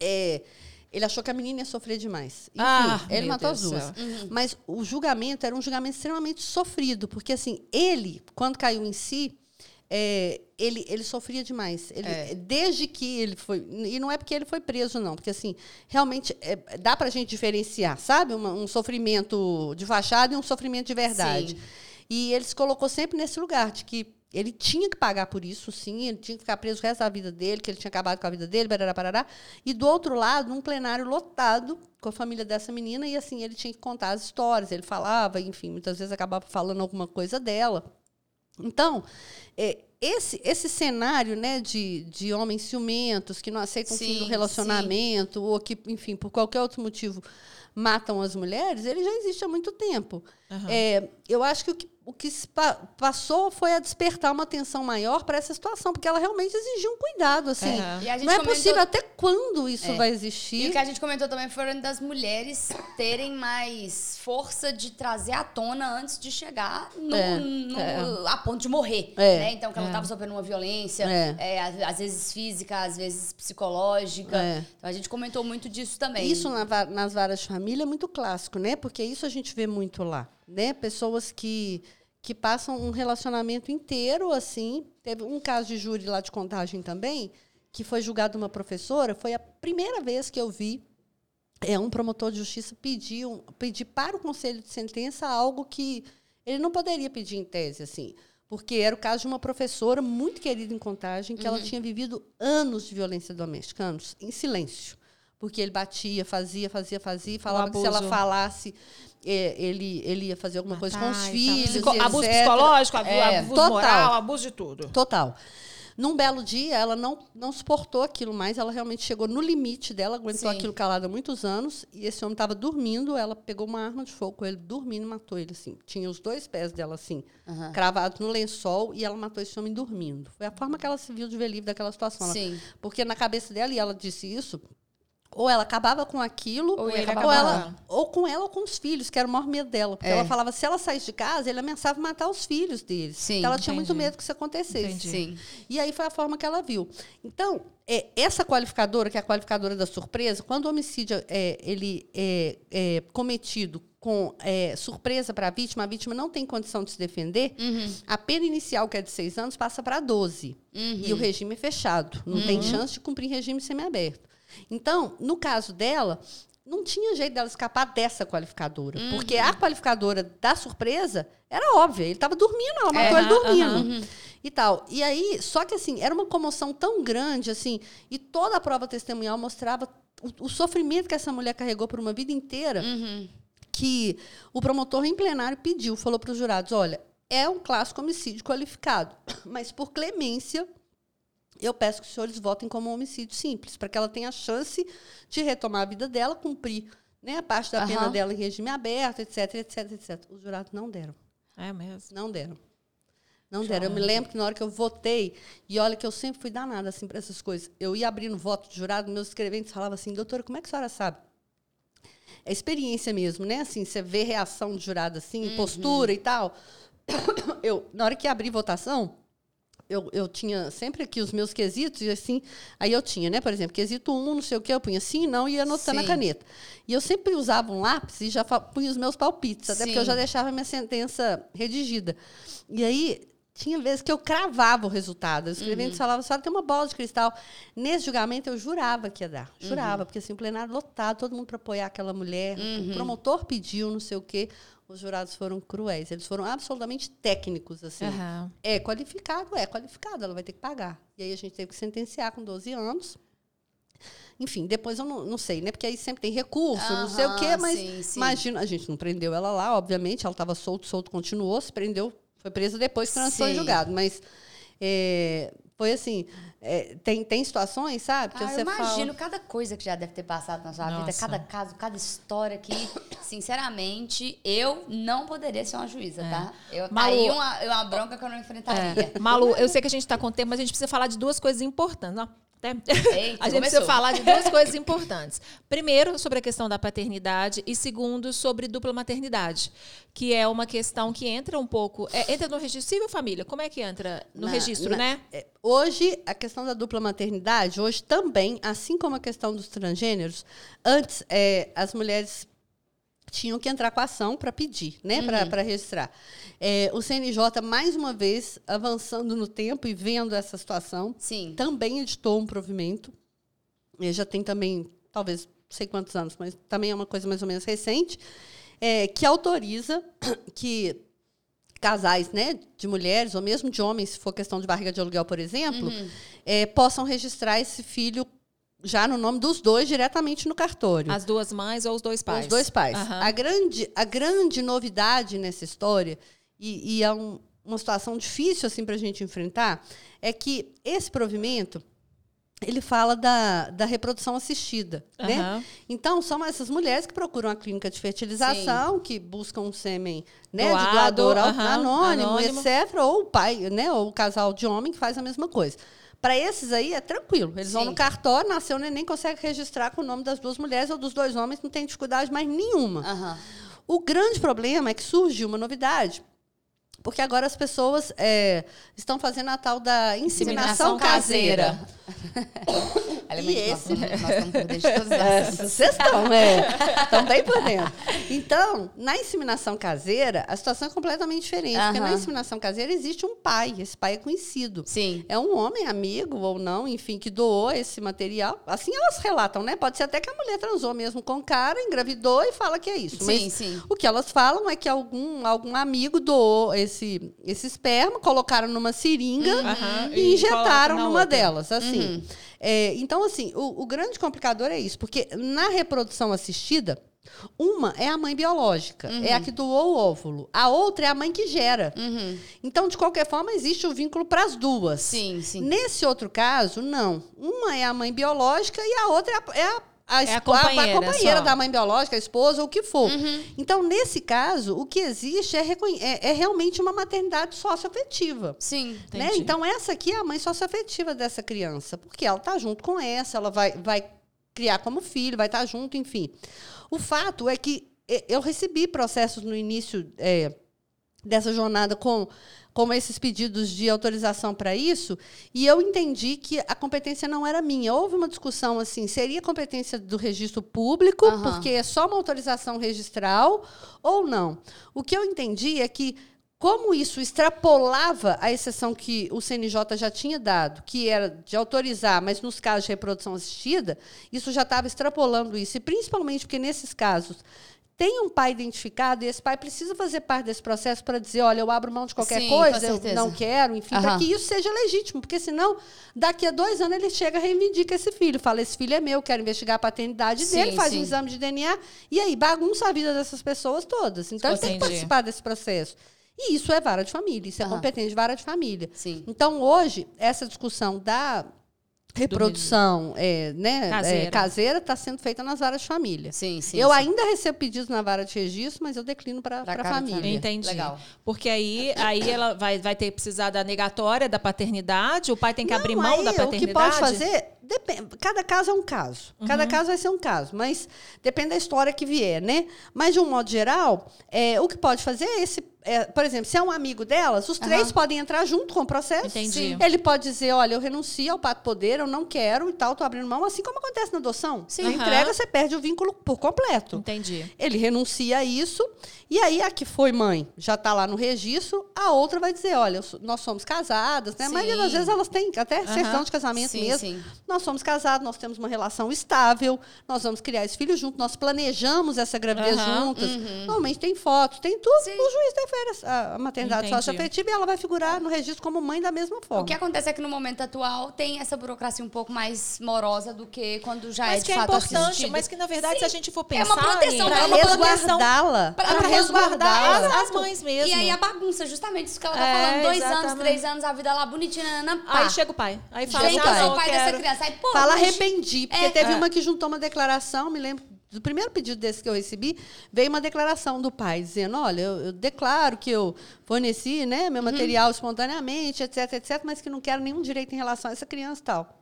é, ele achou que a menina ia sofrer demais. Enfim, ah, ele matou Deus as duas. Uhum. Mas o julgamento era um julgamento extremamente sofrido, porque, assim, ele, quando caiu em si, é, ele, ele sofria demais. Ele, é. Desde que ele foi. E não é porque ele foi preso, não, porque assim, realmente é, dá para a gente diferenciar, sabe? Uma, um sofrimento de fachada e um sofrimento de verdade. Sim. E ele se colocou sempre nesse lugar de que ele tinha que pagar por isso, sim, ele tinha que ficar preso o resto da vida dele, que ele tinha acabado com a vida dele, barará, parará. E do outro lado, um plenário lotado com a família dessa menina, e assim, ele tinha que contar as histórias, ele falava, enfim, muitas vezes acabava falando alguma coisa dela. Então, é, esse, esse cenário né, de, de homens ciumentos que não aceitam sim, o fim do relacionamento, sim. ou que, enfim, por qualquer outro motivo matam as mulheres, ele já existe há muito tempo. Uhum. É, eu acho que o que o que pa passou foi a despertar uma atenção maior para essa situação, porque ela realmente exigia um cuidado, assim. É. Não é comentou... possível até quando isso é. vai existir. E o que a gente comentou também foram das mulheres terem mais força de trazer à tona antes de chegar no, é. no é. a ponto de morrer. É. Né? Então, que ela estava é. sofrendo uma violência, às vezes física, às vezes psicológica. Então, a gente comentou muito disso também. Isso na, nas varas de família é muito clássico, né? Porque isso a gente vê muito lá né? Pessoas que que passam um relacionamento inteiro assim. Teve um caso de júri lá de contagem também, que foi julgado uma professora, foi a primeira vez que eu vi é um promotor de justiça pedir, um, pedir para o conselho de sentença algo que ele não poderia pedir em tese assim, porque era o caso de uma professora muito querida em contagem que uhum. ela tinha vivido anos de violência doméstica, anos em silêncio, porque ele batia, fazia, fazia, fazia, falava que se ela falasse ele, ele ia fazer alguma coisa com os filhos. Psico abuso psicológico, abuso, é, abuso total, moral, abuso de tudo. Total. Num belo dia, ela não, não suportou aquilo mais, ela realmente chegou no limite dela, aguentou Sim. aquilo calado há muitos anos, e esse homem estava dormindo, ela pegou uma arma de fogo com ele, dormindo e matou ele, assim. Tinha os dois pés dela, assim, uhum. cravados no lençol, e ela matou esse homem dormindo. Foi a forma que ela se viu de ver livre daquela situação. Sim. Ela, porque na cabeça dela, e ela disse isso, ou ela acabava com aquilo, ou, ou, ela, ou com ela ou com os filhos, que era o maior medo dela. Porque é. ela falava, se ela saísse de casa, ele ameaçava matar os filhos deles. Sim, então ela entendi. tinha muito medo que isso acontecesse. Sim. E aí foi a forma que ela viu. Então, é, essa qualificadora, que é a qualificadora da surpresa, quando o homicídio é, ele é, é cometido com é, surpresa para a vítima, a vítima não tem condição de se defender, uhum. a pena inicial, que é de seis anos, passa para 12. Uhum. E o regime é fechado. Não uhum. tem chance de cumprir regime semiaberto. Então, no caso dela, não tinha jeito dela escapar dessa qualificadora. Uhum. Porque a qualificadora da surpresa era óbvia. Ele estava dormindo, ela matou ele dormindo. Uhum. E tal. E aí, só que assim, era uma comoção tão grande, assim, e toda a prova testemunhal mostrava o, o sofrimento que essa mulher carregou por uma vida inteira, uhum. que o promotor em plenário pediu, falou para os jurados: olha, é um clássico homicídio qualificado, mas por clemência eu peço que os senhores votem como um homicídio simples, para que ela tenha a chance de retomar a vida dela, cumprir né, a parte da uhum. pena dela em regime aberto, etc, etc, etc. Os jurados não deram. É mesmo? Não deram. Não deram. Eu me lembro que na hora que eu votei, e olha que eu sempre fui danada assim, para essas coisas, eu ia abrindo voto de jurado, meus escreventes falavam assim, doutora, como é que a senhora sabe? É experiência mesmo, né? Assim, você vê reação de jurado assim, uhum. postura e tal. Eu, na hora que abri votação, eu, eu tinha sempre aqui os meus quesitos, e assim, aí eu tinha, né? Por exemplo, quesito 1, um, não sei o que, eu punha sim, não, e ia anotando sim. a caneta. E eu sempre usava um lápis e já punha os meus palpites, até sim. porque eu já deixava a minha sentença redigida. E aí, tinha vezes que eu cravava o resultado. Os escreventes uhum. falavam, só tem uma bola de cristal. Nesse julgamento, eu jurava que ia dar. Jurava, uhum. porque assim, o plenário lotado, todo mundo para apoiar aquela mulher. Uhum. O promotor pediu, não sei o quê os jurados foram cruéis. Eles foram absolutamente técnicos, assim. Uhum. É qualificado, é qualificado, ela vai ter que pagar. E aí a gente teve que sentenciar com 12 anos. Enfim, depois eu não, não sei, né? Porque aí sempre tem recurso, uhum, não sei o quê, mas sim, sim. imagina, a gente não prendeu ela lá, obviamente, ela estava solto, solto, continuou, se prendeu, foi presa depois que transitou em julgado. Mas é, foi assim, é, tem, tem situações, sabe? Que ah, você eu imagino fala... cada coisa que já deve ter passado na sua Nossa. vida, cada caso, cada história que, sinceramente, eu não poderia ser uma juíza, é. tá? Eu, tá Malu, aí uma, uma bronca que eu não enfrentaria. É. Malu, eu sei que a gente está com tempo, mas a gente precisa falar de duas coisas importantes. Ó. Né? Eita, a gente começou. precisa falar de duas coisas importantes. Primeiro, sobre a questão da paternidade e segundo, sobre dupla maternidade, que é uma questão que entra um pouco, é, entra no registro civil família. Como é que entra no na, registro, na, né? É, hoje a questão da dupla maternidade, hoje também, assim como a questão dos transgêneros, antes é, as mulheres tinham que entrar com a ação para pedir, né, uhum. para registrar. É, o CNJ, mais uma vez, avançando no tempo e vendo essa situação, Sim. também editou um provimento. Ele já tem também, talvez, não sei quantos anos, mas também é uma coisa mais ou menos recente, é, que autoriza que casais né, de mulheres, ou mesmo de homens, se for questão de barriga de aluguel, por exemplo, uhum. é, possam registrar esse filho já no nome dos dois diretamente no cartório. As duas mães ou os dois pais? Os dois pais. Uhum. A, grande, a grande novidade nessa história, e, e é um, uma situação difícil assim para a gente enfrentar, é que esse provimento ele fala da, da reprodução assistida. Uhum. Né? Então, são essas mulheres que procuram a clínica de fertilização, Sim. que buscam um sêmen né, Doado, de doador uhum, anônimo, anônimo, etc. Ou o pai, né, ou o casal de homem que faz a mesma coisa. Para esses aí é tranquilo. Eles Sim. vão no cartório, nasceu o neném, consegue registrar com o nome das duas mulheres ou dos dois homens, não tem dificuldade mais nenhuma. Uhum. O grande problema é que surgiu uma novidade porque agora as pessoas é, estão fazendo a tal da inseminação, inseminação caseira. caseira. e esse... Nós estamos por dentro de todas é, Vocês estão, é. Estão bem por dentro. Então, na inseminação caseira, a situação é completamente diferente. Porque na inseminação caseira existe um pai. Esse pai é conhecido. Sim. É um homem, amigo ou não, enfim, que doou esse material. Assim elas relatam, né? Pode ser até que a mulher transou mesmo com o cara, engravidou e fala que é isso. Sim, Mas sim. O que elas falam é que algum, algum amigo doou esse esse, esse esperma, colocaram numa seringa uhum. e, e injetaram numa outra. delas. Assim. Uhum. É, então, assim, o, o grande complicador é isso, porque na reprodução assistida, uma é a mãe biológica, uhum. é a que doou o óvulo. A outra é a mãe que gera. Uhum. Então, de qualquer forma, existe o vínculo para as duas. Sim, sim. Nesse outro caso, não. Uma é a mãe biológica e a outra é a, é a a, é a companheira, a companheira da mãe biológica, a esposa, o que for. Uhum. Então, nesse caso, o que existe é, é, é realmente uma maternidade socioafetiva. Sim, né? Então, essa aqui é a mãe socioafetiva dessa criança, porque ela está junto com essa, ela vai, vai criar como filho, vai estar tá junto, enfim. O fato é que eu recebi processos no início é, dessa jornada com como esses pedidos de autorização para isso, e eu entendi que a competência não era minha. Houve uma discussão assim, seria competência do registro público, uhum. porque é só uma autorização registral ou não. O que eu entendi é que como isso extrapolava a exceção que o CNJ já tinha dado, que era de autorizar, mas nos casos de reprodução assistida, isso já estava extrapolando isso. E principalmente porque nesses casos tem um pai identificado e esse pai precisa fazer parte desse processo para dizer, olha, eu abro mão de qualquer Sim, coisa, eu não quero, enfim, uhum. para que isso seja legítimo, porque senão daqui a dois anos ele chega e reivindica esse filho, fala, esse filho é meu, quero investigar a paternidade sim, dele, faz sim. um exame de DNA e aí bagunça a vida dessas pessoas todas. Então ele tem que participar desse processo. E isso é vara de família, isso é competente de vara de família. Sim. Então, hoje, essa discussão da reprodução é, né, é, caseira está sendo feita nas varas de família. Sim, sim. Eu sim. ainda recebo pedidos na vara de registro, mas eu declino para a família. família. Entendi. Legal. Porque aí, aí ela vai, vai ter que precisar da negatória da paternidade, o pai tem que Não, abrir mão aí, da paternidade. O que pode fazer, depende, cada caso é um caso. Uhum. Cada caso vai ser um caso, mas depende da história que vier, né? Mas, de um modo geral, é, o que pode fazer é esse é, por exemplo, se é um amigo delas, os três uhum. podem entrar junto com o processo. Entendi. Ele pode dizer, olha, eu renuncio ao pato poder, eu não quero e tal, estou abrindo mão, assim como acontece na adoção. Sim. Na uhum. entrega, você perde o vínculo por completo. Entendi. Ele renuncia a isso, e aí a que foi mãe já está lá no registro, a outra vai dizer, olha, nós somos casadas, né? Mas às vezes elas têm até uhum. certidão de casamento sim, mesmo. Sim. Nós somos casados, nós temos uma relação estável, nós vamos criar esse filho junto, nós planejamos essa gravidez juntas. Uhum. Normalmente tem fotos, tem tudo, sim. o juiz defere a, a maternidade sócio-afetiva e ela vai figurar no registro como mãe da mesma forma. O que acontece é que no momento atual tem essa burocracia um pouco mais morosa do que quando já mas é de é fato importante, assistido. Mas que, na verdade, Sim. se a gente for pensar... É uma proteção. Para resguardá-la. Para resguardar as, as, mães mesmo. E aí a bagunça, justamente isso que ela tá é, falando. Dois exatamente. anos, três anos, a vida lá bonitinha, na pá. Aí chega o pai. Aí fala, Gente, assim, eu sou o pai quero. dessa criança. Aí, pô, fala arrependi, porque é, teve é. uma que juntou uma declaração, me lembro do primeiro pedido desse que eu recebi, veio uma declaração do pai, dizendo: olha, eu, eu declaro que eu forneci né, meu uhum. material espontaneamente, etc, etc, mas que não quero nenhum direito em relação a essa criança e tal.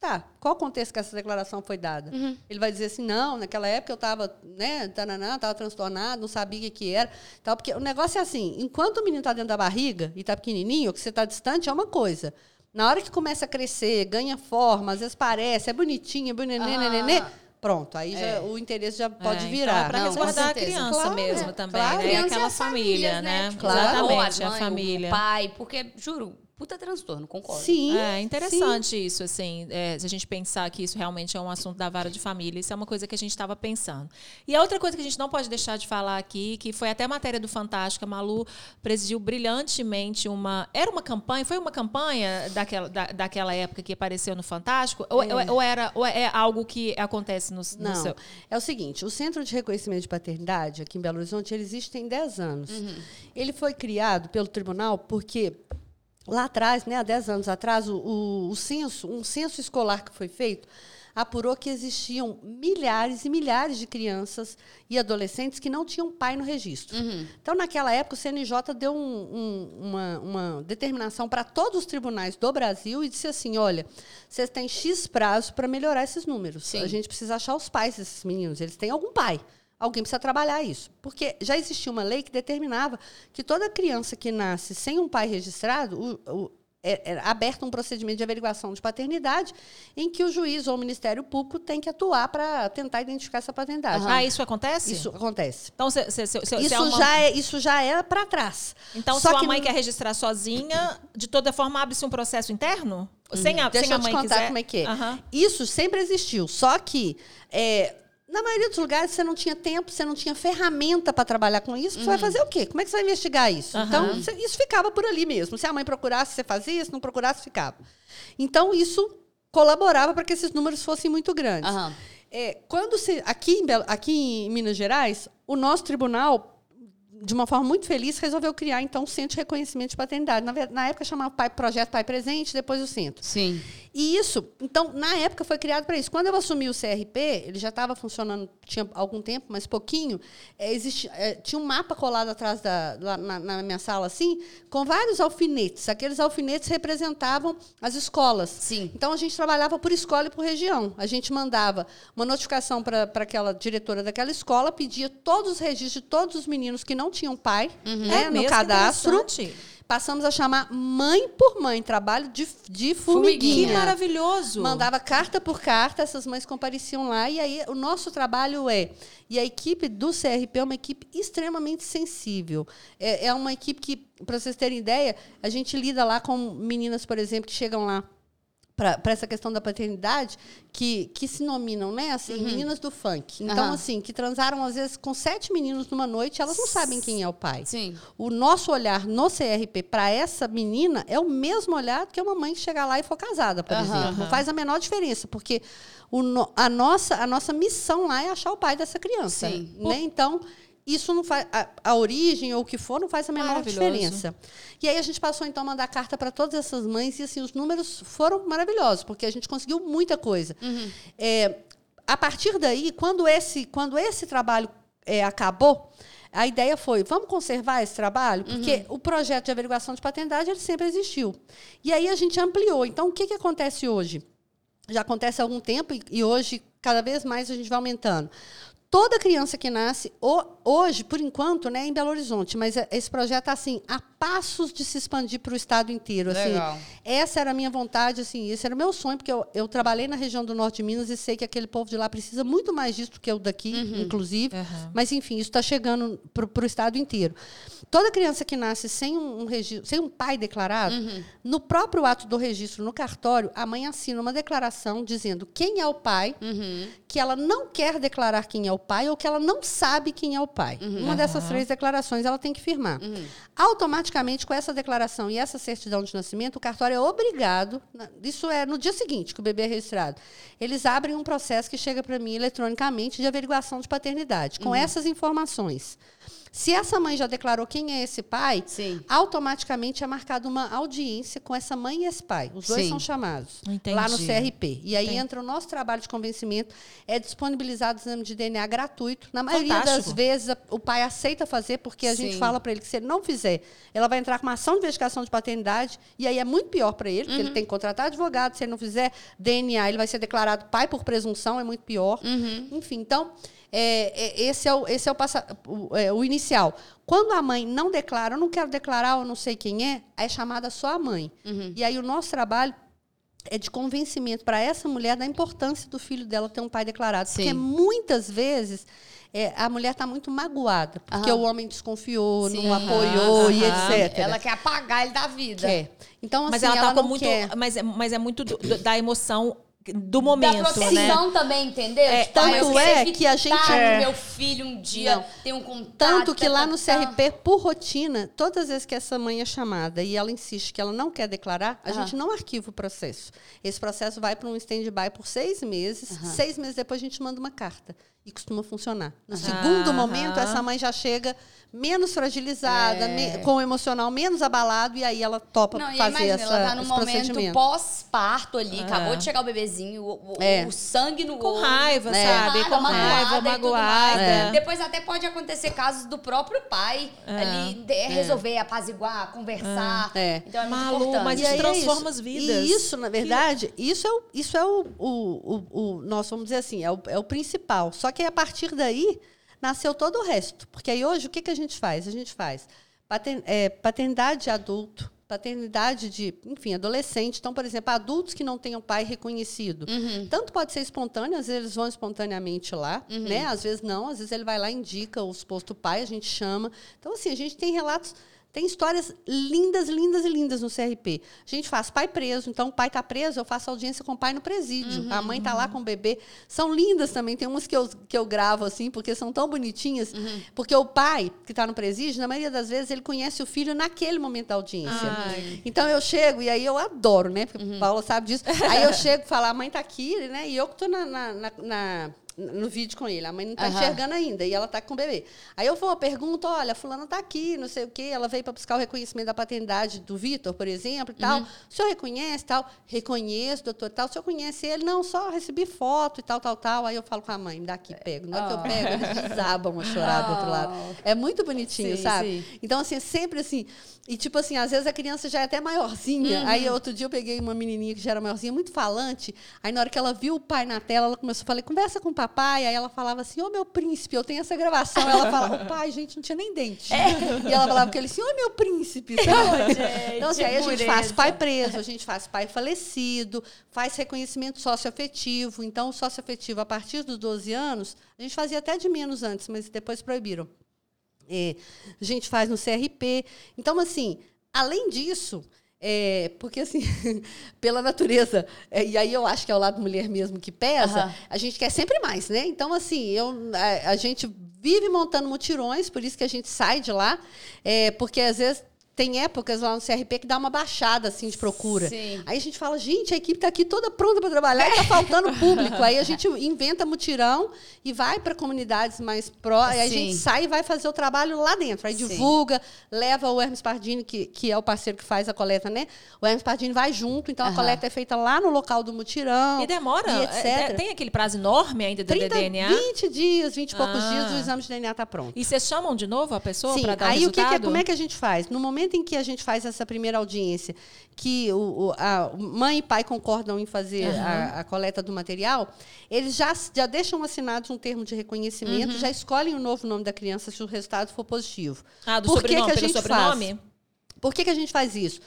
Tá, qual o contexto que essa declaração foi dada? Uhum. Ele vai dizer assim, não, naquela época eu estava, né, estava transtornado, não sabia o que, que era. Tal, porque o negócio é assim, enquanto o menino está dentro da barriga e está pequenininho, que você está distante, é uma coisa. Na hora que começa a crescer, ganha forma, às vezes parece, é bonitinho, é bonitinho, ah. Pronto, aí é. já, o interesse já pode é, virar. Então é para resguardar a criança claro, mesmo também, claro. né? Aquela família, família, né? Tipo, claro. Exatamente, a, mãe, a família. O pai, porque, juro, puta transtorno, concordo. Sim. É interessante sim. isso, assim, é, se a gente pensar que isso realmente é um assunto da vara de família, isso é uma coisa que a gente estava pensando. E a outra coisa que a gente não pode deixar de falar aqui, que foi até matéria do Fantástico, a Malu presidiu brilhantemente uma. Era uma campanha, foi uma campanha daquela, da, daquela época que apareceu no Fantástico? É. Ou, ou, era, ou é algo que acontece no, no não, seu. É o seguinte: o Centro de Reconhecimento de Paternidade, aqui em Belo Horizonte, ele existe tem 10 anos. Uhum. Ele foi criado pelo tribunal porque Lá atrás, né, há 10 anos atrás, o, o, o censo, um censo escolar que foi feito, apurou que existiam milhares e milhares de crianças e adolescentes que não tinham pai no registro. Uhum. Então, naquela época, o CNJ deu um, um, uma, uma, determinação para todos os tribunais do Brasil e disse assim: olha, vocês têm X prazo para melhorar esses números. Sim. A gente precisa achar os pais desses meninos. Eles têm algum pai. Alguém precisa trabalhar isso. Porque já existia uma lei que determinava que toda criança que nasce sem um pai registrado, o, o, é, é, aberto um procedimento de averiguação de paternidade em que o juiz ou o Ministério Público tem que atuar para tentar identificar essa paternidade. Uhum. Ah, isso acontece? Isso acontece. Então, se, se, se, isso, é uma... já é, isso já é para trás. Então, Só se a mãe quer registrar sozinha, de toda forma, abre-se um processo interno? Uhum. Sem a, Deixa sem a mãe eu te contar quiser... como é que é. Uhum. Isso sempre existiu. Só que... É, na maioria dos lugares você não tinha tempo, você não tinha ferramenta para trabalhar com isso. Você vai uhum. fazer o quê? Como é que você vai investigar isso? Uhum. Então, isso ficava por ali mesmo. Se a mãe procurasse, você fazia, se não procurasse, ficava. Então, isso colaborava para que esses números fossem muito grandes. Uhum. É, quando se, aqui, em, aqui em Minas Gerais, o nosso tribunal de uma forma muito feliz, resolveu criar, então, o Centro de Reconhecimento de Paternidade. Na, na época, chamava pai, Projeto Pai Presente, depois o Centro. Sim. E isso, então, na época, foi criado para isso. Quando eu assumi o CRP, ele já estava funcionando, tinha algum tempo, mas pouquinho, é, é, tinha um mapa colado atrás da, lá, na, na, minha sala, assim, com vários alfinetes. Aqueles alfinetes representavam as escolas. Sim. Então, a gente trabalhava por escola e por região. A gente mandava uma notificação para aquela diretora daquela escola, pedia todos os registros de todos os meninos que não tinham pai uhum. né, é no cadastro passamos a chamar mãe por mãe, trabalho de, de formiguinha. Que maravilhoso! Mandava carta por carta, essas mães compareciam lá, e aí o nosso trabalho é. E a equipe do CRP é uma equipe extremamente sensível. É, é uma equipe que, para vocês terem ideia, a gente lida lá com meninas, por exemplo, que chegam lá para essa questão da paternidade que, que se nominam, né? Assim, uhum. meninas do funk. Então, uhum. assim, que transaram às vezes com sete meninos numa noite, elas não sabem quem é o pai. Sim. O nosso olhar no CRP para essa menina é o mesmo olhar que uma mãe que chegar lá e for casada, por uhum. exemplo. Não faz a menor diferença, porque o, a, nossa, a nossa missão lá é achar o pai dessa criança. Sim. Né? Então, isso não faz a, a, origem ou o que for não faz a menor diferença. E aí a gente passou então a mandar carta para todas essas mães e assim os números foram maravilhosos porque a gente conseguiu muita coisa. Uhum. É, a partir daí, quando esse quando esse trabalho é, acabou, a ideia foi, vamos conservar esse trabalho? Porque uhum. o projeto de averiguação de paternidade ele sempre existiu. E aí a gente ampliou. Então, o que, que acontece hoje? Já acontece há algum tempo e, e hoje, cada vez mais, a gente vai aumentando toda criança que nasce, hoje, por enquanto, né, em Belo Horizonte, mas é, esse projeto está assim, a passos de se expandir para o estado inteiro. Assim, Legal. essa era a minha vontade, assim, esse era o meu sonho, porque eu, eu, trabalhei na região do norte de Minas e sei que aquele povo de lá precisa muito mais disso do que o daqui, uhum. inclusive. Uhum. Mas, enfim, isso está chegando para o estado inteiro. Toda criança que nasce sem um, um registro, sem um pai declarado, uhum. no próprio ato do registro no cartório, a mãe assina uma declaração dizendo quem é o pai, uhum. que ela não quer declarar quem é o pai ou que ela não sabe quem é o pai. Uhum. Uma dessas três declarações ela tem que firmar. Uhum. Automaticamente, com essa declaração e essa certidão de nascimento, o cartório é obrigado, isso é no dia seguinte que o bebê é registrado, eles abrem um processo que chega para mim eletronicamente de averiguação de paternidade, com uhum. essas informações. Se essa mãe já declarou quem é esse pai, Sim. automaticamente é marcada uma audiência com essa mãe e esse pai. Os dois Sim. são chamados Entendi. lá no CRP. E aí Entendi. entra o nosso trabalho de convencimento, é disponibilizado o exame de DNA gratuito. Na maioria Fantástico. das vezes, o pai aceita fazer, porque a Sim. gente fala para ele que se ele não fizer, ela vai entrar com uma ação de investigação de paternidade, e aí é muito pior para ele, porque uhum. ele tem que contratar advogado. Se ele não fizer DNA, ele vai ser declarado pai por presunção, é muito pior. Uhum. Enfim, então. É, é, esse é, o, esse é, o, passa, o, é, o, inicial. Quando a mãe não declara, eu não quero declarar, eu não sei quem é, é chamada só a mãe. Uhum. E aí o nosso trabalho é de convencimento para essa mulher da importância do filho dela ter um pai declarado. Sim. Porque muitas vezes é, a mulher está muito magoada, porque uhum. o homem desconfiou, Sim. não apoiou uhum. e etc. Ela quer apagar ele da vida. Quer. Então, assim, mas ela, ela tá com muito. Quer. Mas, é, mas é muito do, da emoção do momento, da proteção né? também, entendeu? É, tipo, tanto é que a gente é. meu filho um dia Não. tem um contato. Tanto que lá no CRP, por rotina, todas as vezes que essa mãe é chamada e ela insiste que ela não quer declarar, a gente não arquiva o processo. Esse processo vai para um stand-by por seis meses. Seis meses depois a gente manda uma carta e costuma funcionar. No segundo momento, essa mãe já chega menos fragilizada, é. me, com o emocional menos abalado, e aí ela topa Não, fazer imagina, essa, ela tá no momento pós-parto ali, acabou de chegar o bebezinho, o, o, é. o sangue no Com raiva, é. sabe? Com raiva, magoada. É. Depois até pode acontecer casos do próprio pai é. ali de, é. resolver, apaziguar, conversar. É. Então é muito Malu, importante. Mas isso transforma as vidas. E isso, na verdade, que... isso é, o, isso é o, o, o, o, nós vamos dizer assim, é o, é o principal. Só que a partir daí nasceu todo o resto. Porque aí hoje o que, que a gente faz? A gente faz é, paternidade de adulto, paternidade de, enfim, adolescente. Então, por exemplo, adultos que não tenham pai reconhecido. Uhum. Tanto pode ser espontâneo, às vezes eles vão espontaneamente lá, uhum. né? Às vezes não, às vezes ele vai lá e indica o suposto pai, a gente chama. Então, assim, a gente tem relatos tem histórias lindas, lindas e lindas no CRP. A gente faz pai preso, então o pai está preso, eu faço audiência com o pai no presídio. Uhum, a mãe está uhum. lá com o bebê. São lindas também, tem umas que eu, que eu gravo assim, porque são tão bonitinhas. Uhum. Porque o pai que está no presídio, na maioria das vezes, ele conhece o filho naquele momento da audiência. Ai. Então eu chego, e aí eu adoro, né? Porque uhum. Paula sabe disso. Aí eu chego e falo, a mãe está aqui, né? E eu que estou na, na, na, na no vídeo com ele. A mãe não está uhum. enxergando ainda e ela está com o bebê. Aí eu vou, pergunto, olha, a fulana está aqui, não sei o quê. Ela veio para buscar o reconhecimento da paternidade do Vitor, por exemplo, e tal. Uhum. O senhor reconhece tal? Reconheço, doutor, tal. O senhor conhece ele? Não, só recebi foto e tal, tal, tal. Aí eu falo com a mãe, me dá aqui, pego. Na hora oh. que eu pego, eles desabam a chorar oh. do outro lado. É muito bonitinho, sim, sabe? Sim. Então, assim, é sempre assim. E, tipo assim, às vezes a criança já é até maiorzinha. Uhum. Aí, outro dia, eu peguei uma menininha que já era maiorzinha, muito falante. Aí, na hora que ela viu o pai na tela, ela começou a falar, conversa com o papai papai, aí ela falava assim, ô oh, meu príncipe, eu tenho essa gravação. Ela falava, o pai, gente, não tinha nem dente. É. E ela falava que ele assim, ô oh, meu príncipe. Sabe? gente, então, assim, aí a gente faz pai preso, a gente faz pai falecido, faz reconhecimento socioafetivo. Então, socioafetivo, a partir dos 12 anos, a gente fazia até de menos antes, mas depois proibiram. É, a gente faz no CRP. Então, assim, além disso, é, porque, assim, pela natureza, é, e aí eu acho que é o lado mulher mesmo que pesa, uhum. a gente quer sempre mais, né? Então, assim, eu, a, a, gente vive montando mutirões, por isso que a gente sai de lá, é, porque às vezes tem épocas lá no CRP que dá uma baixada assim de procura. Sim. Aí a gente fala, gente, a equipe está aqui toda pronta para trabalhar está faltando público. Aí a gente inventa mutirão e vai para comunidades mais pró. Aí a gente sai e vai fazer o trabalho lá dentro. Aí Sim. divulga, leva o Hermes Pardini, que, que é o parceiro que faz a coleta, né? O Hermes Pardini vai junto, então uhum. a coleta é feita lá no local do mutirão. E demora? E etc. É, tem aquele prazo enorme ainda do 30, DNA? 20 dias, 20 e ah. poucos dias, o exame de DNA está pronto. E vocês chamam de novo a pessoa para dar Aí o, o que, que é, como é que a gente faz? No momento momento em que a gente faz essa primeira audiência, que o, a mãe e pai concordam em fazer uhum. a, a, coleta do material, eles já, já deixam assinados um termo de reconhecimento, uhum. já escolhem o novo nome da criança se o resultado for positivo. Ah, do Por sobrenome, que, que a gente sobrenome? Faz? Por que, que a gente faz isso?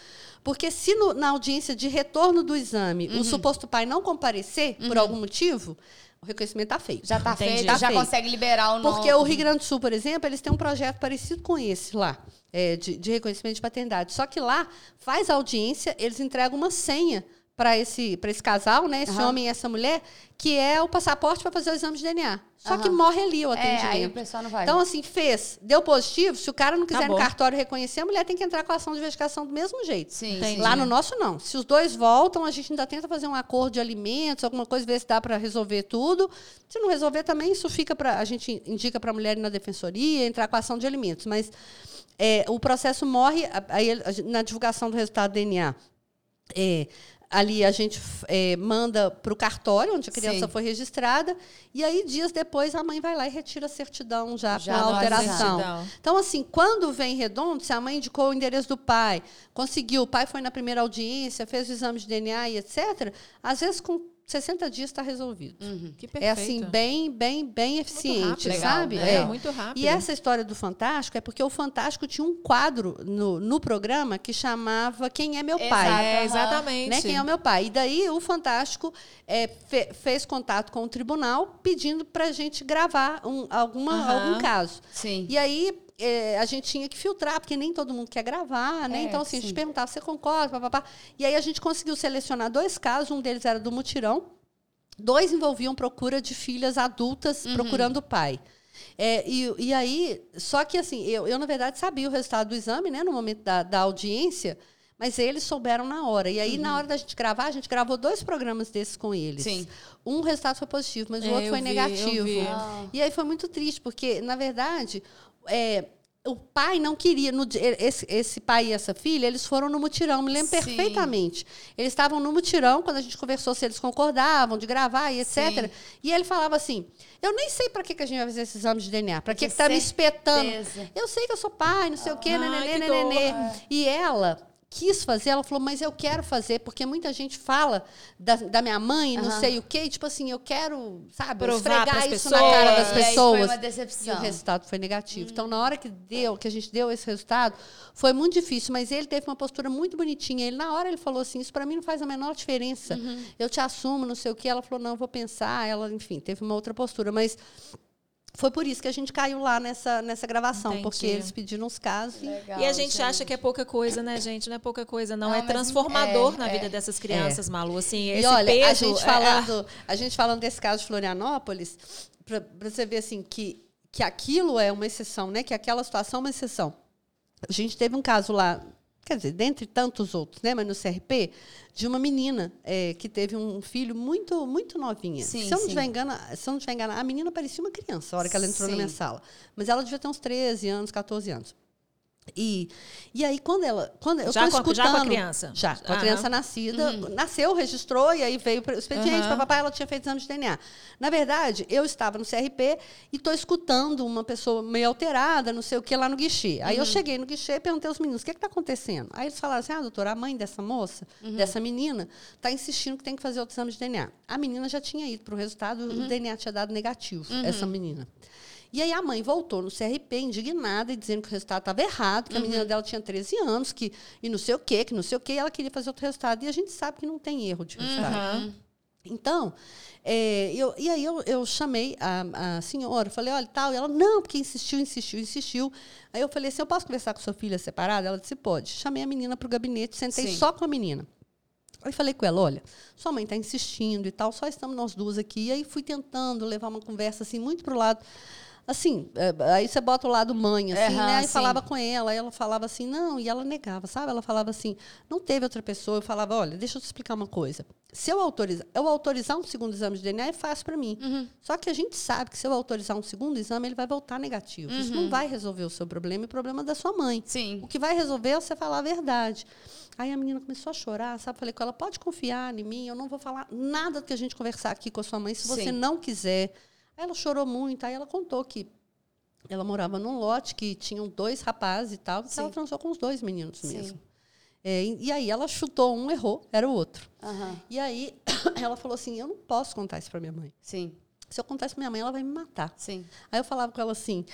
Porque se no, na audiência de retorno do exame uhum. o suposto pai não comparecer por uhum. algum motivo, o reconhecimento está feito. Já está feito, tá já feito. consegue liberar o nome. Porque o Rio Grande do Sul, por exemplo, eles têm um projeto parecido com esse lá é, de, de reconhecimento de paternidade. Só que lá faz audiência, eles entregam uma senha para esse, esse casal, né? Esse uhum. homem e essa mulher, que é o passaporte para fazer o exame de DNA. Só uhum. que morre ali o atendimento. É, aí o pessoal não vai. Então, assim, fez, deu positivo, se o cara não quiser Acabou. no cartório reconhecer, a mulher tem que entrar com a ação de investigação do mesmo jeito. Sim, Lá no nosso, não. Se os dois voltam, a gente ainda tenta fazer um acordo de alimentos, alguma coisa, ver se dá para resolver tudo. Se não resolver também, isso fica para. A gente indica para a mulher ir na defensoria, entrar com a ação de alimentos. Mas é, o processo morre aí, na divulgação do resultado do DNA. É, ali a gente é, manda para o cartório onde a criança Sim. foi registrada e aí dias depois a mãe vai lá e retira a certidão já, já com a alteração. Então assim, quando vem redondo, se a mãe indicou o endereço do pai, conseguiu, o pai foi na primeira audiência, fez o exame de DNA e etc, às vezes com 60 dias está resolvido. Uhum. é assim, bem, bem, bem eficiente, rápido, sabe? Legal, né? é. muito rápido. E essa história do Fantástico é porque o Fantástico tinha um quadro no, no programa que chamava Quem é Meu Pai? É, exatamente. Né? Quem é o meu pai? E daí o Fantástico é, fe, fez contato com o tribunal pedindo para a gente gravar um, alguma, uhum. algum caso. Sim. E aí é, a gente tinha que filtrar, porque nem todo mundo quer gravar, né? É, então, assim, sim. a gente perguntava, você concorda, papapá. E aí a gente conseguiu selecionar dois casos, um deles era do mutirão, dois envolviam procura de filhas adultas uhum. procurando o pai. É, e, e aí, só que assim, eu, eu, na verdade, sabia o resultado do exame, né, no momento da, da audiência, mas eles souberam na hora. E aí, uhum. na hora da gente gravar, a gente gravou dois programas desses com eles. Sim. Um resultado foi positivo, mas o é, outro foi vi, negativo. E aí foi muito triste, porque, na verdade, é, o pai não queria. No, esse, esse, pai e essa filha, eles foram no mutirão, me lembro Sim. perfeitamente. Eles estavam no mutirão, quando a gente conversou se eles concordavam de gravar e etc. Sim. E ele falava assim: Eu nem sei para que, que a gente vai fazer esse exame de DNA. Para que está me espetando? Eu sei que eu sou pai, não sei ah, o quê, nenê, nenê, nenê. E ela quis fazer, ela falou, mas eu quero fazer, porque muita gente fala da, da minha mãe, não sei o quê, tipo assim, eu quero, sabe, Provar esfregar isso pessoas. na cara das pessoas. E, foi uma decepção. e o resultado foi negativo. Hum. Então, na hora que deu, que a gente deu esse resultado, foi muito difícil, mas ele teve uma postura muito bonitinha. Ele, na hora, ele falou assim, isso para mim não faz a menor diferença. Uhum. Eu te assumo, não sei o quê. Ela falou, não, vou pensar. Ela, enfim, teve uma outra postura, mas foi por isso que a gente caiu lá nessa, nessa gravação, Entendi. porque eles pediram os casos. Legal, e a gente, gente, acha que é pouca coisa, né, gente? Não é pouca coisa, não. não é transformador é, na é, vida dessas crianças, é. Malu. Assim, e olha, peso, a gente, é, falando, a gente falando desse caso de Florianópolis, para você ver assim, que, que aquilo é uma exceção, né? Que aquela situação é uma exceção. A gente teve um caso lá quer dizer, dentre tantos outros, né, mas no CRP, de uma menina é, que teve um filho muito muito novinha. Sim, se, eu não estiver enganada, se eu não estiver a menina parecia uma criança a hora que ela entrou sim. na minha sala. Mas ela devia ter uns 13 anos, 14 anos. E, e aí, quando ela. Quando eu já, com, escutando, já com a criança? Já, com a criança nascida. Uhum. Nasceu, registrou, e aí veio o expediente. Uhum. Papai, ela tinha feito exame de DNA. Na verdade, eu estava no CRP e estou escutando uma pessoa meio alterada, não sei o que, lá no guichê. Aí uhum. eu cheguei no guichê e perguntei aos meninos: o que está acontecendo? Aí eles falaram assim: ah, doutora, a mãe dessa moça, uhum. dessa menina, está insistindo que tem que fazer outro exame de DNA. A menina já tinha ido para o resultado, o uhum. DNA tinha dado negativo, essa menina. E aí a mãe voltou no CRP indignada e dizendo que o resultado estava errado, que uhum. a menina dela tinha 13 anos, que e não sei o quê, que não sei o quê, e ela queria fazer outro resultado. E a gente sabe que não tem erro de resultado. Uhum. Então, é, eu, e aí eu, eu chamei a, a, senhora, falei, olha, tal, e ela, não, porque insistiu, insistiu, insistiu. Aí eu falei assim, eu posso conversar com sua filha separada? Ela disse, pode. Chamei a menina para o gabinete, sentei Sim. só com a menina. Aí falei com ela, olha, sua mãe está insistindo e tal, só estamos nós duas aqui. E aí fui tentando levar uma conversa assim muito para o lado assim, é, aí você bota o lado mãe, assim, uhum, né? Aí sim. falava com ela, ela falava assim, não, e ela negava, sabe? Ela falava assim, não teve outra pessoa. Eu falava, olha, deixa eu te explicar uma coisa. Se eu autorizar, eu autorizar um segundo exame de DNA é fácil para mim. Uhum. Só que a gente sabe que se eu autorizar um segundo exame, ele vai voltar negativo. Uhum. Isso não uhum. vai resolver o seu problema e o problema da sua mãe. Sim. O que vai resolver é você falar a verdade. Aí a menina começou a chorar, sabe? Falei com ela, pode confiar em mim, eu não vou falar nada do que a gente conversar aqui com a sua mãe se você Sim. não quiser. Ela chorou muito, aí ela contou que ela morava num lote que tinham dois rapazes e tal, e ela transou com os dois meninos Sim. mesmo. É, e aí ela chutou um, errou, era o outro. Uhum. E aí ela falou assim: eu não posso contar isso para minha mãe. Sim. Se eu pra minha mãe, ela vai me matar. Sim. Aí eu falava com ela assim: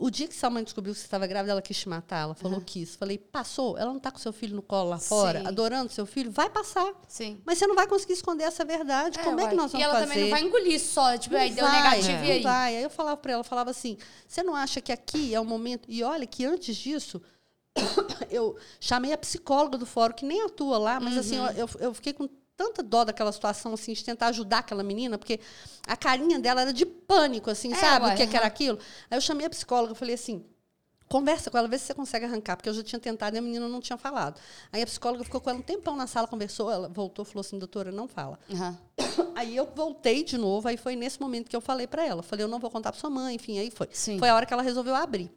o dia que sua mãe descobriu que você estava grávida, ela quis te matar. Ela falou uhum. que isso. Falei, passou. Ela não está com seu filho no colo lá fora, Sim. adorando seu filho? Vai passar. Sim. Mas você não vai conseguir esconder essa verdade. É, Como é que nós vamos fazer? E ela fazer? também não vai engolir só. Tipo, não aí vai, deu negativo é. e aí? Vai. Aí eu falava para ela, falava assim: você não acha que aqui é o momento. E olha que antes disso. eu chamei a psicóloga do fórum, que nem atua lá, mas assim, uhum. assim, eu, eu fiquei com tanta dó daquela situação, assim, de tentar ajudar aquela menina, porque a carinha dela era de pânico, assim, é, sabe? Ué, o que, que, era aquilo. Aí eu chamei a psicóloga, falei assim. Conversa com ela, vê se você consegue arrancar, porque eu já tinha tentado e a menina não tinha falado. Aí a psicóloga ficou com ela um tempão na sala, conversou, ela voltou falou assim: doutora, não fala. Uhum. Aí eu voltei de novo, aí foi nesse momento que eu falei para ela. Falei, eu não vou contar para sua mãe, enfim, aí foi. Sim. Foi a hora que ela resolveu abrir.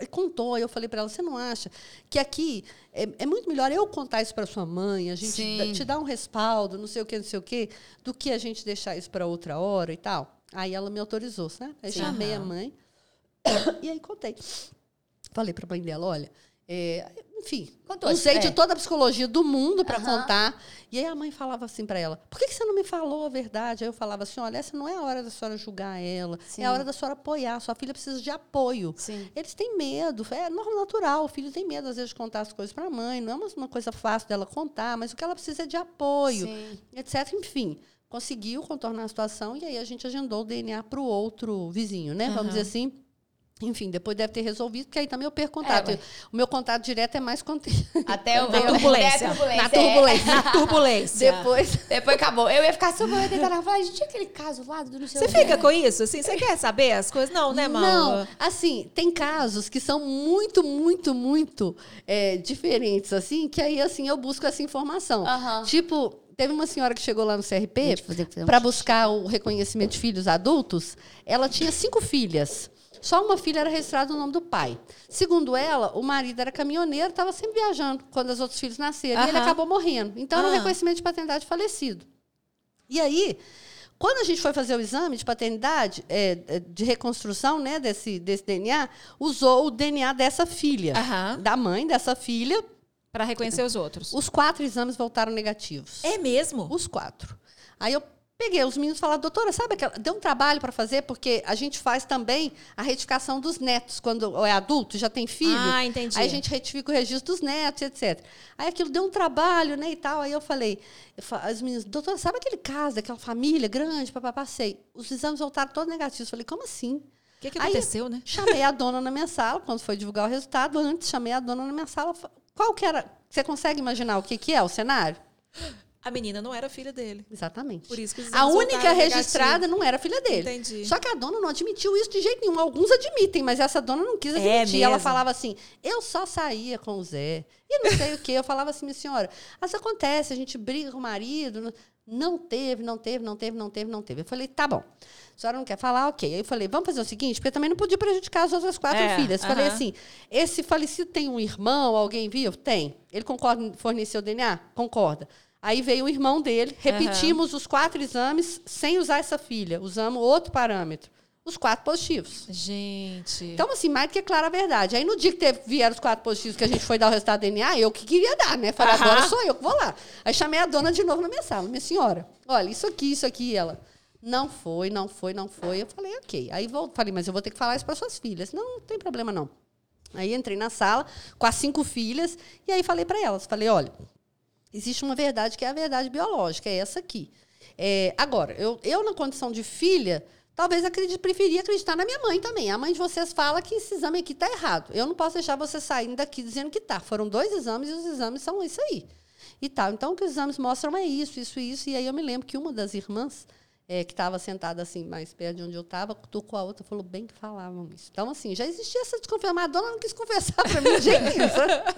E contou, aí eu falei para ela: você não acha que aqui é, é, muito melhor eu contar isso para sua mãe, a gente dá, te dar um respaldo, não sei o que, não sei o que, do que a gente deixar isso para outra hora e tal? Aí ela me autorizou, né? Aí Sim, chamei uhum. a mãe e aí contei. Falei para a mãe dela: olha, é, enfim, Contou, usei é. de toda a psicologia do mundo para uhum. contar. E aí a mãe falava assim para ela: por que, que, você não me falou a verdade? Aí eu falava assim: olha, essa não é a hora da senhora julgar ela, Sim. é a hora da senhora apoiar. Sua filha precisa de apoio. Sim. Eles têm medo, é natural. O filho tem medo, às vezes, de contar as coisas para a mãe. Não é uma coisa fácil dela contar, mas o que ela precisa é de apoio, Sim. etc. Enfim conseguiu contornar a situação e aí a gente agendou o DNA para o outro vizinho, né? Uhum. Vamos dizer assim. Enfim, depois deve ter resolvido, porque aí também eu perco contato. É, o meu contato direto é mais quando. Até o na turbulência. Na turbulência. É. Na turbulência. depois, depois acabou. Eu ia ficar super eu tentando falar, gente, aquele caso lá do Você fica com isso? Assim, você quer saber as coisas? Não, né, Malu? Não. Assim, tem casos que são muito, muito, muito é, diferentes, assim, que aí, assim, eu busco essa informação. Tipo, Teve uma senhora que chegou lá no CRP para buscar o reconhecimento de filhos adultos. Ela tinha cinco filhas. Só uma filha era registrada no nome do pai. Segundo ela, o marido era caminhoneiro, estava sempre viajando quando os outros filhos nasceram. Uhum. E ele acabou morrendo. Então, era um reconhecimento de paternidade falecido. E aí, quando a gente foi fazer o exame de paternidade, é, é de reconstrução né, desse, desse DNA, usou o DNA dessa filha, uhum. da mãe dessa filha. Para reconhecer os outros. Os quatro exames voltaram negativos. É mesmo? Os quatro. Aí eu Peguei os meninos e falaram, doutora, sabe que deu um trabalho para fazer, porque a gente faz também a retificação dos netos, quando é adulto, já tem filho. Ah, entendi. Aí a gente retifica o registro dos netos, etc. Aí aquilo deu um trabalho, né, e tal. Aí eu falei, os meninos, doutora, sabe aquele caso, daquela família grande, papá, passei. Os exames voltaram todos negativos. Eu falei, como assim? O que, que aconteceu, Aí, né? Chamei a dona na minha sala, quando foi divulgar o resultado, antes chamei a dona na minha sala. Qual que era? Você consegue imaginar o que, que é o cenário? A menina não era filha dele. Exatamente. Por isso que A única registrada não era filha dele. Entendi. Só que a dona não admitiu isso de jeito nenhum. Alguns admitem, mas essa dona não quis é admitir. É ela falava assim: eu só saía com o Zé. E não sei o quê. Eu falava assim, minha senhora, mas acontece, a gente briga com o marido. Não teve, não teve, não teve, não teve, não teve. Eu falei, tá bom. A senhora não quer falar? Ok. Aí eu falei, vamos fazer o seguinte, porque eu também não podia prejudicar as outras quatro é, filhas. Uh -huh. Falei assim: esse falecido tem um irmão, alguém viu? Tem. Ele concorda em fornecer o DNA? Concorda. Aí veio o irmão dele, repetimos uhum. os quatro exames sem usar essa filha, usamos outro parâmetro. Os quatro positivos. Gente. Então, assim, mais do que clara a verdade. Aí, no dia que teve, vieram os quatro positivos, que a gente foi dar o resultado do DNA, eu que queria dar, né? Falei, uhum. agora sou eu que vou lá. Aí, chamei a dona de novo na minha sala. Minha senhora, olha, isso aqui, isso aqui. ela, não foi, não foi, não foi. Eu falei, ok. Aí, vou, falei, mas eu vou ter que falar isso para suas filhas. Não, não tem problema, não. Aí, entrei na sala com as cinco filhas e aí falei para elas, falei, olha, existe uma verdade que é a verdade biológica, é essa aqui. É, agora, eu, eu, na condição de filha Talvez acredite, preferia acreditar na minha mãe também. A mãe de vocês fala que esse exame aqui está errado. Eu não posso deixar vocês saindo daqui dizendo que está. Foram dois exames e os exames são isso aí. E tal. Então, o que os exames mostram é isso, isso, isso. E aí eu me lembro que uma das irmãs é, que estava sentada assim, mais perto de onde eu estava, tocou a outra falou bem que falavam isso. Então, assim, já existia essa desconfiança, mas a dona não quis confessar para mim, gente,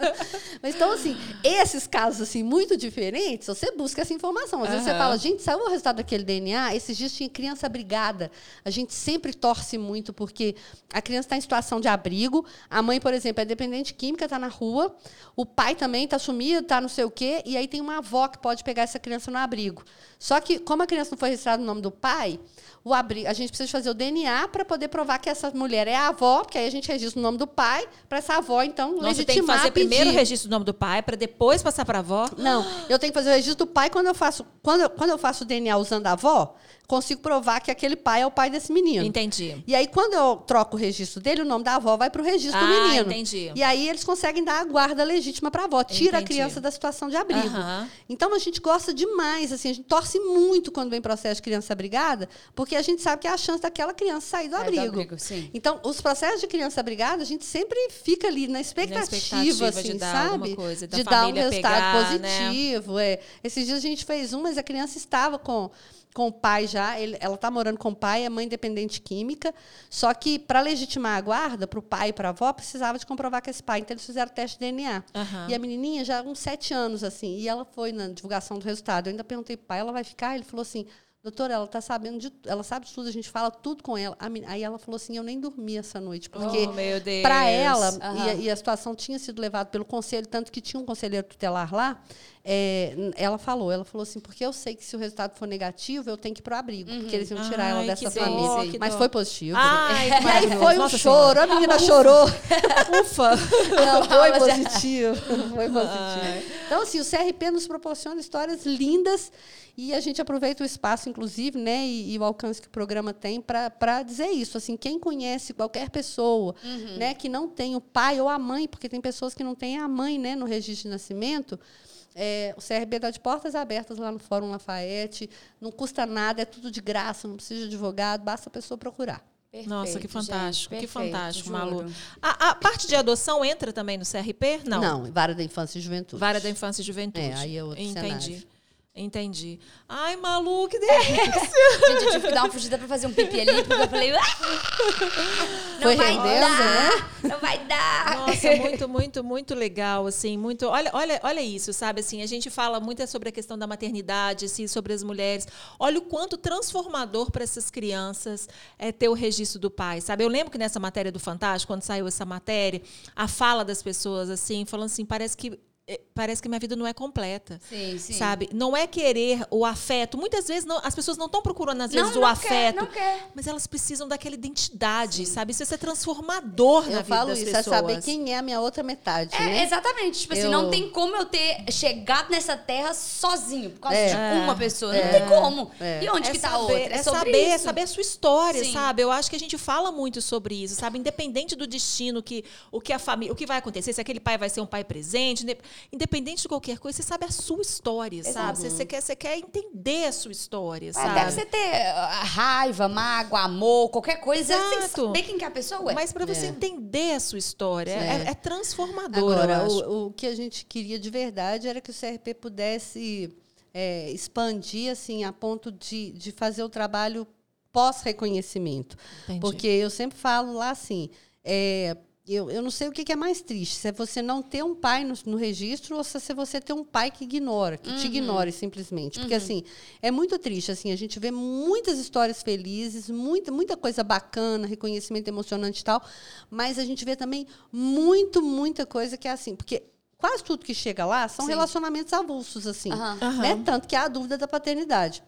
mas, então, assim, esses casos, assim, muito diferentes, você busca essa informação. Às uhum. vezes você fala, gente, saiu o resultado daquele DNA, esses dias tinha criança brigada. A gente sempre torce muito, porque a criança está em situação de abrigo, a mãe, por exemplo, é dependente química, está na rua, o pai também está sumido, está não sei o quê, e aí tem uma avó que pode pegar essa criança no abrigo. Só que, como a criança não foi registrada no nome do pai, o abri... a gente precisa fazer o DNA para poder provar que essa mulher é a avó, porque aí a gente registra o nome do pai, para essa avó, então, Nossa, legitimar tem que fazer pedir. primeiro o registro do nome do pai, para depois passar para a avó? Não, eu tenho que fazer o registro do pai quando eu faço, quando eu, quando eu faço o DNA usando a avó, consigo provar que aquele pai é o pai desse menino. Entendi. E aí, quando eu troco o registro dele, o nome da avó vai para o registro ah, do menino. Entendi. E aí eles conseguem dar a guarda legítima para a avó, tira entendi. a criança da situação de abrigo. Uhum. Então a gente gosta demais, assim, a gente torce muito quando vem processo de criança abrigada, porque a gente sabe que é a chance daquela criança sair do é, abrigo. Do abrigo então, os processos de criança abrigada, a gente sempre fica ali na expectativa, na expectativa assim, de dar sabe? Coisa, de dar um resultado pegar, né? positivo. Né? É. Esses dias a gente fez um, mas a criança estava com com o pai já, ele, ela está morando com o pai, é mãe independente química, só que para legitimar a guarda, para o pai e para a avó, precisava de comprovar que esse pai, então eles fizeram teste de DNA. Uhum. E a menininha já uns sete anos, assim, e ela foi na divulgação do resultado. Eu ainda perguntei para o pai, ela vai ficar? Ele falou assim, doutora, ela está sabendo de ela sabe de tudo, a gente fala tudo com ela. Aí ela falou assim, eu nem dormi essa noite, porque oh, para ela, uhum. e, a, e, a, situação tinha sido levada pelo conselho, tanto que tinha um conselheiro tutelar lá, é, ela falou, ela falou assim, porque eu sei que se o resultado for negativo, eu tenho que ir pro abrigo, uhum. porque eles iam tirar Ai, ela dessa família. Dó, Mas dó. foi positivo. Ai, e aí foi um Nossa choro, senhora. a menina chorou. Ufa! Não, foi positivo. Foi positivo. Então, assim, o CRP nos proporciona histórias lindas e a gente aproveita o espaço, inclusive, né, e, e o alcance que o programa tem para dizer isso. Assim, quem conhece qualquer pessoa uhum. né, que não tem o pai ou a mãe, porque tem pessoas que não têm a mãe né, no registro de nascimento, é, o CRB está de portas abertas lá no Fórum Lafayette, não custa nada, é tudo de graça, não precisa de advogado, basta a pessoa procurar. Perfeito, Nossa, que fantástico, gente, perfeito, que fantástico, Malu. A, a, parte de adoção entra também no CRP? Não. Não, Vara da Infância e Juventude. Vara da Infância e Juventude. É, aí é outro Entendi. Cenário. Entendi. Ai, Malu, que delícia! Gente, eu tive que dar uma fugida pra fazer um pipi ali, porque eu falei. Ah, não Foi vai rendendo, dar, né? Não vai dar. Nossa, muito, muito, muito legal, assim, muito. Olha, olha, olha isso, sabe? Assim, a gente fala muito sobre a questão da maternidade, assim, sobre as mulheres. Olha o quanto transformador para essas crianças é ter o registro do pai, sabe? Eu lembro que nessa matéria do Fantástico, quando saiu essa matéria, a fala das pessoas, assim, falando assim, parece que é, parece que minha vida não é completa. Sim, sim. Sabe? Não é querer o afeto. Muitas vezes não, as pessoas não estão procurando, às vezes, não, o não afeto. Quer, não quer. Mas elas precisam daquela identidade, sim. sabe? Isso é transformador eu na vida falo das isso, pessoas. é saber quem é a minha outra metade. É, né? exatamente. Tipo eu... assim, não tem como eu ter chegado nessa terra sozinho, por causa é. de uma pessoa. Não é. tem como. É. E onde é que tá a outra? É, é saber, isso. é saber a sua história, sim. sabe? Eu acho que a gente fala muito sobre isso, sabe? Independente do destino, que, o que a família, o que vai acontecer, se aquele pai vai ser um pai presente, independente de qualquer coisa, você sabe a sua história, Exato. sabe? Você, você, quer, você quer entender a sua história, sabe? Deve você ter ah, raiva, mágoa, amor, qualquer coisa. Exato. Você tem que saber quem que é a pessoa é. Mas para você é. entender a sua história, é, é, é transformador. Agora, o, o, que a gente queria de verdade era que o CRP pudesse é, expandir assim, a ponto de, de fazer o trabalho pós-reconhecimento. Porque eu sempre falo lá assim. É, eu, eu não sei o que, que, é mais triste, se é você não ter um pai no, no registro ou se é você ter um pai que ignora, que uhum. te ignore simplesmente. Porque, uhum. assim, é muito triste. Assim, a gente vê muitas histórias felizes, muita, muita coisa bacana, reconhecimento emocionante e tal, mas a gente vê também muito, muita coisa que é assim. Porque quase tudo que chega lá são Sim. relacionamentos avulsos, assim. Uhum. Né? Tanto que há a dúvida da paternidade.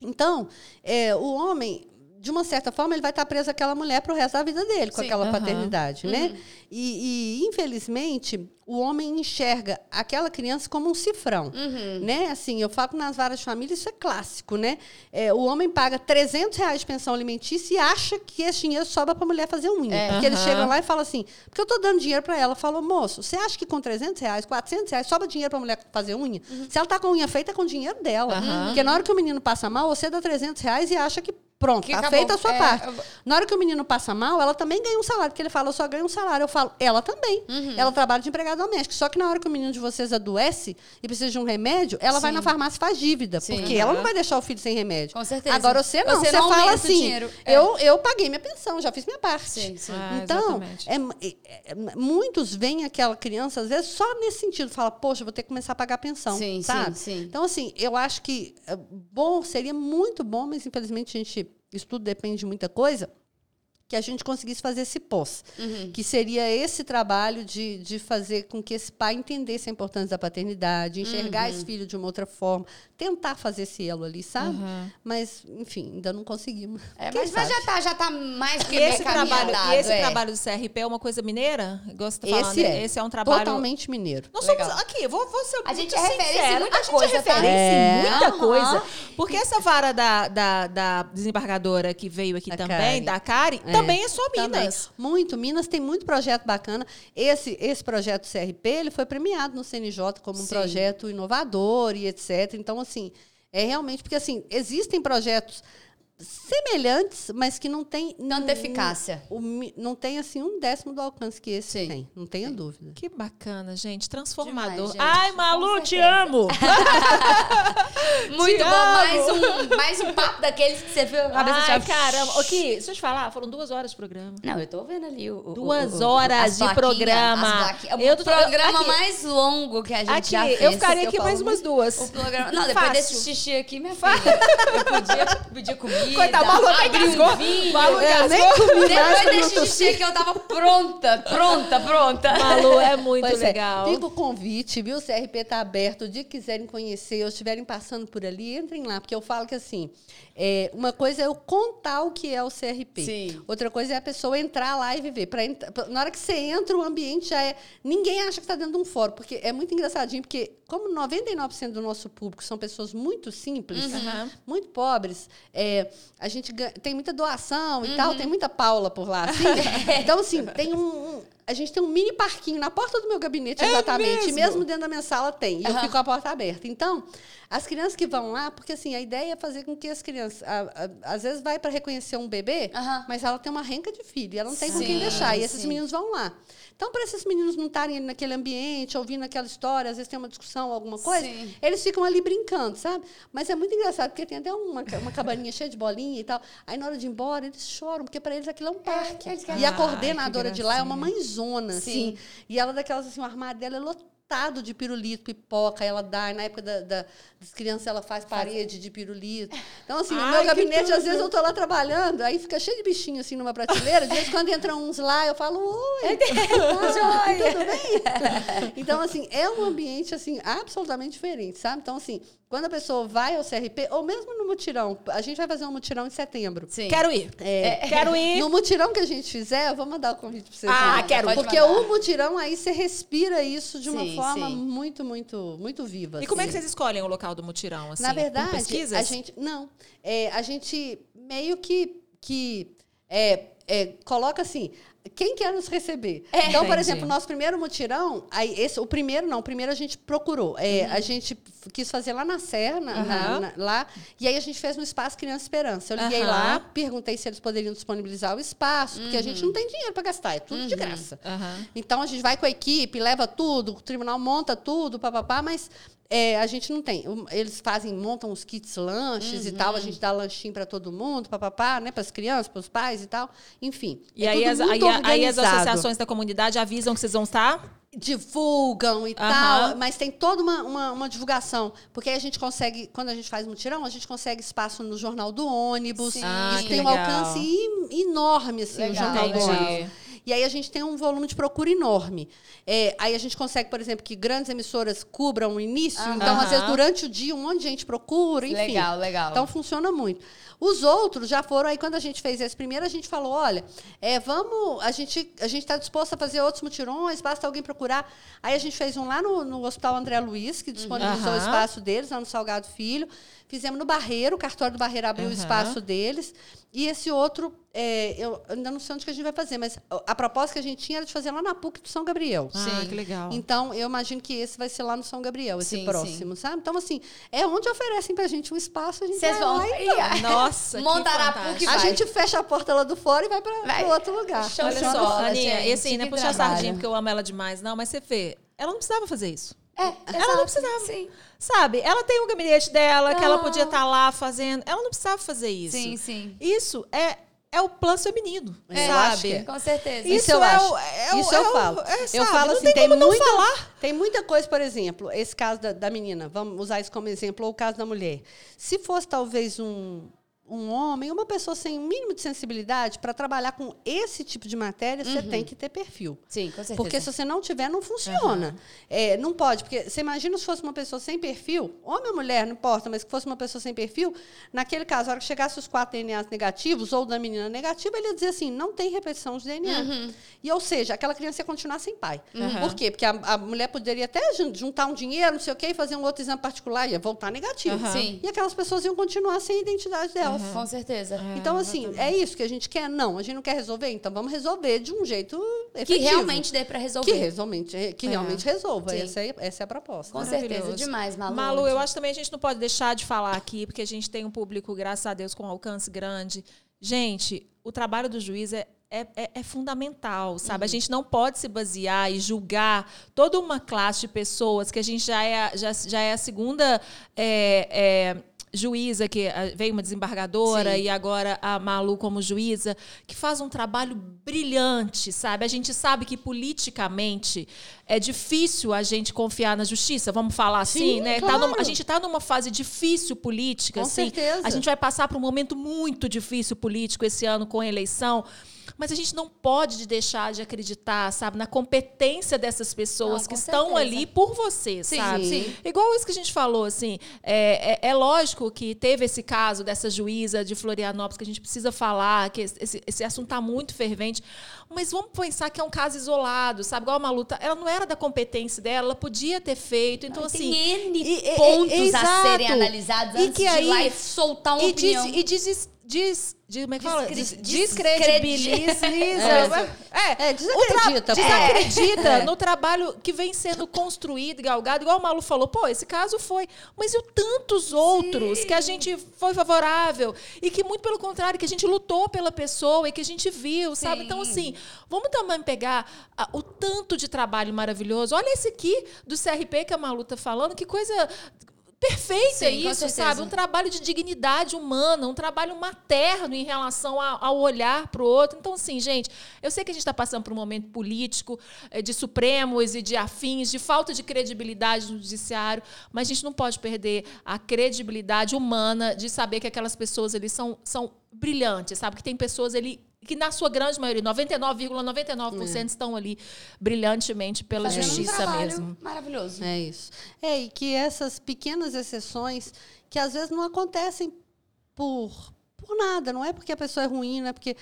Então, é, o homem de uma certa forma, ele vai estar preso àquela mulher para o resto da vida dele, com Sim. aquela uhum. paternidade, né? Uhum. E, e, infelizmente, o homem enxerga aquela criança como um cifrão, uhum. né? Assim, eu falo nas várias famílias, isso é clássico, né? É, o homem paga 300 reais de pensão alimentícia e acha que esse dinheiro sobra para a mulher fazer unha. É. Porque eles chegam lá e falam assim, porque eu estou dando dinheiro para ela. Falou, moço, você acha que com 300 reais, 400 reais, sobra dinheiro para a mulher fazer unha? Uhum. Se ela está com unha feita, é com dinheiro dela. Porque na hora que o menino passa mal, você dá 300 reais e acha que Pronto, que tá feita a sua é, parte. Eu... Na hora que o menino passa mal, ela também ganha um salário, porque ele fala, eu só ganho um salário. Eu falo, ela também. Uhum. Ela trabalha de empregada doméstica. Só que na hora que o menino de vocês adoece e precisa de um remédio, ela Sim. vai na farmácia e faz dívida. Sim. Porque uhum. ela não vai deixar o filho sem remédio. Com certeza. Agora você não. Você, você não fala assim, é. eu, eu paguei minha pensão, já fiz minha parte. Sim, sim. Ah, então, é, é, é, muitos veem aquela criança, às vezes, só nesse sentido. Fala, poxa, vou ter que começar a pagar pensão. Sim, sabe? sim, sim. Então, assim, eu acho que é, bom, seria muito bom, mas infelizmente a gente isso tudo depende de muita coisa que a gente conseguisse fazer esse pós, uhum. que seria esse trabalho de, de fazer com que esse pai entendesse a importância da paternidade, enxergar uhum. esse filho de uma outra forma, tentar fazer esse elo ali, sabe? Uhum. Mas, enfim, ainda não conseguimos. É, mas, mas, já está já tá mais que e esse trabalho E esse é. trabalho do CRP é uma coisa mineira? Gosto falando, esse é. Esse é um trabalho... Totalmente mineiro. Nós somos... Aqui, vou, vou ser A gente é referência em muita a coisa, gente é referência é. em muita coisa. Porque essa vara da, da, da desembargadora que veio aqui a também, Kari. da Kari, é. Também é só Minas. Muito. Minas tem muito projeto bacana. Esse, esse projeto CRP, ele foi premiado no CNJ como um Sim. projeto inovador e etc. Então, assim, é realmente... Porque, assim, existem projetos semelhantes, mas que não tem tanta eficácia. Um, não tem assim um décimo do alcance que esse Sim. tem, não tenha Sim. dúvida. Que bacana, gente, transformador. Demais, gente. Ai, Malu, te amo. Muito te bom, amo. mais um, mais um papo daqueles que você viu Ai, caramba. Aqui, deixa eu te falar, foram duas horas de programa. Não, eu tô vendo ali o, duas o, o, horas de programa. Eu o programa aqui. mais longo que a gente aqui, já fez. Eu ficaria aqui mais umas duas. O programa, não, depois Fácil. desse xixi aqui, minha filha, eu podia pedir comida Coitado, Malu até engasgou. Vinho. Malu é, nem comi Depois desse xixi que eu tava pronta, pronta, pronta. Malu, é muito pois é. legal. É. Fica o convite, viu? O CRP tá aberto. O dia que quiserem conhecer ou estiverem passando por ali, entrem lá. Porque eu falo que, assim, é, uma coisa é eu contar o que é o CRP. Sim. Outra coisa é a pessoa entrar lá e viver. Pra, na hora que você entra, o ambiente já é... Ninguém acha que está dentro de um fórum. Porque é muito engraçadinho, porque como 99% do nosso público são pessoas muito simples, uhum. muito pobres, é, a gente tem muita doação uhum. e tal, tem muita Paula por lá. Assim. então, assim, tem um, a gente tem um mini parquinho na porta do meu gabinete, é exatamente. Mesmo? mesmo dentro da minha sala tem. E uhum. eu fico com a porta aberta. Então, as crianças que vão lá, porque assim, a ideia é fazer com que as crianças. A, a, às vezes vai para reconhecer um bebê, uhum. mas ela tem uma renca de filho, e ela não tem sim, com quem deixar. E esses sim. meninos vão lá. Então, para esses meninos não estarem naquele ambiente, ouvindo aquela história, às vezes tem uma discussão, alguma coisa, sim. eles ficam ali brincando, sabe? Mas é muito engraçado, porque tem até uma, uma cabaninha cheia de bolinha e tal. Aí, na hora de ir embora, eles choram, porque para eles aquilo é um é, parque. É, e a coordenadora de lá é uma mãezona, assim. E ela, daquelas assim, o armário dela é lotado de pirulito, pipoca, ela dá. Na época da, da, das crianças, ela faz parede de pirulito. Então, assim, no meu gabinete, às vezes eu tô lá trabalhando, aí fica cheio de bichinho assim numa prateleira. De vez quando entram uns lá, eu falo, oi, tá, tudo bem? Então, assim, é um ambiente assim, absolutamente diferente, sabe? Então, assim, quando a pessoa vai ao CRP, ou mesmo no mutirão, a gente vai fazer um mutirão em setembro. Sim. Quero ir. É, é, quero ir. No mutirão que a gente fizer, eu vou mandar o convite para vocês. Ah, quero. Porque mandar. o mutirão aí você respira isso de uma sim, forma sim. muito, muito, muito viva. E como é que assim. vocês escolhem o local do mutirão? Assim, Na verdade, a gente não. É, a gente meio que que é, é, coloca assim, quem quer nos receber? É, então, por exemplo, nosso primeiro mutirão, aí esse, o primeiro não, o primeiro a gente procurou. É, uhum. A gente quis fazer lá na Serra, uhum. lá, e aí a gente fez no Espaço Criança Esperança. Eu liguei uhum. lá, perguntei se eles poderiam disponibilizar o espaço, porque a gente não tem dinheiro para gastar, é tudo de graça. Então a gente vai com a equipe, leva tudo, o tribunal monta tudo, papapá, mas É, a gente não tem. Eles fazem, montam os kits lanches uhum. e tal, a gente dá lanchinho para todo mundo, papapá, né? Para as crianças, para os pais e tal. Enfim. E é aí, as, aí, aí, as associações da comunidade avisam que vocês vão estar? divulgam e uhum. tal, mas tem toda uma, uma, uma, divulgação. Porque aí a gente consegue, quando a gente faz mutirão, a gente consegue espaço no Jornal do Ônibus. Ah, isso tem legal. um alcance enorme, assim, legal. o Jornal do Ônibus. E aí a gente tem um volume de procura enorme. É, aí a gente consegue, por exemplo, que grandes emissoras cubram o início. Então, às vezes, durante o dia, um monte de gente procura, enfim. Legal, legal. Então, funciona muito. Os outros já foram aí quando a gente fez esse primeiro, a gente falou, olha, é, vamos, a gente a gente está disposto a fazer outros mutirões, basta alguém procurar. Aí a gente fez um lá no, no Hospital André Luiz, que disponibilizou uhum. o espaço deles, lá no Salgado Filho. Fizemos no Barreiro, o cartório do Barreiro abriu uhum. o espaço deles. E esse outro, é, eu ainda não sei onde que a gente vai fazer, mas a proposta que a gente tinha era de fazer lá na PUC do São Gabriel. Ah, sim, que legal. Então, eu imagino que esse vai ser lá no São Gabriel, esse sim, próximo, sim. sabe? Então, assim, é onde oferecem pra gente um espaço, a gente Vocês vão lá então. Nossa, Montar a PUC A gente fecha a porta lá do fora e vai para outro lugar. Olha só, Aninha, esse não é puxar sardinha porque eu amo ela demais, não, mas você vê, ela não precisava fazer isso. É, ela não precisava. Sim. Sabe? Ela tem o um gabinete dela, não. que ela podia estar tá lá fazendo. Ela não precisava fazer isso. Sim, sim. Isso é é o plano feminino, é, sabe? É. Com certeza. Isso, isso eu é acho. É o, isso eu falo. É, eu falo assim, tem, tem muita, tem muita coisa, por exemplo, esse caso da, da menina, vamos usar isso como exemplo, ou o caso da mulher. Se fosse talvez um um homem, uma pessoa sem um mínimo de sensibilidade, para trabalhar com esse tipo de matéria, uhum. você tem que ter perfil. Sim, com certeza. Porque se você não tiver, não funciona. Uhum. É, não pode, porque você imagina se fosse uma pessoa sem perfil, homem ou mulher, não importa, mas que fosse uma pessoa sem perfil, naquele caso, a hora que chegasse os quatro DNAs negativos, ou da menina negativa, ele ia dizer assim, não tem repetição de DNA. Uhum. E, ou seja, aquela criança ia continuar sem pai. Uhum. Por quê? Porque a, a, mulher poderia até juntar um dinheiro, não sei o quê, e fazer um outro exame particular, ia voltar negativo. E aquelas pessoas iam continuar sem a identidade delas. Uhum. Com certeza. É, então, assim, exatamente. é isso que a gente quer? Não, a gente não quer resolver, então vamos resolver de um jeito efetivo. Que realmente dê para resolver. Que, realmente, que é. realmente resolva. Essa é, essa é a proposta. Com certeza, demais, Malu. Malu, eu acho que também a gente não pode deixar de falar aqui, porque a gente tem um público, graças a Deus, com alcance grande. Gente, o trabalho do juiz é, é, é, é, fundamental, sabe? Uhum. A gente não pode se basear e julgar toda uma classe de pessoas que a gente já é, já, já é a segunda é, é juíza, que ah, veio uma desembargadora Sim. e agora a Malu como juíza, que faz um trabalho brilhante, sabe? A gente sabe que politicamente é difícil a gente confiar na justiça, vamos falar assim, Sim, né? Claro. Tá numa, a gente está numa fase difícil política, com assim. Certeza. A gente vai passar por um momento muito difícil político esse ano com a eleição. Mas a gente não pode deixar de acreditar, sabe, na competência dessas pessoas não, que estão certeza. ali por você, sim, sabe? Sim. Igual isso que a gente falou, assim, é, é, é, lógico que teve esse caso dessa juíza de Florianópolis que a gente precisa falar, que esse, esse assunto está muito fervente, mas vamos pensar que é um caso isolado, sabe? Igual a Maluta, ela não era da competência dela, ela podia ter feito, então assim... Tem N pontos a serem analizados antes e que aí, de ir lá e soltar uma e opinião. Diz, e diz, diz de, como é que fala? Descredibiliza. É, é, desacredita. desacredita é. no trabalho que vem sendo construído, galgado, igual o Malu falou, pô, esse caso foi. Mas e tantos outros Sim. que a gente foi favorável e que, muito pelo contrário, que a gente lutou pela pessoa e que a gente viu, sabe? Sim. Então, assim, vamos também pegar a, o tanto de trabalho maravilhoso. Olha esse aqui do CRP que a Malu tá falando, que coisa perfeita Sim, isso, sabe? Um trabalho de dignidade humana, um trabalho materno em relação ao olhar para o outro. Então, assim, gente, eu sei que a gente está passando por um momento político, eh, de supremos e de afins, de falta de credibilidade no judiciário, mas a gente não pode perder a credibilidade humana de saber que aquelas pessoas ali são, são brilhantes, sabe? Que tem pessoas ali que na sua grande maioria, 99,99% ,99 é. estão ali brilhantemente pela Fazendo justiça um mesmo. Maravilhoso. É isso. É, e que essas pequenas exceções que às vezes não acontecem por por nada, não é porque a pessoa é ruim, não é porque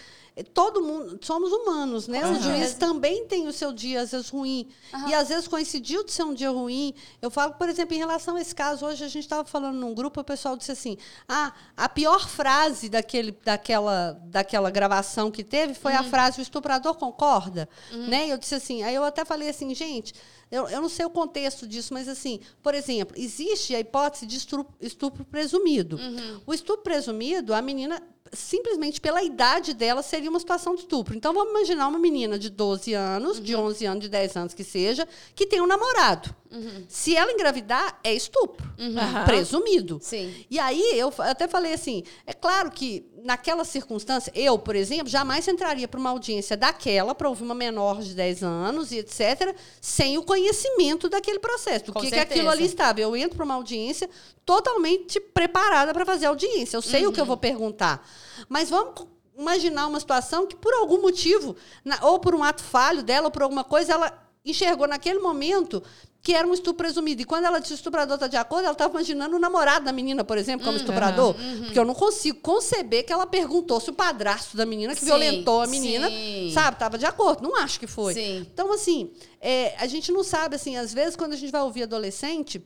todo mundo somos humanos, né? Uhum. O juiz também tem o seu dia às vezes ruim uhum. e às vezes coincidiu de ser um dia ruim. Eu falo, por exemplo, em relação a esse caso hoje a gente estava falando num grupo, o pessoal disse assim: "Ah, a pior frase daquele daquela daquela gravação que teve foi uhum. a frase o estuprador concorda", uhum. né? E eu disse assim, aí eu até falei assim, gente, eu, eu não sei o contexto disso, mas assim, por exemplo, existe a hipótese de estupro, estupro presumido. Uhum. O estupro presumido, a menina simplesmente pela idade dela, seria uma situação de estupro. Então, vamos imaginar uma menina de 12 anos, uhum. de 11 anos, de 10 anos que seja, que tem um namorado. Uhum. Se ela engravidar, é estupro. Uhum. Presumido. Sim. E aí, eu até falei assim: é claro que naquela circunstância, eu, por exemplo, jamais entraria para uma audiência daquela para ouvir uma menor de 10 anos e etc., sem o conhecimento daquele processo, do que, que aquilo ali estava. Eu entro para uma audiência totalmente preparada para fazer audiência. Eu sei uhum. o que eu vou perguntar. Mas vamos imaginar uma situação que, por algum motivo, ou por um ato falho dela, ou por alguma coisa, ela enxergou naquele momento que era um estupro presumido. E quando ela disse estuprador está de acordo, ela estava imaginando o namorado da menina, por exemplo, como uhum, estuprador. Uhum. Porque eu não consigo conceber que ela perguntou se o padrasto da menina que sim, violentou a menina, sim. sabe, estava de acordo. Não acho que foi. Sim. Então, assim, é, a gente não sabe, assim, às vezes, quando a gente vai ouvir adolescente,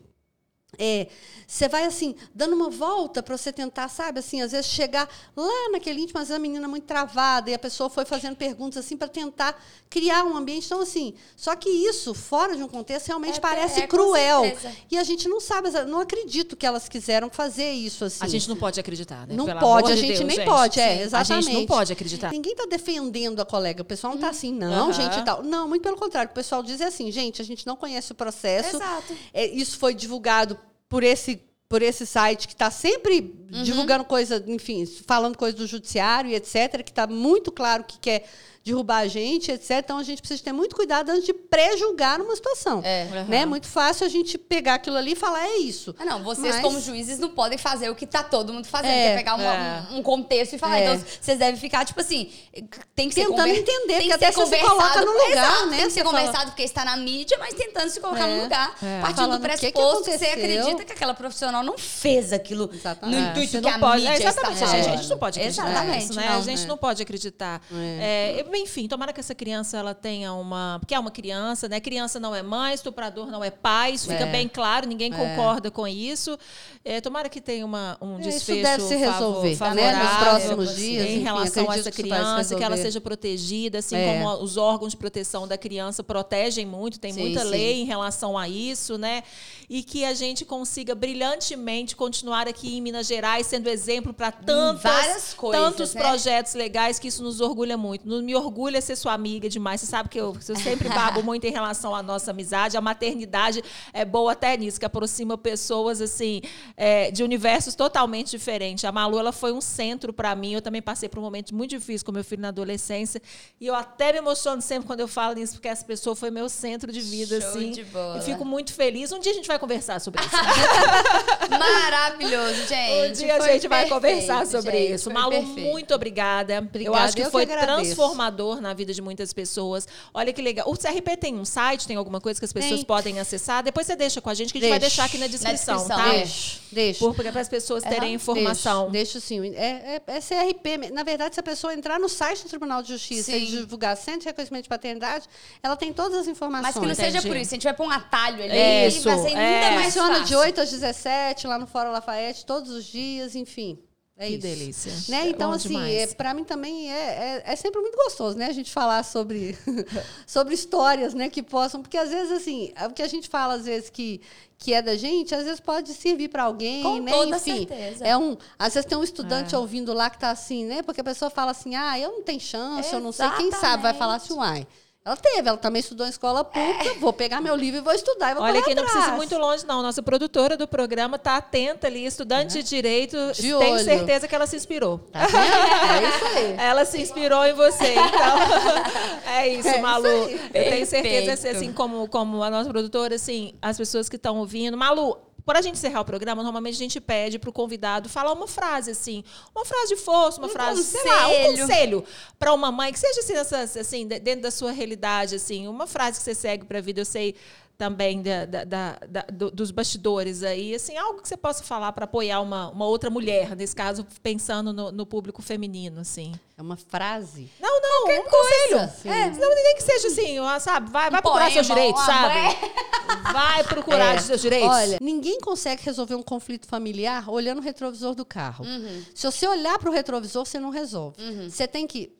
é, você vai assim, dando uma volta para você tentar, sabe, assim, às vezes chegar lá naquele íntimo, mas a menina muito travada, e a pessoa foi fazendo perguntas assim para tentar criar um ambiente. Então, assim, só que isso, fora de um contexto, realmente é, parece é, cruel. E a gente não sabe, não acredito que elas quiseram fazer isso assim. A gente não pode acreditar, né? Não Pelo pode, a gente Deus, nem gente. pode, é, exatamente. A gente não pode acreditar. Ninguém está defendendo a colega, o pessoal não está assim, não, uhum. gente, tal. Não, muito pelo contrário, o pessoal diz assim, gente, a gente não conhece o processo. Exato. É, isso foi divulgado por esse por esse site que está sempre uhum. divulgando coisa, enfim, falando coisa do judiciário e etc, que está muito claro que quer derrubar a gente, etc. Então a gente precisa ter muito cuidado antes de pré-julgar uma situação. É. Uhum. Né? É muito fácil a gente pegar aquilo ali e falar, é isso. Ah, não, vocês, Mas... como juízes, não podem fazer o que está todo mundo fazendo. É. Quer pegar uma, é. um, um, contexto e falar. É. Então, vocês devem ficar, tipo assim, tem que Tentando conver... entender, tem que até você se coloca no lugar, Exato, né? Tem que ser conversado fala... porque está na mídia, mas tentando se colocar no é. lugar. É. Partindo do pressuposto que, que, você acredita que aquela profissional não fez aquilo exatamente. no intuito que a pode... mídia exatamente, está a gente não pode acreditar Exatamente. Né? A gente não pode acreditar. Enfim, tomara que essa criança ela tenha uma. Porque é uma criança, né? Criança não é mãe, estuprador não é pai, isso fica é. bem claro, ninguém é. concorda com isso. É, tomara que tenha uma, um desfecho isso deve se resolver, favorável né? nos próximos dias, em relação a essa criança, que ela seja protegida, assim é. como os órgãos de proteção da criança protegem muito, tem sim, muita sim. lei em relação a isso, né? E que a gente consiga brilhantemente continuar aqui em Minas Gerais, sendo exemplo para tantas, coisas, tantos né? projetos legais que isso nos orgulha muito. Me orgulha ser sua amiga demais. Você sabe que eu, eu sempre babo muito em relação à nossa amizade. A maternidade é boa até nisso, que aproxima pessoas assim é, de universos totalmente diferentes. A Malu ela foi um centro para mim. Eu também passei por um momento muito difícil com meu filho na adolescência. E eu até me emociono sempre quando eu falo nisso, porque essa pessoa foi meu centro de vida. Show assim. De bola. E fico muito feliz. Um dia a gente vai conversar sobre isso. Maravilhoso, gente. Um dia a gente vai conversar sobre gente, isso. Malu, perfeito. muito obrigada. obrigada. Eu acho que eu foi que transformador na vida de muitas pessoas. Olha que legal. O CRP tem um site, tem alguma coisa que as pessoas tem. podem acessar? Depois você deixa com a gente, que a gente vai deixar aqui na descrição, na descrição tá? Deixa. deixa. Porque para as pessoas terem informação. Deixa, sim. É, é, é, CRP. Na verdade, se a pessoa entrar no site do Tribunal de Justiça sim. e divulgar Centro de Reconhecimento de Paternidade, ela tem todas as informações. Mas que não seja por isso. A gente vai pôr um atalho ali. É isso. Vai ser ainda é. mais Funciona de 8 às 17, lá no Fórum Lafayette, todos os dias, enfim. É que isso. delícia. Né? Então, assim, é, para mim também é, é, é, sempre muito gostoso, né? A gente falar sobre, sobre histórias, né? Que possam... Porque, às vezes, assim, o que a gente fala, às vezes, que, que é da gente, às vezes pode servir para alguém, Com né? Toda Enfim, certeza. É um, às vezes tem um estudante é. ouvindo lá que está assim, né? Porque a pessoa fala assim, ah, eu não tenho chance, Exatamente. eu não sei. Quem sabe vai falar assim, uai... Ela teve, ela também estudou em escola pública. É. Vou pegar meu livro e vou estudar. E vou Olha que não precisa ir muito longe, não. Nossa produtora do programa está atenta ali, estudante é. de direito. De tenho olho. certeza que ela se inspirou. Tá é isso aí. Ela se inspirou em você. Então, é isso, é Malu. Isso Eu tenho certeza, assim, como, como a nossa produtora, assim, as pessoas que estão ouvindo. Malu, para a gente encerrar o programa, normalmente a gente pede para o convidado falar uma frase, assim, uma frase de força, uma um frase, conselho. sei lá, um conselho para uma mãe que seja assim, assim, dentro da sua realidade, assim, uma frase que você segue para a vida. Eu sei também da, da, da, da, dos bastidores aí, assim, algo que você possa falar para apoiar uma, uma outra mulher, nesse caso, pensando no, no, público feminino, assim. É uma frase? Não, não, Qualquer um. Conselho. É, não, nem que seja assim, sabe, vai, vai um procurar poema, seus direitos, sabe? Vai procurar é. seus direitos. Olha, ninguém consegue resolver um conflito familiar olhando o retrovisor do carro. Uhum. Se você olhar para o retrovisor, você não resolve. Uhum. Você tem que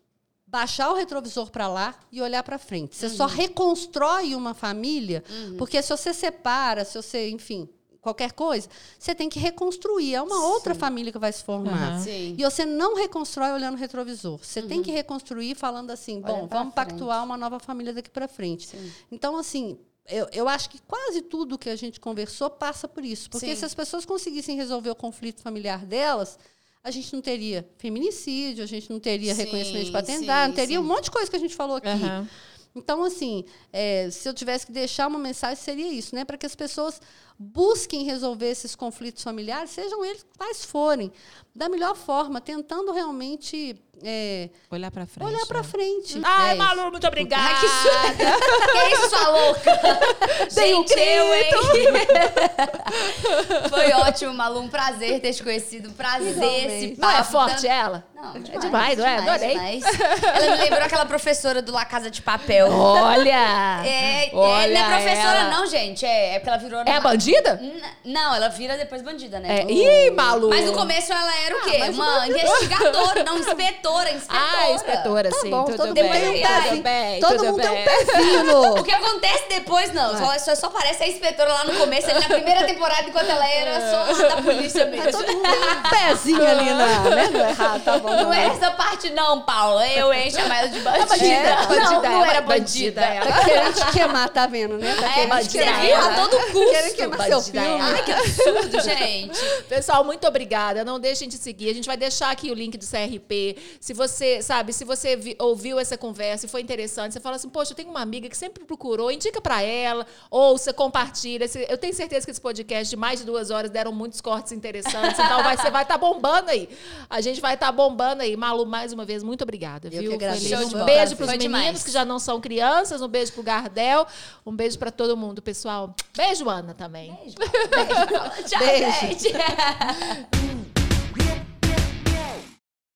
baixar o retrovisor para lá e olhar para frente. Você uhum. só reconstrói uma família, uhum. porque se você separa, se você, enfim, qualquer coisa, você tem que reconstruir. É uma Sim. outra família que vai se formar. Uhum. E você não reconstrói olhando o retrovisor. Você uhum. tem que reconstruir falando assim, bom, vamos frente. pactuar uma nova família daqui para frente. Sim. Então, assim, eu, eu, acho que quase tudo que a gente conversou passa por isso. Porque Sim. se as pessoas conseguissem resolver o conflito familiar delas, a gente não teria feminicídio, a gente não teria sim, reconhecimento de paternidade, não teria sim. um monte de coisa que a gente falou aqui. Uhum. Então, assim, é, se eu tivesse que deixar uma mensagem, seria isso, né? Para que as pessoas busquem resolver esses conflitos familiares, sejam eles quais forem, da melhor forma, tentando realmente é, olhar para frente. Olhar para né? frente. Ai, é Malu, muito obrigada. Ai, que, que isso, sua louca? Dei um eu, hein? Foi ótimo, Malu. Um prazer ter te conhecido. Prazer esse papo. Não é forte tanto... ela? Não, é demais, não é? Adorei. Demais. Ela me lembrou aquela professora do La Casa de Papel. Olha! É, Olha é, não é professora, ela. não, gente. É, é porque ela virou. É a bandida? não, ela vira depois bandida, né? É. Ih, Malu! Mas no começo ela era o ah, quê? Ah, Uma investigadora, não, inspetora, inspetora. Ah, inspetora, tá sim. Bom, tudo, bem. Bem, tudo bem. Todo tudo mundo bem. tem um pezinho. O que acontece depois, não. Só, só, só parece a inspetora lá no começo, ali na primeira temporada, enquanto ela era só da polícia mesmo. todo mundo tem um pezinho ali na... Né? Não é errado, tá bom. Não é essa parte não, Paula. Eu encho chamar ela de bandida. É, bandida. Não, não era bandida. Tá querendo te queimar, tá vendo, né? Tá é, bandida. Você viu a todo custo. Querendo queimar seu filme. Ai, que absurdo, gente. Pessoal, muito obrigada. Não deixem de seguir. A gente vai deixar aqui o link do CRP. Se você, sabe, se você vi, ouviu essa conversa e foi interessante, você fala assim, poxa, eu tenho uma amiga que sempre procurou, indica para ela, ouça, compartilha. Eu tenho certeza que esse podcast de mais de duas horas deram muitos cortes interessantes. Então vai, você vai estar tá bombando aí. A gente vai estar tá bombando aí. Malu, mais uma vez, muito obrigada. Eu viu? Que agradeço. Um beijo para os meninos demais. que já não são crianças, um beijo pro Gardel, um beijo para todo mundo, pessoal. Beijo, Ana, também. Beijo. beijo. Tchau, beijo. gente.